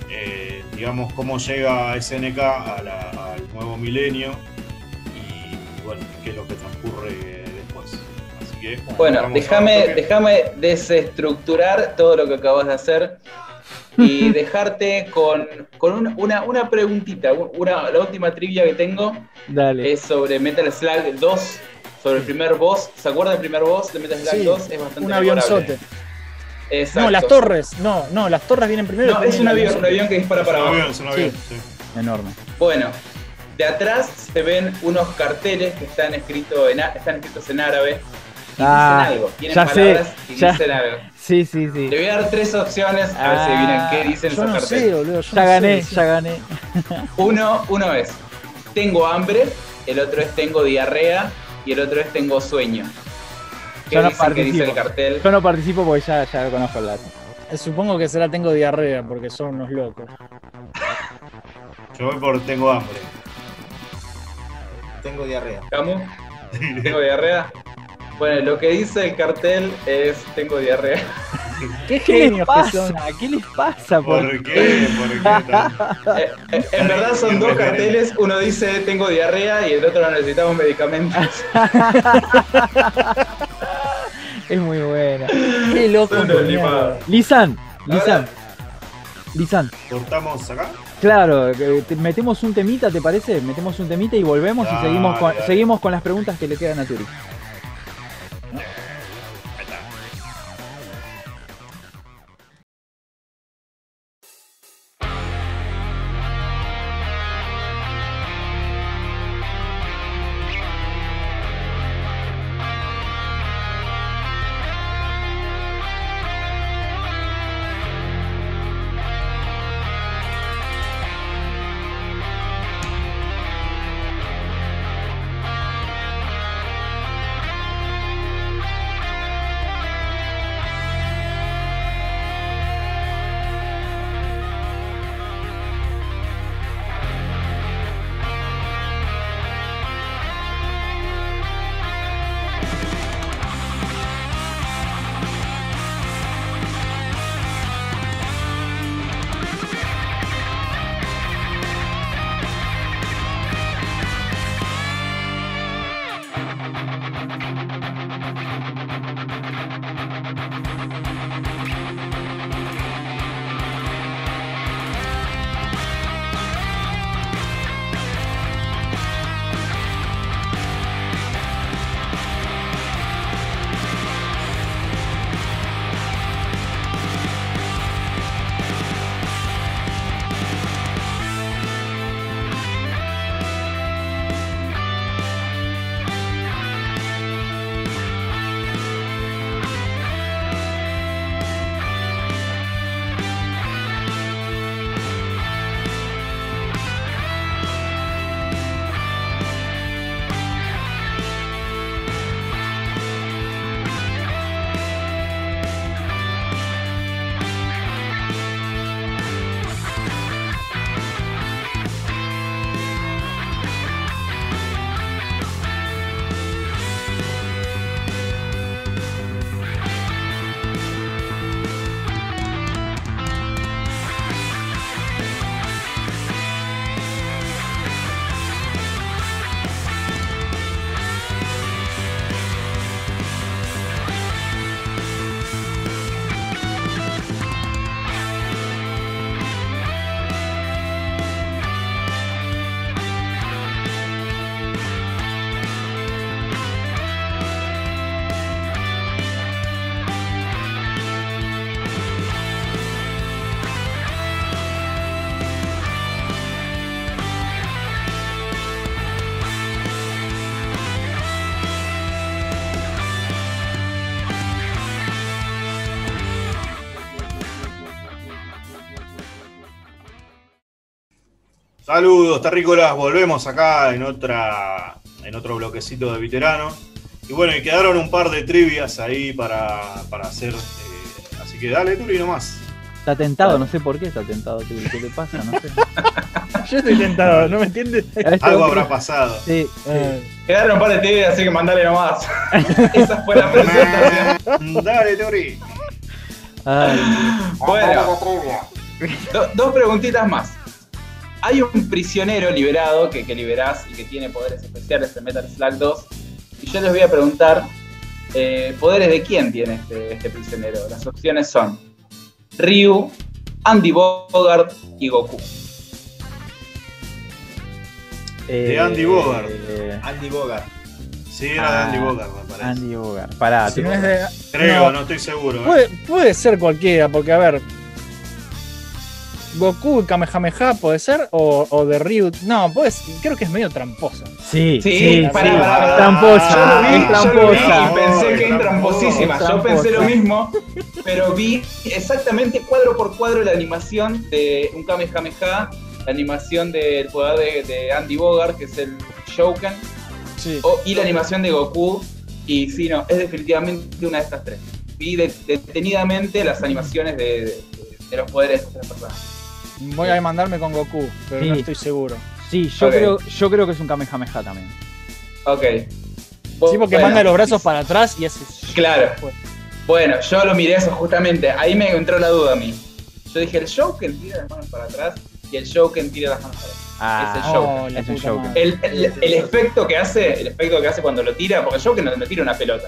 eh, digamos, cómo llega SNK a la- al nuevo milenio y bueno, qué es lo que transcurre después. Así que Bueno, déjame, déjame desestructurar todo lo que acabas de hacer y dejarte con, con un- una, una preguntita. Una, la última trivia que tengo Dale. es sobre Metal Slug 2, sobre el primer boss. ¿Se acuerdan del primer boss de Metal Slug Sí, 2? Es bastante un avionzote. Exacto. No, las torres. No, no, las torres vienen primero. No, es un avión, un avión que dispara Es un para abajo. avión, es un avión, sí. Enorme. Bueno, de atrás se ven unos carteles que están escritos en, a- están escritos en árabe. Y Ah, dicen algo, tienen ya sé, palabras y ya. dicen algo. Sí, sí, sí. Le voy a dar tres opciones a ver si adivinan qué dicen Yo esos no carteles. sé, boludo. yo Ya no gané, sé, sí. ya gané. Uno, uno es tengo hambre, el otro es tengo diarrea y el otro es tengo sueño. ¿Qué Yo no que dice el participo. cartel? Yo no participo porque ya, ya lo conozco el dato. Eh, Supongo que será tengo diarrea porque son unos locos. Yo voy por tengo hambre. Tengo diarrea. ¿Camu? ¿Tengo diarrea? Bueno, lo que dice el cartel es tengo diarrea. ¿Qué ¿Qué les genios que son? pasa? ¿Qué les pasa? por- ¿Por qué? ¿Por qué? tan- Eh, eh, en verdad son dos carteles, uno dice tengo diarrea y el otro necesitamos medicamentos. Es muy buena. Qué loco. Lisan, Lisan. Lisan, ¿Cortamos acá? claro, eh, te- metemos un temita, ¿te parece? Metemos un temita y volvemos y seguimos con, dale. seguimos con las preguntas que le quedan a Turi. Yeah. Saludos, terrícolas. Volvemos acá en otra en otro bloquecito de veteranos. Y bueno, y quedaron un par de trivias ahí para, para hacer. eh, así que dale, Turi, nomás. Está tentado, no sé por qué está tentado, Turi. ¿Qué le pasa? No sé. Yo estoy tentado, ¿no me entiendes? Este Algo otro- habrá pasado. Sí. Eh, Quedaron un par de tibias, así que mandale nomás. Esa fue la presentación. dale, Turi. Ay, Bueno, do- dos preguntitas más. Hay un prisionero liberado que, que liberás y que tiene poderes especiales en Metal Slug 2. Y yo les voy a preguntar, eh, ¿poderes de quién tiene este, este prisionero? Las opciones son Ryu, Andy Bogart y Goku. eh, Andy Bogart. eh, Andy Bogart. Sí, era de Ah, Andy Bogart, me parece. Andy Bogart. Pará, si te- no es de- Creo, no, no, estoy seguro. ¿eh? puede, puede ser cualquiera, porque a ver. Goku y Kamehameha puede ser, o, o de Ryu. No, pues creo que es medio tramposa. Sí, Sí, sí. Tramposa, Yo lo vi, es yo lo vi tramposa. y pensé que es Es tramposísima. Yo pensé lo mismo, pero vi exactamente cuadro por cuadro la animación de un Kamehameha, la animación del poder de, de Andy Bogart, que es el Shouken, Sí. o- y la animación de Goku. Y sí, no, es definitivamente una de estas tres. vi de- detenidamente las animaciones de, de- de los poderes de las personas. Voy a mandarme con Goku, pero no estoy seguro. Sí, yo, creo, yo creo que es un Kamehameha también. Ok. Sí, porque Bueno, manda los brazos para atrás y hace. Claro. Bueno, yo lo miré eso justamente. Ahí me entró la duda a mí. Yo dije, el Shoken tira las manos para atrás y el Shoken tira las manos para atrás. Ah, Es el Joker. Oh, Es puta Joker. El, el- el efecto que hace, el efecto que hace cuando lo tira, porque el Joker no, no tira una pelota.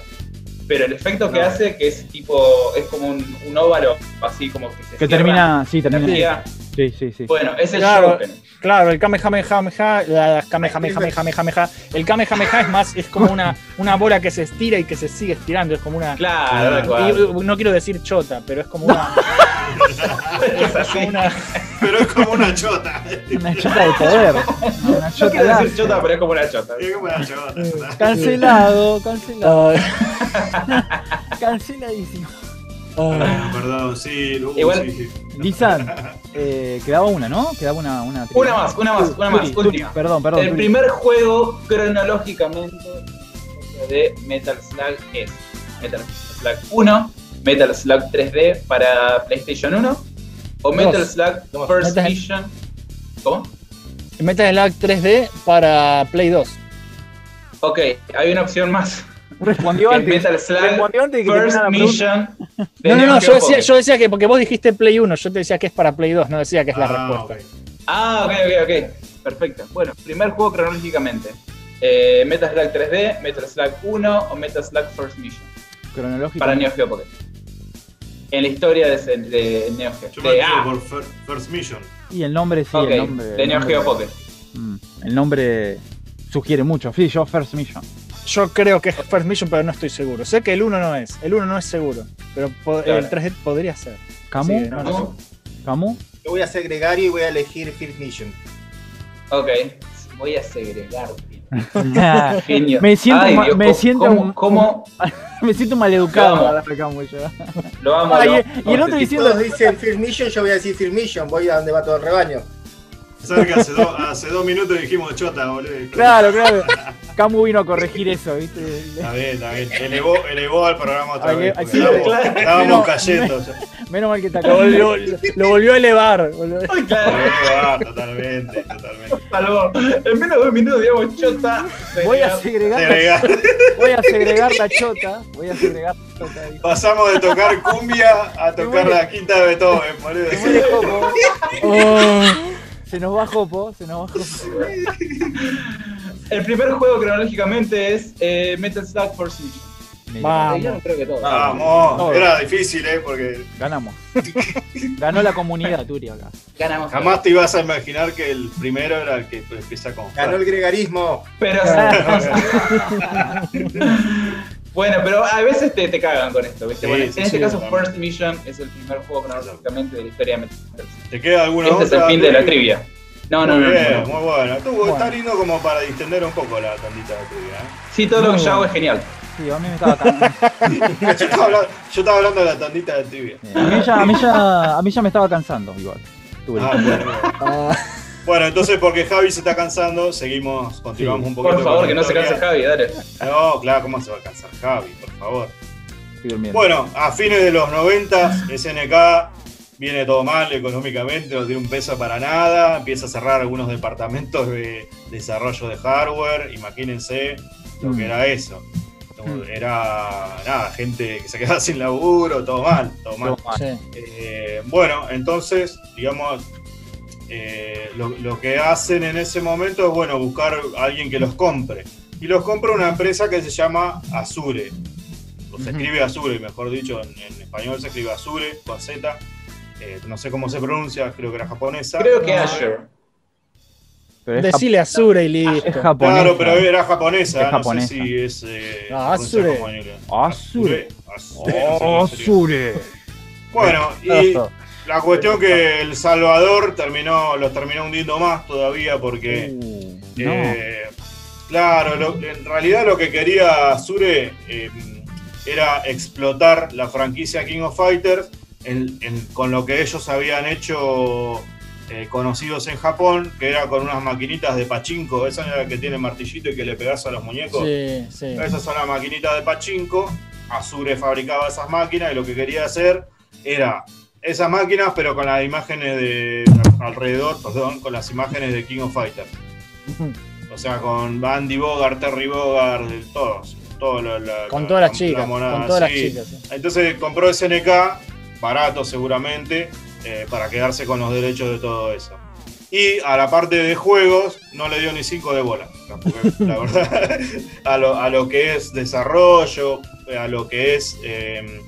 Pero el efecto que No. hace, que es tipo, es como un, un óvalo, así como que se que cierra termina, sí, termina. Sí, sí, sí. Bueno, es el Claro. Claro, el Kamehameha, la Kamehameha, el Kamehameha es más, es como una, una bola que se estira y que se sigue estirando, es como una. Claro, y- no quiero decir chota, pero es como una. Es así. como una- Pero es como una chota. Una chota de poder. Una No chota quiero decir chota, pero es como una chota. Es como una chota. Cancelado, cancelado, canceladísimo. Ah, Perdón, sí. uh, Igual- sí, eh, quedaba una, ¿no? Quedaba una. Una, más, una más, una más, Turi, Turi, última. Perdón, perdón. El Turi. primer juego cronológicamente de Metal Slug es Metal Slug 1, Metal Slug 3D para PlayStation 1 o Metal Dos. Slug Dos. First Metal- Mission. ¿Cómo? Metal Slug 3D para Play 2. Ok, hay una opción más. Respondió antes. Respondió antes de que First. Mission. No, no, no, yo decía, Pocket. yo decía que porque vos dijiste Play 1, yo te decía que es para Play 2, no decía que es la Ah, respuesta. Ah, ok, ok, ok. Perfecto. Bueno, primer juego cronológicamente. Eh, Metal Slug 3D, Metal Slug 1 o Metal Slug First Mission Cronológico. para Neo Geo Pocket. En la historia de, Neo Geo. Yo me De- quedo ah, por Fir- First Mission. Y el nombre, sí, el nombre. de Neo Geo Pocket. Mm, El nombre sugiere mucho. Sí, yo First Mission. Yo creo que es First Mission, pero no estoy seguro. Sé que el 1 no es, el 1 no es seguro, pero Claro. el 3D podría ser. ¿Camu? Sí, no, no ¿No? ¿Camu? Yo voy a ser gregario y voy a elegir First Mission. Ok. Voy a segregar. Genio. Me siento Ay, Dios, me ¿cómo- siento- ¿Cómo, cómo Me siento maleducado Camu yo. lo amo? Ah, lo y- y el otro diciendo- Todos dicen First Mission, yo voy a decir First Mission. Voy a donde va todo el rebaño. ¿Sabes que hace, do- hace dos minutos dijimos chota, boludo? Claro, claro. Camu vino a corregir eso, ¿viste? Está bien, está bien. Elevó, elevó al programa otra vez. sí, estábamos, claro. estábamos Menos- cayendo. ya. Menos mal que está Lo acá. volvió, lo volvió a elevar. boludo. Ay, Lo claro. voy a probar, totalmente, totalmente. Salvó. En menos de dos minutos, digamos, chota. Voy a segregar. segregar, voy a segregar la chota. Voy a segregar la chota. dijo. Pasamos de tocar cumbia a tocar la quinta de Beethoven, boludo. Se muere Jopo. Oh. Se nos va Jopo. Se nos va Jopo. El primer juego cronológicamente es eh, Metal Slug First Mission. Vamos. Yo no creo que todo. Vamos, Todo. era difícil, ¿eh? Porque Ganamos. Ganó la comunidad, Turi, acá. Ganamos. jamás te ibas a imaginar que el primero era el que empieza con. Ganó el gregarismo. Pero. bueno, pero a veces te, te cagan con esto, ¿viste? Sí, Bueno, sí, en este sí, caso. First Mission es el primer juego cronológicamente de la historia de Metal. ¿Te queda alguna Este es el fin de la trivia. No, no, muy no, bien, no, no. muy bueno. Estuvo, Bueno. Está lindo como para distender un poco la tandita de trivia. ¿eh? Sí, todo lo que yo hago es genial. Sí, a mí me estaba cansando. Yo estaba, hablando, yo estaba hablando de la tandita de trivia. A mí ya, a mí ya, a mí ya me estaba cansando, igual. Turi. Ah, bueno, bueno. Entonces porque Javi se está cansando, seguimos, continuamos Sí. un poquito. Por favor, que no se canse. Javi, dale. No, claro, ¿cómo se va a cansar Javi? Por favor. Bueno, a fines de los 90, SNK viene todo mal económicamente, no tiene un peso para nada, empieza a cerrar algunos departamentos de desarrollo de hardware, imagínense lo Mm. que era eso. Mm. Era nada, gente que se quedaba sin laburo, todo mal, todo mal. Todo mal. sí. Eh, bueno, entonces, digamos, eh, lo, lo que hacen en ese momento es, bueno, buscar a alguien que los compre. Y los compra una empresa que se llama Azure. O se escribe Azure, mejor dicho, en, en español se escribe Azure, con Z. Eh, no sé cómo se pronuncia, creo que era japonesa. Creo que Ah. Azure. Pero es, Decile Azure y listo. es japonesa. Claro, pero era japonesa, Es no japonesa. sé si es... Eh, Ah, Azure. Azure. Azure, no cómo sería. Azure. Bueno, y La cuestión que El Salvador terminó, los terminó hundiendo más todavía porque, Uh, no. eh, claro, lo- en realidad lo que quería Azure eh, era explotar la franquicia King of Fighters en- en- con lo que ellos habían hecho eh, conocidos en Japón, que era con unas maquinitas de pachinko, esa es la que tiene martillito y que le pegás a los muñecos. Sí, sí. Esas son las maquinitas de pachinko. Azure fabricaba esas máquinas y lo que quería hacer era esas máquinas, pero con las imágenes de alrededor, perdón, con las imágenes de King of Fighters. O sea, con Andy Bogart, Terry Bogart, de todos. todo la- Con la- todas las la chicas. Con todas las chicas. sí. Entonces compró SNK, barato seguramente, eh, para quedarse con los derechos de todo eso. Y a la parte de juegos no le dio ni cinco de bola. la verdad, a lo, a lo que es desarrollo, a lo que es eh,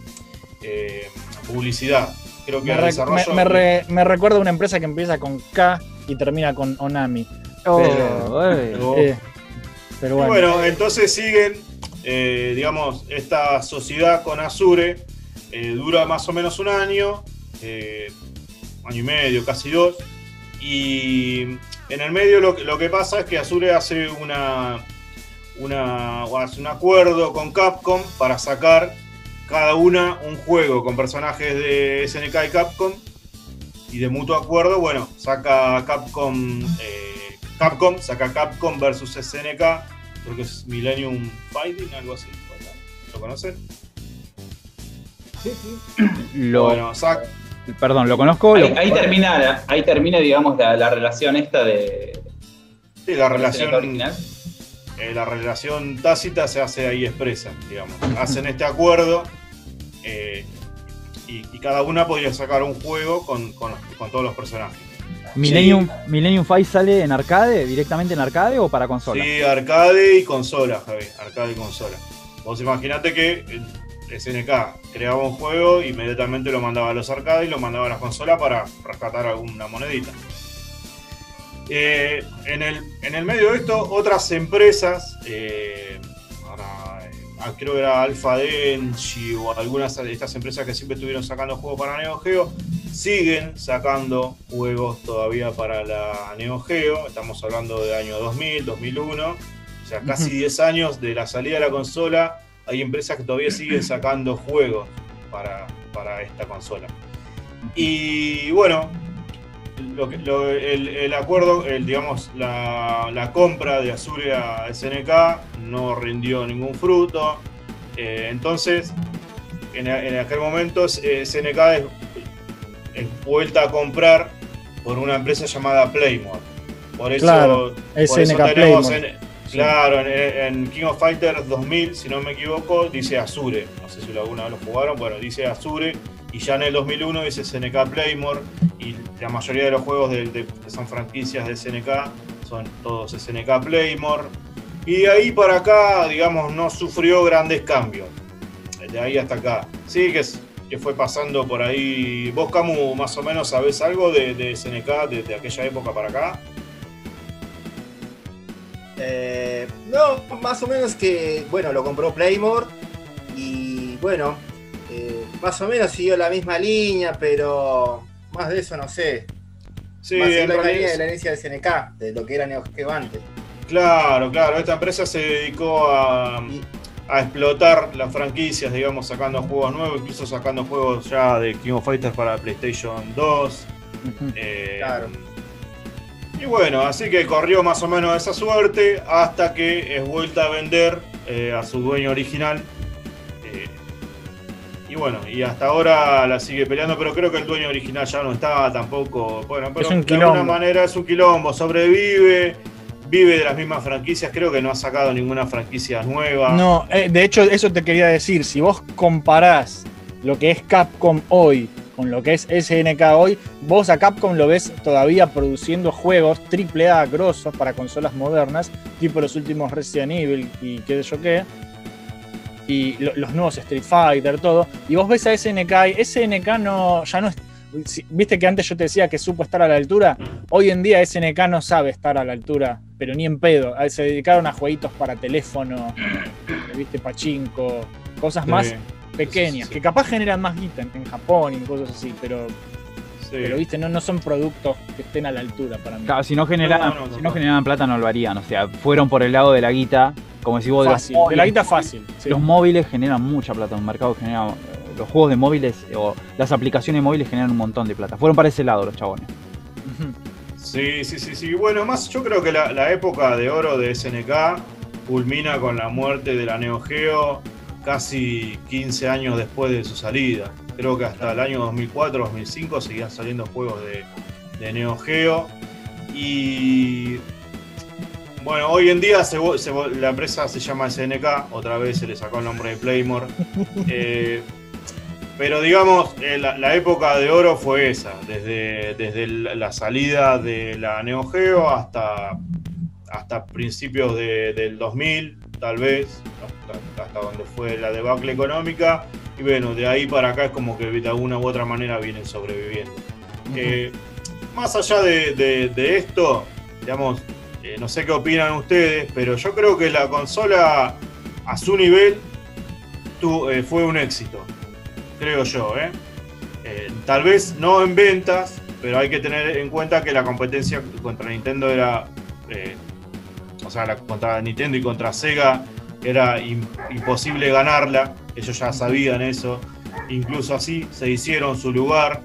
eh, publicidad. Creo que Me, re- desarrollo. me- me re- me recuerda a una empresa que empieza con K y termina con Onami. Oh, Pero- eh. Pero bueno. bueno, entonces siguen, eh, digamos, esta sociedad con Azure, eh, dura más o menos un año, eh, año y medio, casi dos, y en el medio lo, que- lo que pasa es que Azure hace una, una, o hace un acuerdo con Capcom para sacar cada una un juego con personajes de SNK y Capcom, y de mutuo acuerdo, bueno, saca Capcom, eh, Capcom, saca Capcom versus SNK, creo que es Millennium Fighting, algo así. ¿Lo conocen? Lo, Bueno, sac- perdón, lo conozco. Ahí, lo- ahí termina, la- ahí termina, digamos, la, la relación esta de sí, la relación, original. Eh, la relación tácita se hace ahí expresa, digamos. Hacen este acuerdo eh, y, y cada una podría sacar un juego con, con todos los personajes. Millennium, Millennium Fight sale en arcade, directamente en arcade o para consola. Sí, arcade y consola, Javi. Arcade y consola. Vos imaginate que el SNK creaba un juego, inmediatamente lo mandaba a los arcades y lo mandaba a las consolas para rescatar alguna monedita. Eh, en, el, en el medio de esto, otras empresas, eh, ahora, eh, ah, creo que era Alpha Denchi o algunas de estas empresas que siempre estuvieron sacando juegos para Neo Geo, siguen sacando juegos todavía para la Neo Geo. Estamos hablando de año 2000, 2001, o sea, casi 10 años de la salida de la consola. Hay empresas que todavía siguen sacando juegos para, para esta consola. Y bueno, lo que- lo- el, el acuerdo, el, digamos, la, la compra de Azure a SNK no rindió ningún fruto. Eh, entonces, en, en aquel momento, eh, SNK es, es vuelta a comprar por una empresa llamada Playmore. Por eso, Claro, por eso SNK tenemos Playmore. en- Claro, en, en King of Fighters 2000, si no me equivoco, dice Azure. No sé si alguna vez lo jugaron, bueno, dice Azure. Y ya en el 2001 dice SNK Playmore. Y la mayoría de los juegos de- que son franquicias de SNK son todos SNK Playmore. Y de ahí para acá, digamos, no sufrió grandes cambios. De ahí hasta acá. Sí, que, es- que fue pasando por ahí. ¿Vos, Camu, más o menos sabés algo de, de SNK de, de aquella época para acá? Eh, no, más o menos que, bueno, lo compró Playmore y bueno, más o menos siguió la misma línea, pero más de eso no sé. Sí, Más en la realidad- línea de la herencia de SNK, de lo que era Neo Geo antes. Claro, claro. Esta empresa se dedicó a, Y- a explotar las franquicias, digamos, sacando juegos nuevos, incluso sacando juegos ya de King of Fighters para PlayStation 2. Ujú. eh, Claro. Y bueno, así que corrió más o menos esa suerte hasta que es vuelta a vender eh, a su dueño original. Y bueno, y hasta ahora la sigue peleando, pero creo que el dueño original ya no está tampoco. Bueno, pero Es un de alguna manera es un quilombo, sobrevive, vive de las mismas franquicias, creo que no ha sacado ninguna franquicia nueva. No, eh, de hecho, eso te quería decir. Si vos comparás lo que es Capcom hoy con lo que es SNK hoy, vos a Capcom lo ves todavía produciendo juegos AAA grosos para consolas modernas, tipo los últimos Resident Evil y qué sé yo qué. Y lo- los nuevos Street Fighter, todo. Y vos ves a SNK y SNK no, ya no es. si- Viste que antes yo te decía que supo estar a la altura. Hoy en día SNK no sabe estar a la altura, pero ni en pedo. Se dedicaron a jueguitos para teléfono, viste, pachinko, cosas Sí, más pequeñas, sí, sí. que capaz generan más guita en, en Japón y cosas así, pero, sí. pero viste, no, no son productos que estén a la altura para mí. Claro, si no generaban, No, no, no, si no. no generaban plata no lo harían. O sea, fueron por el lado de la guita. Como si vos Fácil, de la guita fácil. sí. Los móviles generan mucha plata, un mercado genera. Los juegos de móviles o las aplicaciones móviles generan un montón de plata. Fueron para ese lado los chabones. Sí, sí, sí, sí. Bueno, más yo creo que la, la época de oro de SNK culmina con la muerte de la Neo Geo casi 15 años después de su salida. Creo que hasta el año 2004, 2005 seguían saliendo juegos de, de Neo Geo. Y bueno, hoy en día se se la empresa se llama SNK, otra vez se le sacó el nombre de Playmore. Eh, pero digamos, eh, la, la época de oro fue esa, desde, desde la salida de la Neo Geo hasta, hasta principios de- del 2000, tal vez, hasta, hasta donde fue la debacle económica. Y bueno, de ahí para acá es como que de alguna u otra manera vienen sobreviviendo. Eh, más allá de, de- de esto, digamos, eh, no sé qué opinan ustedes, pero yo creo que la consola a su nivel eh, fue un éxito, creo yo. ¿eh? Eh, tal vez no en ventas, pero hay que tener en cuenta que la competencia contra Nintendo era, o sea, contra Nintendo y contra Sega era im- imposible ganarla, ellos ya sabían eso, incluso así se hicieron su lugar,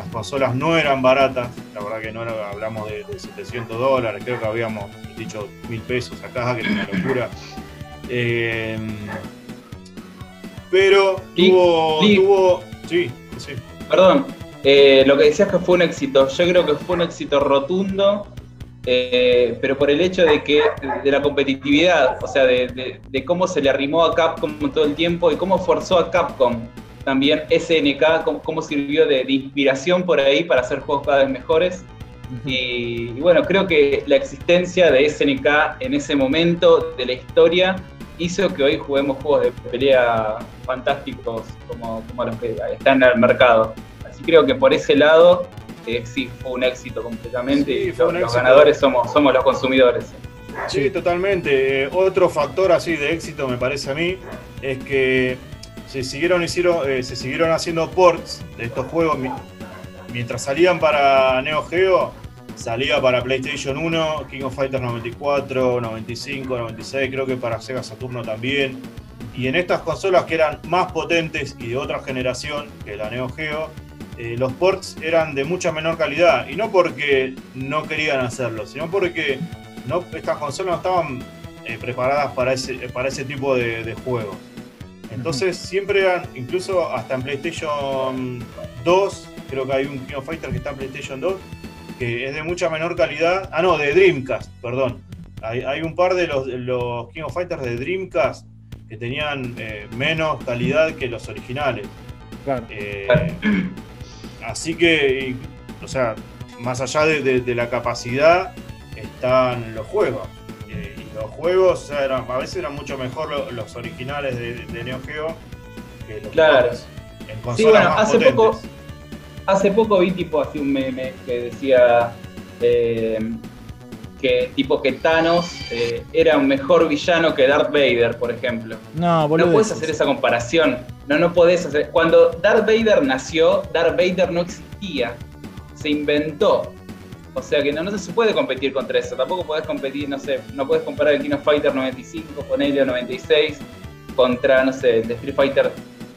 las consolas no eran baratas, la verdad que no era- hablamos de, de 700 dólares, creo que habíamos dicho mil pesos acá, que era una locura. Eh, pero tuvo, tuvo. Sí, sí. Perdón, eh, lo que decías que fue un éxito, yo creo que fue un éxito rotundo, eh, pero por el hecho de que de la competitividad, o sea, de, de- de cómo se le arrimó a Capcom todo el tiempo y cómo forzó a Capcom también SNK, cómo, cómo sirvió de, de inspiración por ahí para hacer juegos cada vez mejores. Y, y bueno, creo que la existencia de SNK en ese momento de la historia hizo que hoy juguemos juegos de pelea fantásticos como, como los que están en el mercado. Así creo que por ese lado eh, sí fue un éxito completamente Sí, y los éxito. ganadores somos, somos los consumidores. Sí, totalmente. Eh, otro factor así de éxito me parece a mí es que se siguieron, hicieron, eh, se siguieron haciendo ports de estos juegos mi- mientras salían para Neo Geo. Salía para PlayStation 1, King of Fighters 94, 95, 96, creo que para Sega Saturno también. Y en estas consolas que eran más potentes y de otra generación que la Neo Geo, eh, los ports eran de mucha menor calidad. Y no porque no querían hacerlo, sino porque no, estas consolas no estaban eh, preparadas para ese, para ese tipo de, de juegos. Entonces siempre eran, incluso hasta en PlayStation 2, creo que hay un King of Fighters que está en PlayStation 2, que es de mucha menor calidad. Ah, no, de Dreamcast, perdón. Hay, hay un par de los, los King of Fighters de Dreamcast que tenían eh, menos calidad que los originales. Claro. Eh, así que, y- o sea, más allá de, de- de la capacidad, están los juegos. Los juegos eran- a veces eran mucho mejor lo- los originales de, de Neo Geo que los Claro. en consolas Sí, bueno, más hace potentes. poco, hace poco vi tipo así un meme que decía eh, que tipo que Thanos eh, era un mejor villano que Darth Vader, por ejemplo. No, boludo. No puedes hacer esa comparación. No, no podés hacer. Cuando Darth Vader nació, Darth Vader no existía. Se inventó. O sea que no, no se puede competir contra eso. Tampoco podés competir, no sé, no podés comparar el King of Fighter 95 con Helio 96 contra, no sé, el de Street Fighter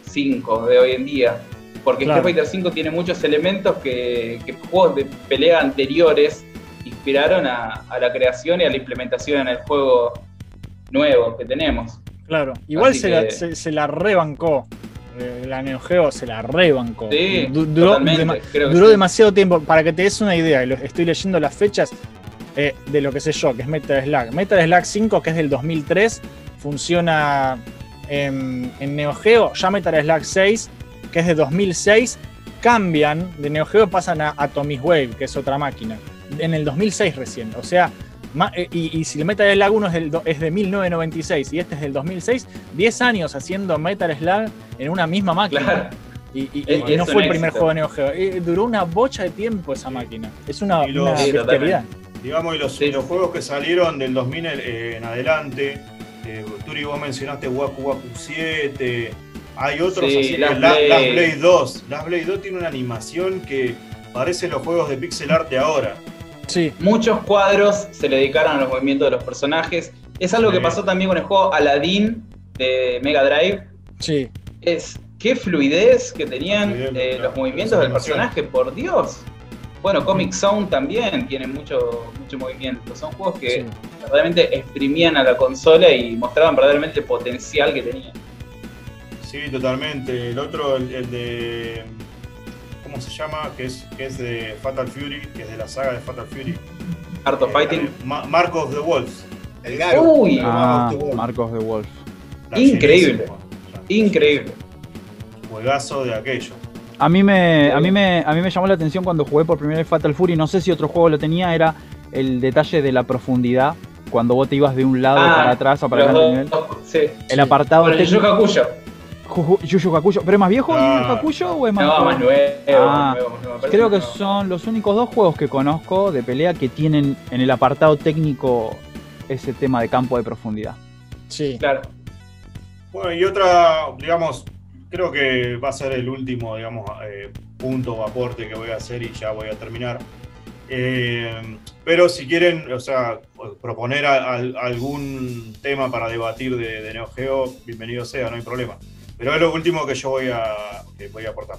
5 de hoy en día. Porque Claro. Street Fighter 5 tiene muchos elementos que, que juegos de pelea anteriores inspiraron a, a la creación y a la implementación en el juego nuevo que tenemos. Claro. Igual se la, se la rebancó. Eh, La Neo Geo se la rebancó. Sí, Du- duró dema- duró sí. demasiado tiempo. Para que te des una idea, estoy leyendo las fechas eh, de lo que sé yo, que es Metal Slug. Metal Slug 5, que es del 2003, funciona en, en Neo Geo. Ya Metal Slug 6, que es de 2006, cambian de Neo Geo, pasan a Atomic Wave, que es otra máquina. En el 2006 recién. O sea, y, y si el Metal Slug 1 es, del do- es de 1996 y este es del 2006, 10 años haciendo Metal Slug en una misma máquina. Claro. Y, y- Es- y no fue el primer éxito. juego de Neo Geo. Eh, duró una bocha de tiempo esa máquina. Es una, Y los- una Sí, bestialidad. Digamos, y los, Sí. y los juegos que salieron del 2000 eh, en adelante, eh, Turi, vos mencionaste Waku Waku 7, hay otros Sí, así, Last La- Blade. Last Blade 2. Last Blade 2 tiene una animación que parece los juegos de pixel art de ahora. Sí, Muchos cuadros se le dedicaron a los movimientos de los personajes. Es algo Sí. que pasó también con el juego Aladdin de Mega Drive. sí. Es qué fluidez que tenían Fluidez, eh, claro, los movimientos del personaje, por Dios. Bueno, Comic Zone también tiene mucho, mucho movimiento. Son juegos que sí. verdaderamente exprimían a la consola y mostraban verdaderamente el potencial que tenía. Sí, totalmente. El otro, el, el de. ¿Cómo se llama? Que es, que es de Fatal Fury, que es de la saga de Fatal Fury. Art of Eh, Fighting. Ma- Mark of the Wolves. El Garo. Uy, Ah, Marcos de Wolf. Marcos de Wolf. Increíble. Increíble. Juegazo de aquello. A mí me, a mí me, a mí me llamó la atención cuando jugué por primera vez Fatal Fury. No sé si otro juego lo tenía. Era el detalle de la profundidad. Cuando vos te ibas de un lado Ah, para atrás o para del nivel. sí. El apartado Bueno, técnico. Hakusho. Ju- Ju- Yu Yu Hakusho. ¿Pero es más viejo Hakusho o es más No, nuevo, Ah, más nuevo, más nuevo. Parece Creo que son los únicos dos juegos que conozco de pelea que tienen en el apartado técnico ese tema de campo de profundidad. Sí. Claro. Bueno, y otra, digamos, creo que va a ser el último, digamos, eh, punto o aporte que voy a hacer y ya voy a terminar. Eh, pero si quieren, o sea, proponer a- algún tema para debatir de, de Neo Geo, bienvenido sea, no hay problema. Pero es lo último que yo voy a, que voy a aportar.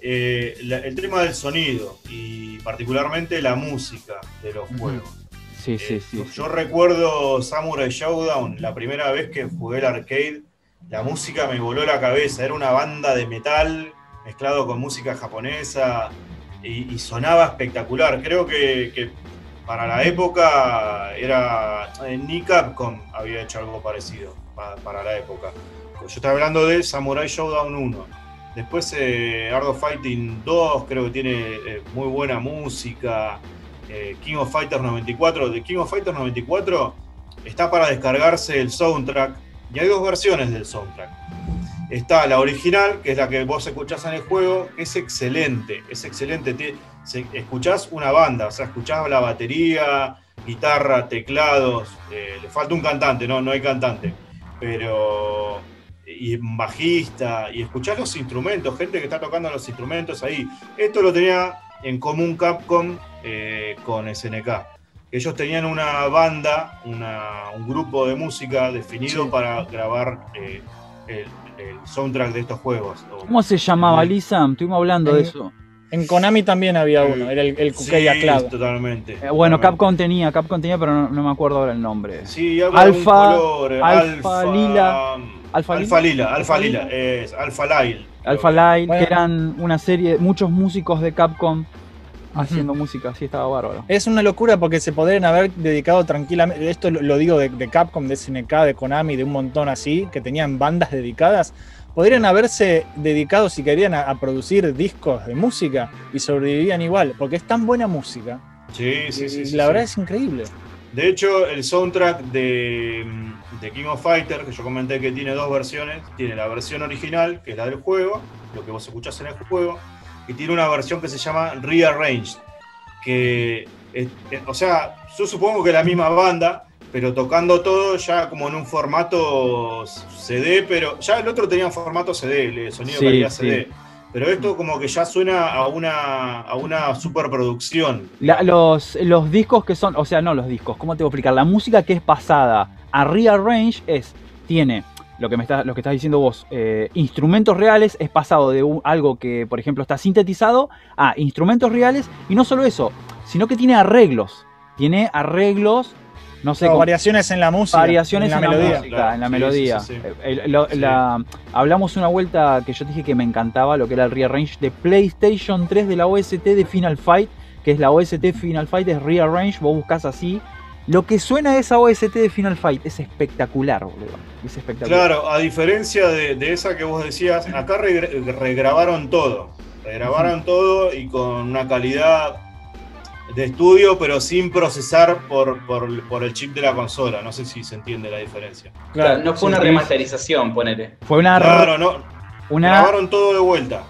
Eh, la- el tema del sonido y particularmente la música de los juegos. Sí, sí, Eh, sí. Yo recuerdo Samurai Showdown, la primera vez que jugué el arcade, la música me voló la cabeza, era una banda de metal mezclado con música japonesa y, y sonaba espectacular. Creo que, que para la época era eh, ni Capcom había hecho algo parecido pa- para la época. Yo estoy hablando de Samurai Showdown 1. Después eh, Art of Fighting 2 creo que tiene eh, muy buena música. Eh, King of Fighters 94. De King of Fighters 94 está para descargarse el soundtrack. Y hay dos versiones del soundtrack. Está la original, que es la que vos escuchás en el juego, es excelente, es excelente. Te- se- escuchás una banda, o sea, escuchás la batería, guitarra, teclados. eh, le falta un cantante, no, no hay cantante. Pero. Y bajista, y escuchás los instrumentos, gente que está tocando los instrumentos ahí. Esto lo tenía en común Capcom eh, con SNK. Ellos tenían una banda, una- un grupo de música definido Sí. para grabar eh, el, el soundtrack de estos juegos. ¿Cómo se llamaba, Sí. Lisa? Estuvimos hablando de eso. En Konami también había uno, era el, el Sí, Kukeya Club. totalmente. Eh, bueno, totalmente. Capcom tenía, Capcom tenía, pero no, no me acuerdo ahora el nombre. Sí, algo un color, eh, Alfa Lila. Alfa, Alfa Lila, Alfa Alfa Lila, es Alfa Lyle. Light, Bueno. que eran una serie, muchos músicos de Capcom haciendo música, así estaba bárbaro. Es una locura porque se podrían haber dedicado tranquilamente, esto lo, digo de, de Capcom, de SNK, de Konami, de un montón así, que tenían bandas dedicadas, podrían haberse dedicado si querían a, a producir discos de música y sobrevivían igual, porque es tan buena música. Sí, sí, y sí. sí, la sí. verdad es increíble. De hecho, el soundtrack de, de King of Fighters, que yo comenté que tiene dos versiones, tiene la versión original, que es la del juego, lo que vos escuchás en el juego, y tiene una versión que se llama Rearranged, que, es- es- o sea, yo supongo que es la misma banda, pero tocando todo ya como en un formato CD, pero ya el otro tenía un formato CD, el sonido Sí, calidad sí. CD. Pero esto como que ya suena a una, a una superproducción. La- los, los discos que son, o sea, no los discos, ¿cómo te voy a explicar? La música que es pasada a Rearrange es, tiene lo que me está, lo que estás diciendo vos, eh, instrumentos reales, es pasado de un- algo que, por ejemplo, está sintetizado a instrumentos reales, y no solo eso, sino que tiene arreglos. Tiene arreglos, no sé, No, cómo- variaciones en la música, variaciones en la en melodía. música, Claro, en la sí, melodía. sí, sí, sí. El- lo- Sí. la- hablamos una vuelta que yo dije que me encantaba, lo que era el rearrange de PlayStation 3 de la OST de Final Fight, que es la OST Final Fight, es rearrange, vos buscas así. Lo que suena esa OST de Final Fight es espectacular, boludo. Es espectacular. Claro, a diferencia de, de esa que vos decías, acá re- regrabaron todo. Regrabaron todo y con una calidad de estudio, pero sin procesar por, por- por el chip de la consola. No sé si se entiende la diferencia. Claro, no fue sí, una sí. remasterización, ponele. Fue una, Claro, no. una Grabaron todo de vuelta.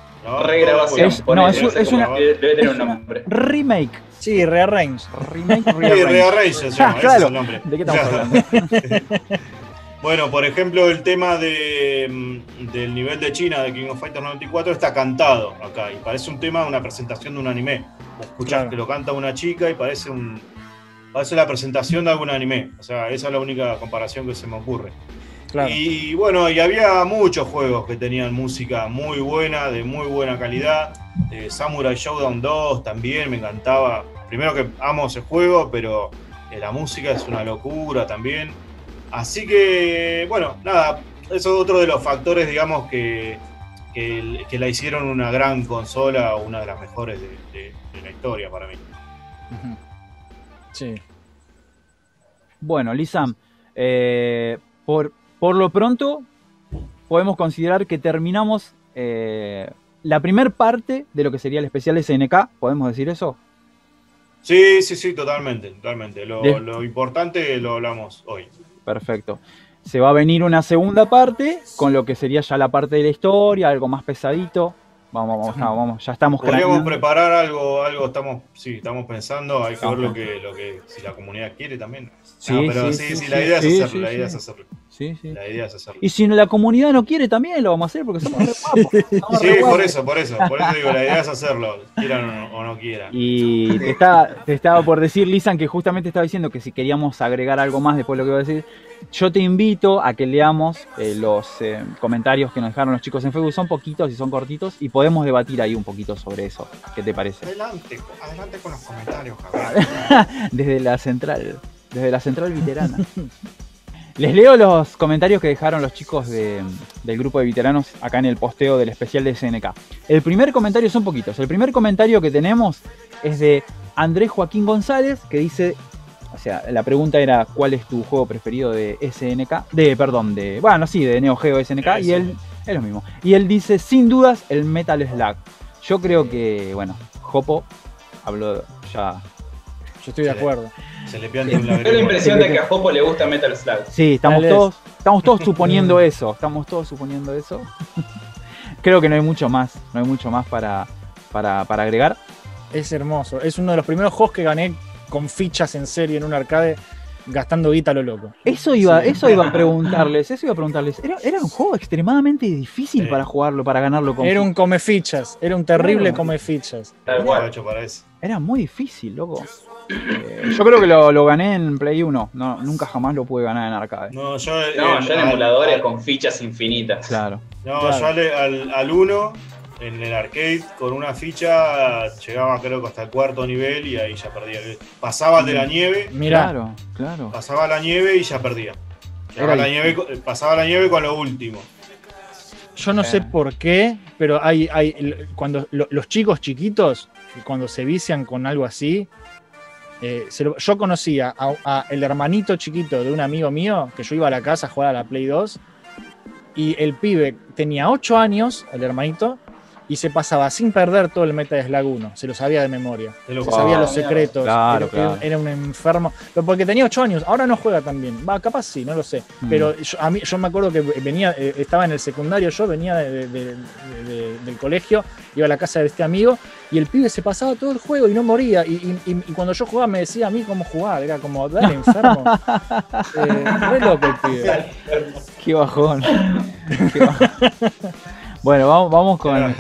Regrabación. Es- vuelta. no, ponele. es- es una- Debe debe tener un nombre. remake. Sí, rearrange. Remake, Sí, rearrange. Rearrange se llama, Ah, ese claro. es el nombre. ¿De qué estamos hablando? Bueno, por ejemplo, el tema de, mm, del nivel de China de King of Fighters 94 está cantado acá y parece un tema de una presentación de un anime. Escuchás Claro. que lo canta una chica y parece un parece la presentación de algún anime. O sea, esa es la única comparación que se me ocurre. Claro. Y bueno, y había muchos juegos que tenían música muy buena, de muy buena calidad. Eh, Samurai Showdown 2 también me encantaba. Primero que amo ese juego, pero eh, la música es una locura también. Así que, bueno, nada, eso es otro de los factores, digamos, que, que, que la hicieron una gran consola, una de las mejores de, de- de la historia para mí. Sí. Bueno, Lisam, eh, por, por lo pronto podemos considerar que terminamos eh, la primer parte de lo que sería el especial SNK, ¿podemos decir eso? Sí, sí, sí, totalmente, totalmente. Lo importante lo hablamos hoy. Perfecto. Se va a venir una segunda parte con lo que sería ya la parte de la historia, algo más pesadito. Vamos, vamos, vamos, ya estamos Podríamos craneando. preparar algo, algo estamos, sí, estamos pensando, hay que ver lo que, lo que, si la comunidad quiere también. Sí, No, pero sí, sí, sí, sí, la idea sí, es hacerlo, sí, la sí. idea es hacerlo. Sí, sí. La idea es hacerlo. Y si la comunidad no quiere también lo vamos a hacer porque somos re guapos. somos Sí, re por eso, por eso, por eso digo, la idea es hacerlo, quieran o no, o no quieran. Y te estaba por decir, Lisan, que justamente estaba diciendo que si queríamos agregar algo más después de lo que iba a decir, yo te invito a que leamos eh, los eh, comentarios que nos dejaron los chicos en Facebook. Son poquitos y son cortitos y podemos debatir ahí un poquito sobre eso. ¿Qué te parece? Adelante, adelante con los comentarios, Javier. Desde la central, desde la central veterana. Les leo los comentarios que dejaron los chicos de- del grupo de veteranos acá en el posteo del especial de SNK. El primer comentario son poquitos. El primer comentario que tenemos es de Andrés Joaquín González que dice, o sea, la pregunta era ¿cuál es tu juego preferido de SNK? De, perdón, de, bueno, sí, de Neo Geo SNK y él es lo mismo. Y él dice, sin dudas, el Metal Slug. Yo creo que, bueno, Jopo habló ya Yo estoy de acuerdo. Se le pianta un Tengo la impresión de que a Jopo le gusta Metal Slug. Sí, estamos Tal todos, estamos todos suponiendo eso. Estamos todos suponiendo eso. Creo que no hay mucho más. No hay mucho más para, para, para agregar. Es hermoso. Es uno de los primeros juegos que gané con fichas en serio en un arcade gastando guita a lo loco. Eso iba, eso iba a preguntarles. Eso iba a preguntarles. Era, era un juego extremadamente difícil Sí. para jugarlo, para ganarlo con Era un come fichas. Era un terrible Claro. come fichas. Para eso. Era muy difícil, loco. Eh, yo creo que lo, lo gané en Play 1. No, nunca jamás lo pude ganar en arcade. No, yo, No, el- yo en al- emuladores al- con fichas infinitas. Claro. No, Claro. yo al, al, al 1, en el arcade, con una ficha, llegaba creo que hasta el cuarto nivel y ahí ya perdía. Pasaba de la nieve, Mirá, Claro, claro. pasaba la nieve y ya perdía. Llegaba Era la nieve, con- pasaba la nieve con lo último. yo no sé Eh. por qué, pero hay, hay cuando lo- los chicos chiquitos, cuando se vician con algo así, eh, yo conocía a el hermanito chiquito de un amigo mío, que yo iba a la casa a jugar a la Play 2, y el pibe tenía 8 años, el hermanito, y se pasaba sin perder todo el Metal Slug 1, se lo sabía de memoria. Lo Se sabía Ah, los mierda. secretos. Claro, era, claro. era un enfermo. Pero porque tenía 8 años, ahora no juega tan bien. Va, capaz sí, no lo sé. Mm. Pero yo, a mí, yo me acuerdo que venía, eh, estaba en el secundario, yo venía de- de- de- de- del colegio, iba a la casa de este amigo, y el pibe se pasaba todo el juego y no moría. Y, y- y- y cuando yo jugaba me decía a mí cómo jugar. Era como, dale, enfermo. Eh, re loco el pibe. Qué bajón. Qué bajón. Bueno, vamos, vamos con.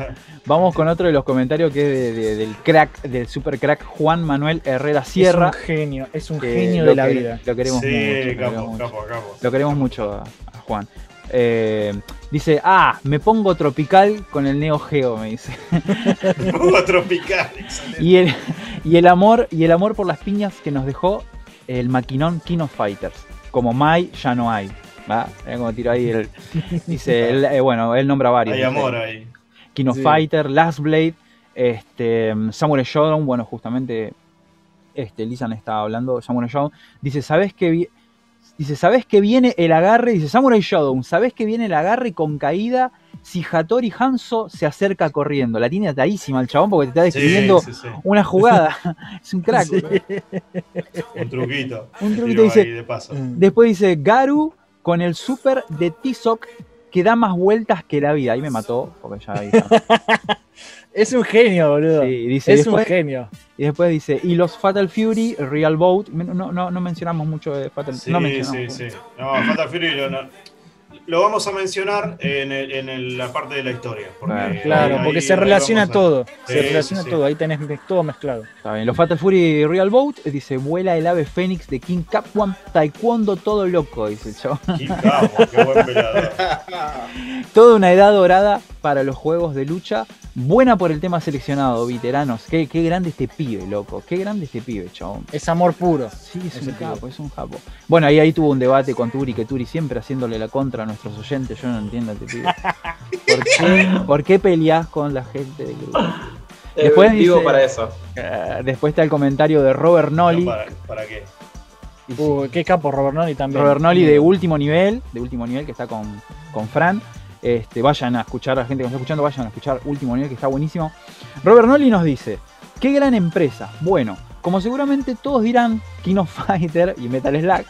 Vamos con otro de los comentarios que es de- de- del crack, del super crack Juan Manuel Herrera Sierra. Es un genio, es un genio lo de la que- vida. Lo queremos mucho. Sí, lo queremos capo, mucho. capo, capo. Lo queremos mucho a, a Juan. Eh, dice, ah, me pongo tropical con el Neo Geo, me dice. Juego tropical, excelente. Y el, y el amor, y el amor por las piñas que nos dejó el maquinón King of Fighters. Como Mai ya no hay. ¿Va? Cómo tiro ahí el. Dice, él, eh, bueno, él nombra varios. Hay dice, amor ahí. Sí. Fighter, Last Blade, este, Samurai Shodown, bueno, justamente este, Lisan estaba hablando Samurai Shodown. Dice, ¿sabes qué Dice, ¿sabes que viene el agarre? Dice, Samurai Shodown, ¿sabes que viene el agarre con caída si Hattori Hanzo se acerca corriendo? La tiene atadísima el chabón porque te está describiendo sí, sí. una jugada. es un crack. Un truquito. Un truquito dice- ahí de paso. Después dice, Garu con el super de T-Sock que da más vueltas que la vida. Ahí me mató porque ya ahí. Es un genio, boludo. Sí, dice, es después, un genio. Y después dice, y los Fatal Fury, Real Boat. No, no, no mencionamos mucho de Fatal Sí, no sí, mencionamos. sí. No, Fatal Fury lo, no- lo vamos a mencionar en, el- en el- la parte de la historia. Porque Claro, Claro, ahí- porque ahí- se relaciona a- todo. Sí, se relaciona sí, todo. Ahí tenés todo mezclado. Está bien. Los Fatal Fury Real Boat, dice, vuela el ave fénix de King Capwan, taekwondo todo loco, dice el chavo. Qué capo, qué buen peleador. Toda una edad dorada para los juegos de lucha. Buena por el tema seleccionado, veteranos. Qué, qué grande este pibe, loco. Qué grande este pibe, chabón. Es amor puro. Sí, es un capo, es un capo. Bueno, ahí, ahí tuvo un debate con Turi, que Turi siempre haciéndole la contra a nuestros oyentes. Yo no entiendo este pibe. ¿Por qué, por qué peleás con la gente del grupo? Eh, Después dice- para eso. Eh, después está el comentario de Robert Nolly. ¿Para, ¿Para qué? Uy, qué capo Robert Nolly también. Robert Nolly de último nivel, de último nivel que está con, con Fran. Este, vayan a escuchar, a la gente que nos está escuchando, vayan a escuchar último nivel que está buenísimo. Robert Nolly nos dice, qué gran empresa. Bueno, como seguramente todos dirán, King of Fighter y Metal Slug.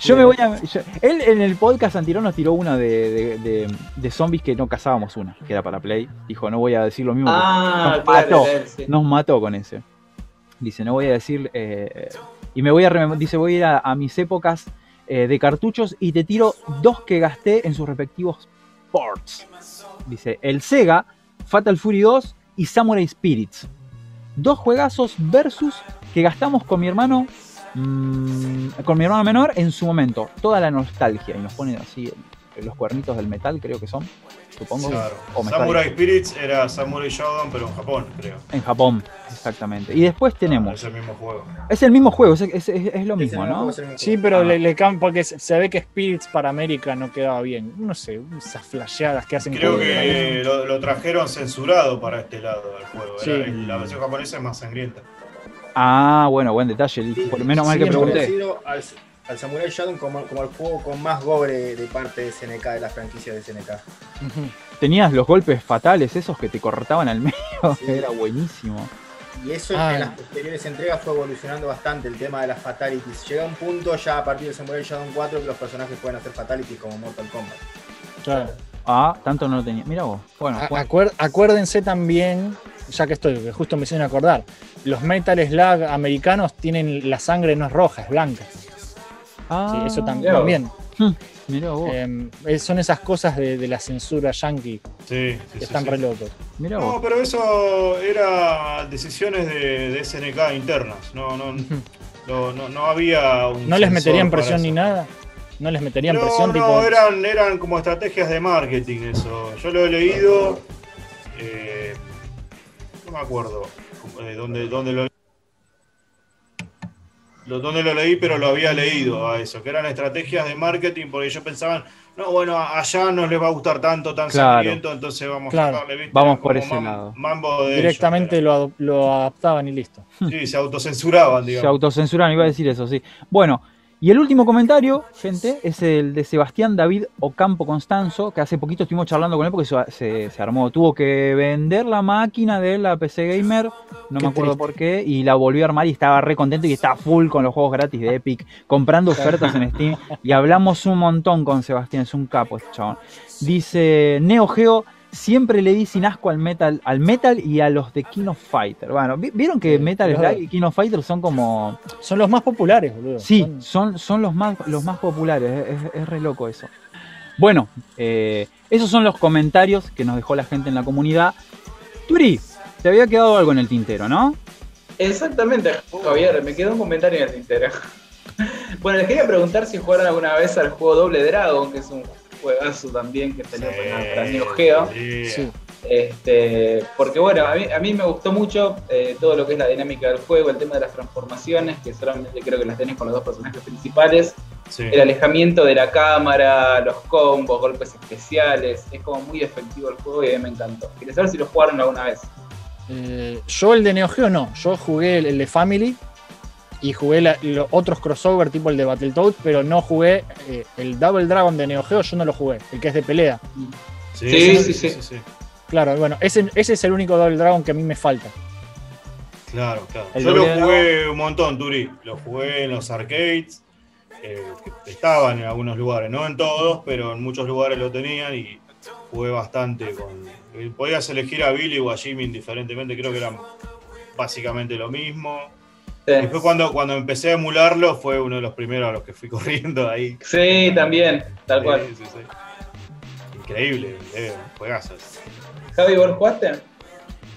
Yo me voy a. yo- él en el podcast anterior nos tiró una de, de- de- de zombies que no cazábamos una, que era para Play. Dijo, no voy a decir lo mismo. que- Ah, nos claro, mató. claro, sí. nos mató con ese. Dice, no voy a decir. eh, y me voy a remem- dice, voy a ir a, a mis épocas eh, de cartuchos y te tiro dos que gasté en sus respectivos ports. Dice, el Sega, Fatal Fury 2 y Samurai Spirits. Dos juegazos versus que gastamos con mi hermano. Mm, con mi hermano menor en su momento. Toda la nostalgia. Y nos ponen así los cuernitos del metal, creo que son. Supongo. Claro. O metal. Samurai Spirits era Samurai Shodown, pero en Japón, creo. En Japón, exactamente. Y después tenemos. Es el mismo juego. Es el mismo juego, es, es- es- es lo mismo, ¿no? mismo Sí, pero Ah. le, le porque se, ve que Spirits para América no quedaba bien. No sé, esas flasheadas que hacen Creo que lo, lo trajeron censurado para este lado del juego. Sí. Era- la versión japonesa es más sangrienta. Ah, bueno, buen detalle. Por menos mal que pregunté. considero al, al Samurai Shodown como, como el juego con más gore de parte de SNK, de la franquicia de SNK. Tenías los golpes fatales, esos que te cortaban al medio. Sí. Era buenísimo. Y eso Ah. en las posteriores entregas fue evolucionando bastante el tema de las fatalities. Llega un punto ya a partir de Samurai Shodown 4 que los personajes pueden hacer fatalities como Mortal Kombat. Claro. Ah, tanto no lo tenía. Mira vos. Bueno, A- acuérdense también, ya que estoy, que justo me hicieron acordar, los Metal Slug americanos tienen la sangre no es roja, es blanca. Ah, Sí, eso tam- mirá vos. también. Mirá vos. Eh, es- son esas cosas de, de la censura yankee Sí, sí, que están sí. re locos. Mirá No, vos. pero eso era decisiones de, de SNK internas. No, no, no, no, no había un ¿No les meterían presión ni nada? ¿No les meterían No, presión no, tipo... eran, eran como estrategias de marketing eso. Yo lo he leído. eh, no me acuerdo eh, dónde, dónde lo, lo- dónde lo leí, pero lo había leído a eso, que eran estrategias de marketing, porque ellos pensaban, no, bueno, allá no les va a gustar tanto, tan Claro. sangriento, entonces vamos Claro. a darle, ¿viste? Vamos por ese mam- lado. Mambo de Directamente lo, lo adaptaban y listo. Sí, se autocensuraban, Se digamos. autocensuran, iba a decir eso, sí. Bueno, y el último comentario, gente, es el de Sebastián David Ocampo Constanzo, que hace poquito estuvimos charlando con él porque se, se- se armó. Tuvo que vender la máquina de la PC Gamer, no Qué me acuerdo triste. por qué, y la volvió a armar y estaba re contento y estaba full con los juegos gratis de Epic, comprando ofertas en Steam. Y hablamos un montón con Sebastián, es un capo este chabón. Dice Neo Geo. Siempre le di sin asco al metal, al metal y a los de King of Fighter. Bueno, ¿vi- ¿vieron que Sí, Metal claro. Slug y King of Fighter son como Son los más populares, boludo. Sí, Son- son, son los, más, los más populares, es, es re loco eso. Bueno, eh, esos son los comentarios que nos dejó la gente en la comunidad. Turi, te había quedado algo en el tintero, ¿no? Exactamente, Javier, me quedó un comentario en el tintero. Bueno, les quería preguntar si jugaron alguna vez al juego Doble Dragon, que es un juegazo también que salió para, para Neo Geo. Sí, Sí. Este, porque bueno, a mí, a mí me gustó mucho eh, todo lo que es la dinámica del juego, el tema de las transformaciones, que solamente creo que las tenés con los dos personajes principales, sí. el alejamiento de la cámara, los combos, golpes especiales, es como muy efectivo el juego y a mí me encantó. Quería saber si lo jugaron alguna vez. Eh, yo el de Neo Geo no, yo jugué el, el de Family y jugué la- los otros crossover tipo el de Battletoads, pero no jugué eh, el Double Dragon de Neo Geo, yo no lo jugué, el que es de pelea. Sí, sí, sí. Claro, bueno, ese, ese es el único Double Dragon que a mí me falta. Claro, claro. El Yo lo jugué un montón, Turi. Lo jugué en los arcades, eh, estaban en algunos lugares, no en todos, pero en muchos lugares lo tenían y jugué bastante con. eh, Podías elegir a Billy o a Jimmy indiferentemente, creo que eran básicamente lo mismo. Sí, Después cuando, cuando empecé a emularlo fue uno de los primeros a los que fui corriendo ahí. Sí, también, tal Sí, cual. sí, sí. Increíble, eh, juegazos. Javi, ¿vos jugaste?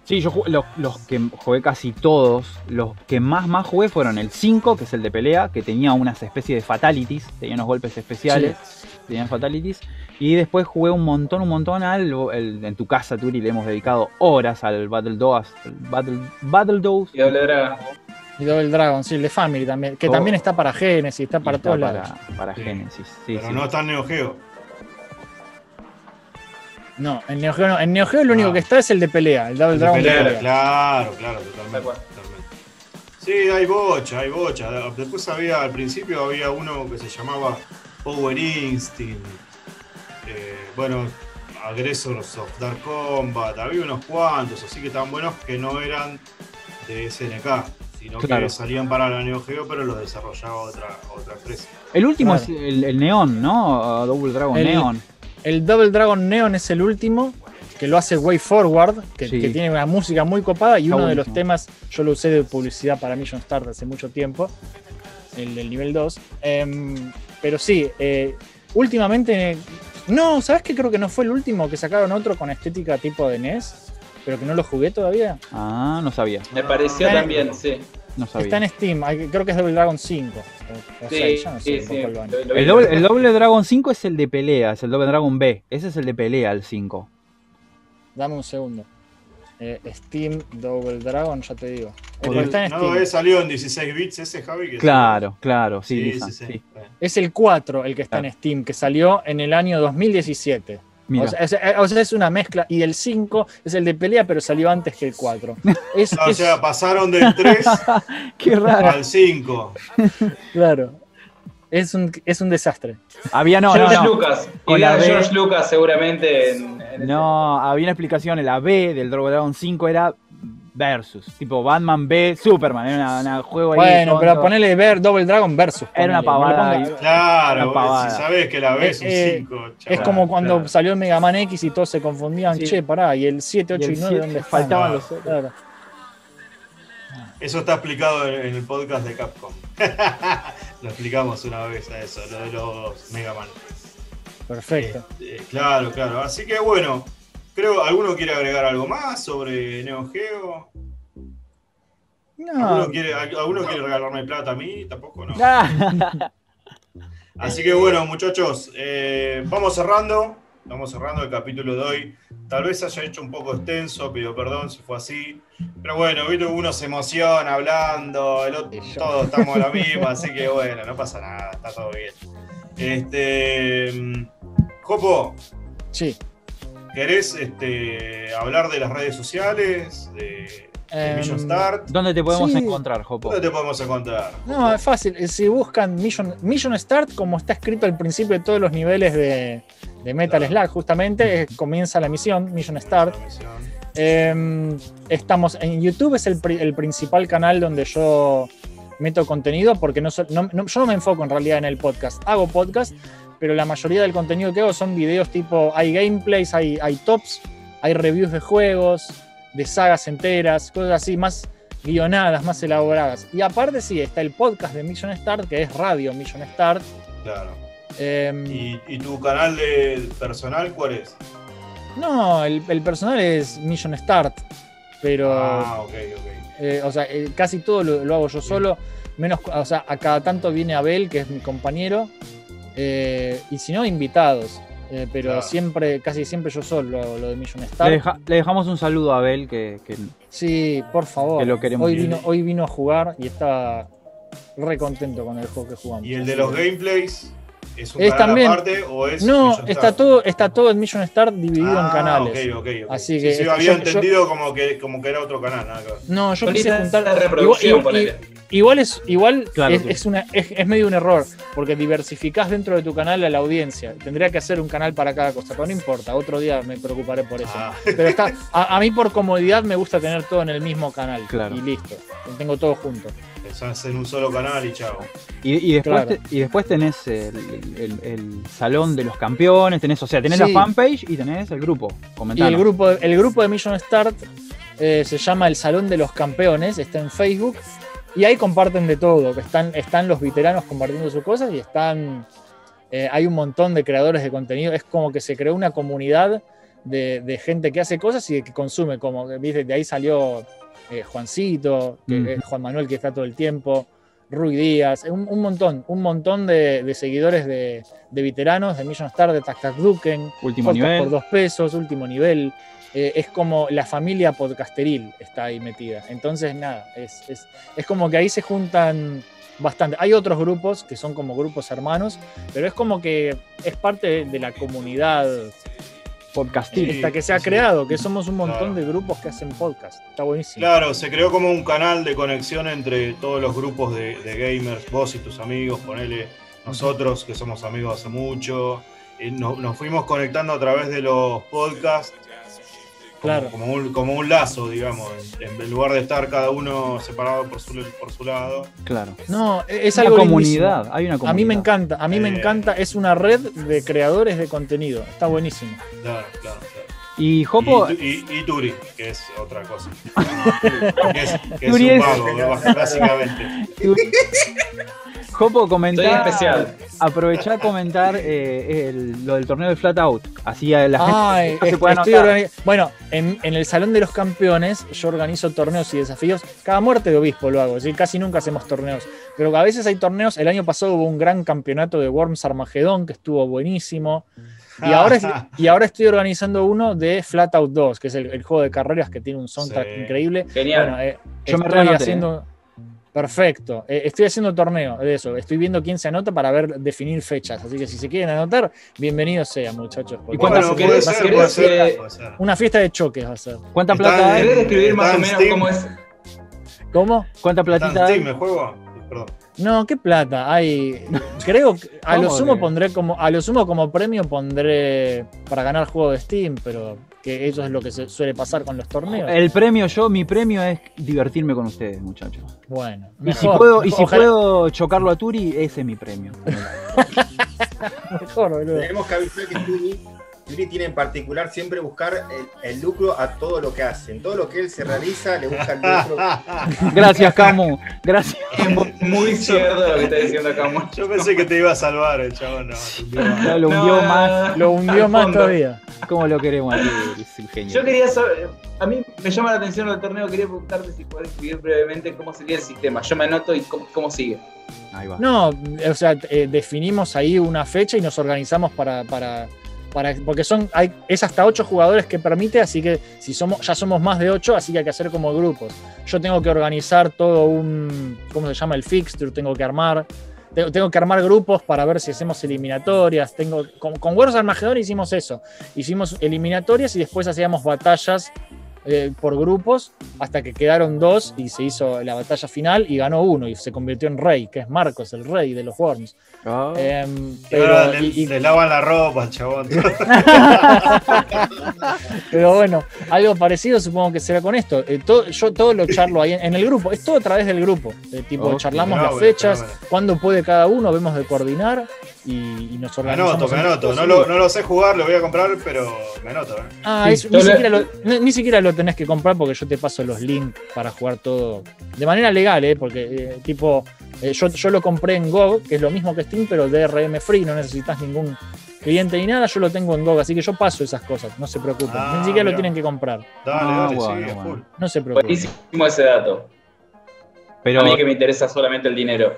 Sí, yo jugué- los, los que jugué casi todos, los que más más jugué fueron el 5, que es el de pelea, que tenía unas especies de fatalities, tenía unos golpes especiales, tenían fatalities. Y después jugué un montón, un montón al el- en tu casa, Turi, le hemos dedicado horas al Battle Dose, Battle, Battle Dose. Y doble. Y Double Dragon, sí, el de Family también, que Oh. también está para Genesis, está para todos está lados. para, para Sí. Genesis. Sí, Pero sí. no está en Neo Geo. No, en Neo Geo no. En Neo Geo lo único Ah. que está es el de pelea, el Double Dragon de pelea, pelea. Claro, claro, Tal totalmente. Sí, hay bocha, hay bocha. Después había, al principio había uno que se llamaba Power Instinct. Eh, bueno, Aggressors of Dark Combat. Había unos cuantos, así que estaban buenos que no eran de SNK, sino Claro. que salían para la Neo Geo, pero los desarrollaba otra, otra empresa. El último Claro. es el, el Neon, ¿no? Double Dragon El- Neon. El Double Dragon Neon es el último, que lo hace Way Forward, que, Sí. que tiene una música muy copada y Está uno de los temas, yo lo usé de publicidad para Mission Start hace mucho tiempo, el del nivel 2. Em, pero sí, eh, últimamente... No, ¿sabes qué? Creo que no fue el último, que sacaron otro con estética tipo de NES, pero que no lo jugué todavía. Ah, no sabía, Me pareció también, sí. no sabía. Está en Steam, creo que es Double Dragon 5. O, o Sí, 6, ya no sé sí, por sí. cuál van. Lo- lo vi. El doble, el doble Dragon 5 es el de pelea, es el doble Dragon B. Ese es el de pelea, el 5. Dame un segundo. Eh, Steam Double Dragon, ya te digo. Eh, porque está en ¿No Steam. es salió en 16 bits ese, Javi? Que Claro, claro, sí, Sí, Lisa. Es el 4 el que está Claro. en Steam, que salió en el año 2017. Mira, O sea, es, eh, o sea, es una mezcla. Y el 5 es el de pelea, pero salió antes que el 4. Es, O es- sea, pasaron del 3 qué raro. al 5. claro. Es un, es un desastre. Había no, no, George no. Lucas. Con la de B. George Lucas seguramente en, en No, había una explicación. La B del Dragon 5 era versus. Tipo Batman B, Superman. Era una, una juego ahí. Bueno, pero ponele ver Double Dragon versus. Era una no pavada. Claro, Una pavada. si sabes que la B es un Eh, 5. Es como cuando claro. salió el Mega Man X y todos se confundían. Sí. Che, pará, y el 7, 8 Y y, el 9, siete, ¿dónde faltaban los otros. Claro. Eso está explicado en, el podcast de Capcom. lo explicamos una vez a eso, lo de los Mega Man. Perfecto. Eh, claro, claro. Así que bueno, creo, ¿alguno quiere agregar algo más sobre Neo Geo? No, ¿Alguno quiere, ¿Alguno quiere regalarme plata a mí? Tampoco no. Así que bueno, muchachos, eh, vamos cerrando. Vamos cerrando el capítulo de hoy. Tal vez haya hecho un poco extenso, pido perdón si fue así. Pero bueno, viste, uno se emociona hablando, el otro, todos estamos en la misma, así que bueno, no pasa nada, está todo bien. Este. mm, Jopo, sí. ¿Querés este, hablar de las redes sociales? De, de Em, Million Start. ¿Dónde te podemos Sí. encontrar, Jopo? ¿Dónde te podemos encontrar? No, es fácil. Eh, Si buscan Mission, Mission Start, como está escrito al principio de todos los niveles de, de Metal Claro. Slug, justamente, eh, comienza la misión, Mission Start. Misión. Eh, estamos en YouTube, es el, pri- el principal canal donde yo meto contenido, porque no, no- no- yo no me enfoco en realidad en el podcast. Hago podcast, pero la mayoría del contenido que hago son videos tipo, hay gameplays, hay, hay tops, hay reviews de juegos, de sagas enteras, cosas así, más guionadas, más elaboradas. Y aparte sí, está el podcast de Mission Start, que es Radio Mission Start. Claro. Eh, ¿Y, y tu canal de personal cuál es? no, el, el personal es Mission Start, pero... Ah, ok, ok. Eh, o sea, eh, casi todo lo, lo hago yo solo. Menos, o sea, a cada tanto viene Abel, que es mi compañero. Eh, y si no, invitados. Eh, pero Claro. siempre, casi siempre yo solo lo, lo de Mission Le, Star. deja- le dejamos un saludo a Abel que, que- Sí, por favor. Que lo queremos hoy, vino, hoy vino a jugar y está re contento con el juego que jugamos. ¿Y el de los que- gameplays? ¿Es un Es canal también- aparte o es No, Million está todo, está todo en Mission Star dividido en Ah, canales. ok, ok, ok. Así Sí, que sí, yo- había yo- entendido como, que, como que era otro canal. nada que ver. No, yo quise juntar. Igual, reproducción, igual- ponele. igual es, igual Claro, es, sí. es una, es, es medio un error, porque diversificás dentro de tu canal a la audiencia. Tendría que hacer un canal para cada cosa, pero no importa, otro día me preocuparé por eso. Ah, Pero está, a, a mí por comodidad me gusta tener todo en el mismo canal. Claro. Y listo, tengo todo junto. Pensás en un solo canal y chao. y, y después Claro. te- y después tenés el, el- el salón de los campeones, tenés, o sea, tenés Sí. la fanpage y tenés el grupo. Y Comentanos. el grupo, el grupo de Mission Start eh, se llama El Salón de los Campeones, está en Facebook. Y ahí comparten de todo, que están, están los veteranos compartiendo sus cosas y están. eh, hay un montón de creadores de contenido. Es como que se creó una comunidad de, de gente que hace cosas y que consume, como de ahí salió eh, Juancito, que Mm. es Juan Manuel que está todo el tiempo, Rui Díaz, un, un montón, un montón de, de seguidores de, de veteranos, de Million Star, de Tac Tac Duken, Último nivel. por dos pesos, último nivel. Eh, es como la familia podcasteril está ahí metida. Entonces, nada, es, es, es como que ahí se juntan bastante. Hay otros grupos que son como grupos hermanos, pero es como que es parte de la comunidad Podcastil. esta que se ha sí. creado, que somos un montón Claro. de grupos que hacen podcast. Está buenísimo. Claro, se creó como un canal de conexión entre todos los grupos de, de gamers, vos y tus amigos, ponele nosotros que somos amigos hace mucho. eh, nos, nos fuimos conectando a través de los podcasts. Como, Claro. como, un, como un lazo, digamos, en, en lugar de estar cada uno separado por su, por su lado. Claro. No, es Una algo comunidad. lindísimo. Hay una comunidad. A mí me encanta, a mí me Eh. encanta, es una red de creadores de contenido. Está buenísimo. Claro, claro, claro. Y Jopo, Y, y- y Turi, que es otra cosa. que es, que es un vago, básicamente. Jopo, comentá. Soy especial. Aprovechá a comentar eh, el- lo del torneo de Flat Out. Así a la gente Ay, se es- puede estoy Bueno, en, en el Salón de los Campeones yo organizo torneos y desafíos. Cada muerte de obispo lo hago, decir, casi nunca hacemos torneos. Pero a veces hay torneos. El año pasado hubo un gran campeonato de Worms Armageddon que estuvo buenísimo. Y ahora, y ahora estoy organizando uno de Flat Out 2, que es el, el juego de carreras que tiene un soundtrack Sí. increíble. Genial. Bueno, eh, Yo me estoy reanoté, haciendo. Perfecto. Eh, estoy haciendo torneo de eso. Estoy viendo quién se anota para ver definir fechas. Así que si se quieren anotar, bienvenidos sean, muchachos. porque cuántas- Bueno, ser, ser, ser. Una fiesta de choques va a ser. ¿Cuánta Está plata hay? ¿Querés describir más o en menos Steam. cómo es? ¿Cómo? ¿Cuánta ¿Está en platita hay? Steam el juego? Perdón. No, qué plata. Hay. Creo que a lo ¿Cómo sumo que? pondré como. A lo sumo como premio pondré para ganar juego de Steam, pero que eso es lo que se suele pasar con los torneos. El premio, yo, mi premio es divertirme con ustedes, muchachos. Bueno. Y si mejor, puedo, y si ojalá- puedo chocarlo a Turi, ese es mi premio. Mejor, boludo. Tenemos que avisar que Turi, Turi tiene en particular siempre buscar el, el lucro a todo lo que hace. En todo lo que él se realiza, le busca el lucro. Gracias, Camu. Gracias. Es muy cierto lo que está diciendo acá. Mo. Yo pensé que te iba a salvar el chabón. No, lo hundió No, más. Lo hundió más fondo. todavía. Como lo queremos a Turi, es. Yo quería saber, a mí me llama la atención el torneo, quería preguntarte si podés escribir brevemente cómo sería el sistema. Yo me anoto y cómo, cómo sigue. Ahí va. No, o sea, eh, definimos ahí una fecha y nos organizamos para. para para, porque son hay, es hasta ocho jugadores que permite, así que si somos ya somos más de ocho, así que hay que hacer como grupos. Yo tengo que organizar todo un, ¿cómo se llama? El fixture, tengo que armar. Tengo, que armar grupos para ver si hacemos eliminatorias. Tengo, con, con Wars Armageddon hicimos eso. Hicimos eliminatorias y después hacíamos batallas eh, por grupos hasta que quedaron dos y se hizo la batalla final y ganó uno y se convirtió en rey, que es Marcos, el rey de los Worms. Ah. Em, pero, le, y- le lavan la ropa chabón. pero bueno, algo parecido supongo que será con esto. Eh, todo- yo todo lo charlo ahí en, en el grupo, es todo a través del grupo. Eh, tipo, charlamos las fechas, cuándo puede cada uno, vemos de coordinar y, y nos Me organizamos. anoto, me anoto. No lo, no lo sé jugar, lo voy a comprar, pero me anoto. ¿eh? Ah, Sí, ni, siquiera lo, ni- ni siquiera lo tenés que comprar porque yo te paso los links para jugar todo de manera legal, ¿eh? porque eh, tipo, eh, yo, yo lo compré en GOG, que es lo mismo que Steam, pero DRM free, no necesitas ningún cliente ni nada, yo lo tengo en GOG, así que yo paso esas cosas, no se preocupen, Ah, ni siquiera lo tienen que comprar, Dale, Ah, dale, bueno, sí, bueno. full. no se preocupen. Buenísimo ese dato. Pero A mí que me interesa solamente el dinero.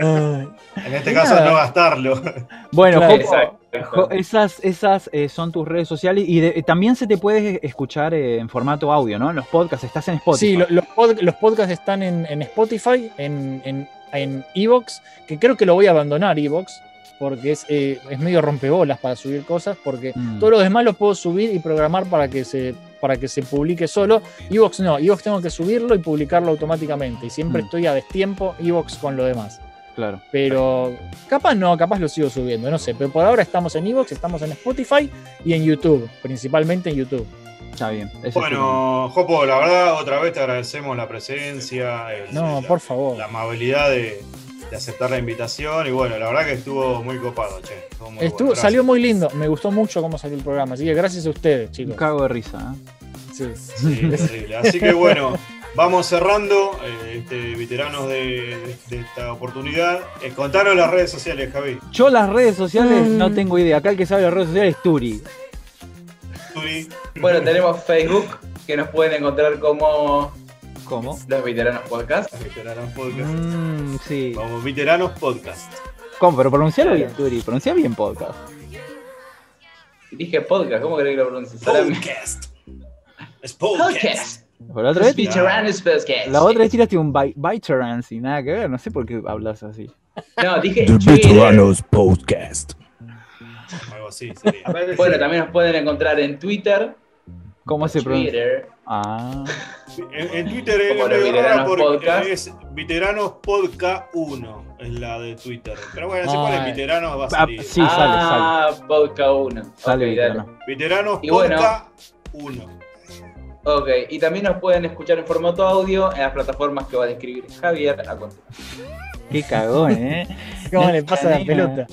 En este caso, nada. no gastarlo. bueno, Claro. Jopo, Esas, esas eh, son tus redes sociales y de- también se te puede escuchar eh, en formato audio, ¿no? En los podcasts, estás en Spotify. Sí, lo- los, pod- los podcasts están en, en Spotify, en, en, en Evox, que creo que lo voy a abandonar Evox, porque es, eh, es medio rompebolas para subir cosas, porque Mm. todo lo demás lo puedo subir y programar para que se, para que se publique solo. Evox no, Evox tengo que subirlo y publicarlo automáticamente, y siempre Mm. estoy a destiempo Evox con lo demás. Claro. Pero capaz no, capaz lo sigo subiendo, no sé. Pero por ahora estamos en Evox, estamos en Spotify y en YouTube, principalmente en YouTube. Está bien. es Bueno, Jopo, la verdad, otra vez te agradecemos la presencia, el- No, la, por favor. la amabilidad de, de aceptar la invitación. Y bueno, la verdad que estuvo muy copado, che. Estuvo muy Estuvo, bueno, salió muy lindo, me gustó mucho cómo salió el programa, así que gracias a ustedes, Un chicos. cago de risa. ¿eh? Sí. Sí. Así que bueno, vamos cerrando, eh, este, veteranos de, de esta oportunidad. Eh, contanos las redes sociales, Javi. Yo las redes sociales Mm. no tengo idea. Acá el que sabe las redes sociales es Turi. Turi. Bueno, tenemos Facebook, que nos pueden encontrar como ¿Cómo? Los Veteranos Podcast. Veteranos Podcast. Mm, sí. Vamos, Veteranos Podcast. ¿Cómo? Pero pronuncialo bien, Turi. Pronuncia bien podcast. Dije podcast, ¿cómo querés que lo pronuncie? Solamente- Podcast. Es podcast. Podcast. Por la otra vez, Podcast. la otra vez tiraste un bi- Veterans y nada que ver. No sé por qué hablas así. No, dije The. Veteranos Podcast. Algo así sería. Bueno, también nos pueden encontrar en Twitter. ¿Cómo se pronuncia? Twitter. Ah. En, en Twitter es raro porque Podcast. es Veteranos Podcast 1, es la de Twitter. Pero bueno, si Ah, ponen Veteranos va a ah, salir. sí, sale, sale. ah, Podcast 1. Sale Ok, veterano. Veteranos bueno. Podcast 1. Ok, y también nos pueden escuchar en formato audio en las plataformas que va a describir Javier a continuación. Qué cagón, ¿eh? ¿Cómo le se pasa la pelota?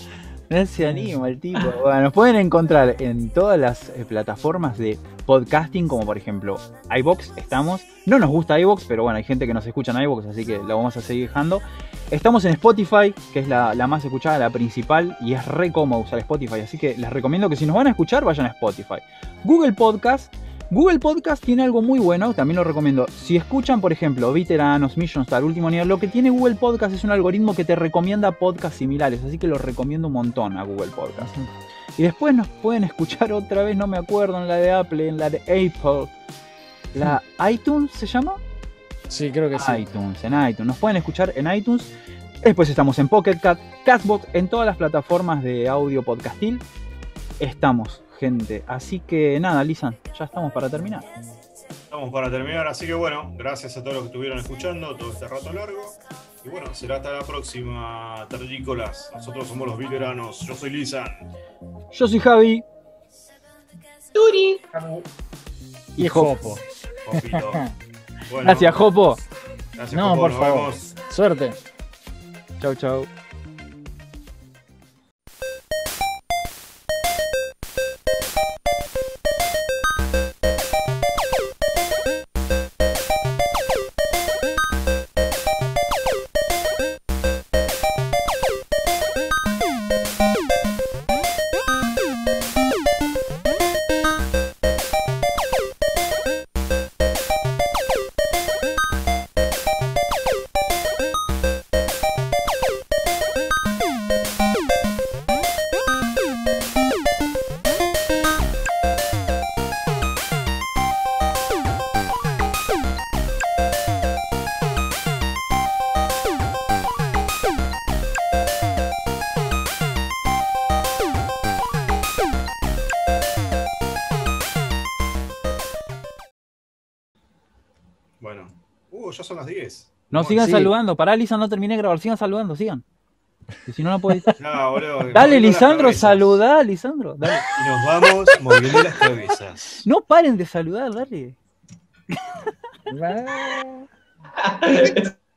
No se anima el tipo. Bueno, nos pueden encontrar en todas las eh, plataformas de podcasting, como por ejemplo iBox, estamos. No nos gusta iBox, pero bueno, hay gente que nos escucha en iBox, así que lo vamos a seguir dejando. Estamos en Spotify, que es la, la más escuchada, la principal, y es re cómodo usar Spotify, así que les recomiendo que si nos van a escuchar, vayan a Spotify. Google Podcast. Google Podcast tiene algo muy bueno, también lo recomiendo. Si escuchan, por ejemplo, Veteranos, Mission Star, Último Nivel, lo que tiene Google Podcast es un algoritmo que te recomienda podcasts similares, así que lo recomiendo un montón a Google Podcast. Y después nos pueden escuchar otra vez, no me acuerdo, en la de Apple, en la de Apple. La iTunes se llama? Sí, creo que sí. iTunes, en iTunes. Nos pueden escuchar en iTunes. Después estamos en Pocket Cat, Castbox, en todas las plataformas de audio podcastil. Estamos, gente. Así que nada, Lisan, ya estamos para terminar. Estamos para terminar, así que bueno, gracias a todos los que estuvieron escuchando todo este rato largo. Y bueno, será hasta la próxima, terrícolas. Nosotros somos los veteranos. Yo soy Lisan. Yo soy Javi. Turi. Y Jopo. Jopito. Bueno, Gracias, Jopo. Gracias, No, Jopo, por nos favor. vemos. Suerte. Chau, chau. No, sigan sí. saludando. Pará, Lisan, no terminé de grabar. Sigan saludando, sigan. Que si no, no editar. No, boludo. Dale, Lisandro, saludá, Lisandro. Dale. Y nos vamos moviendo las cabezas. No paren de saludar, dale.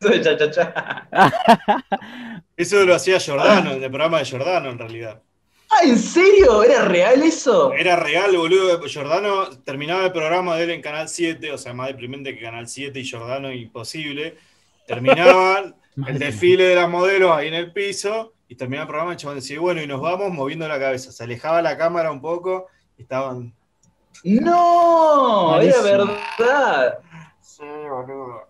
Eso de cha cha cha. Eso lo hacía Giordano, en el programa de Giordano en realidad. Ah, ¿en serio? ¿Era real eso? Era real, boludo. Giordano terminaba el programa de él en Canal 7, o sea, más deprimente que Canal 7 y Giordano imposible. Terminaban el desfile de las modelos ahí en el piso y terminaba el programa y el chabón decía, bueno, y nos vamos moviendo la cabeza. Se alejaba la cámara un poco y estaban... No, era verdad. Sí, boludo.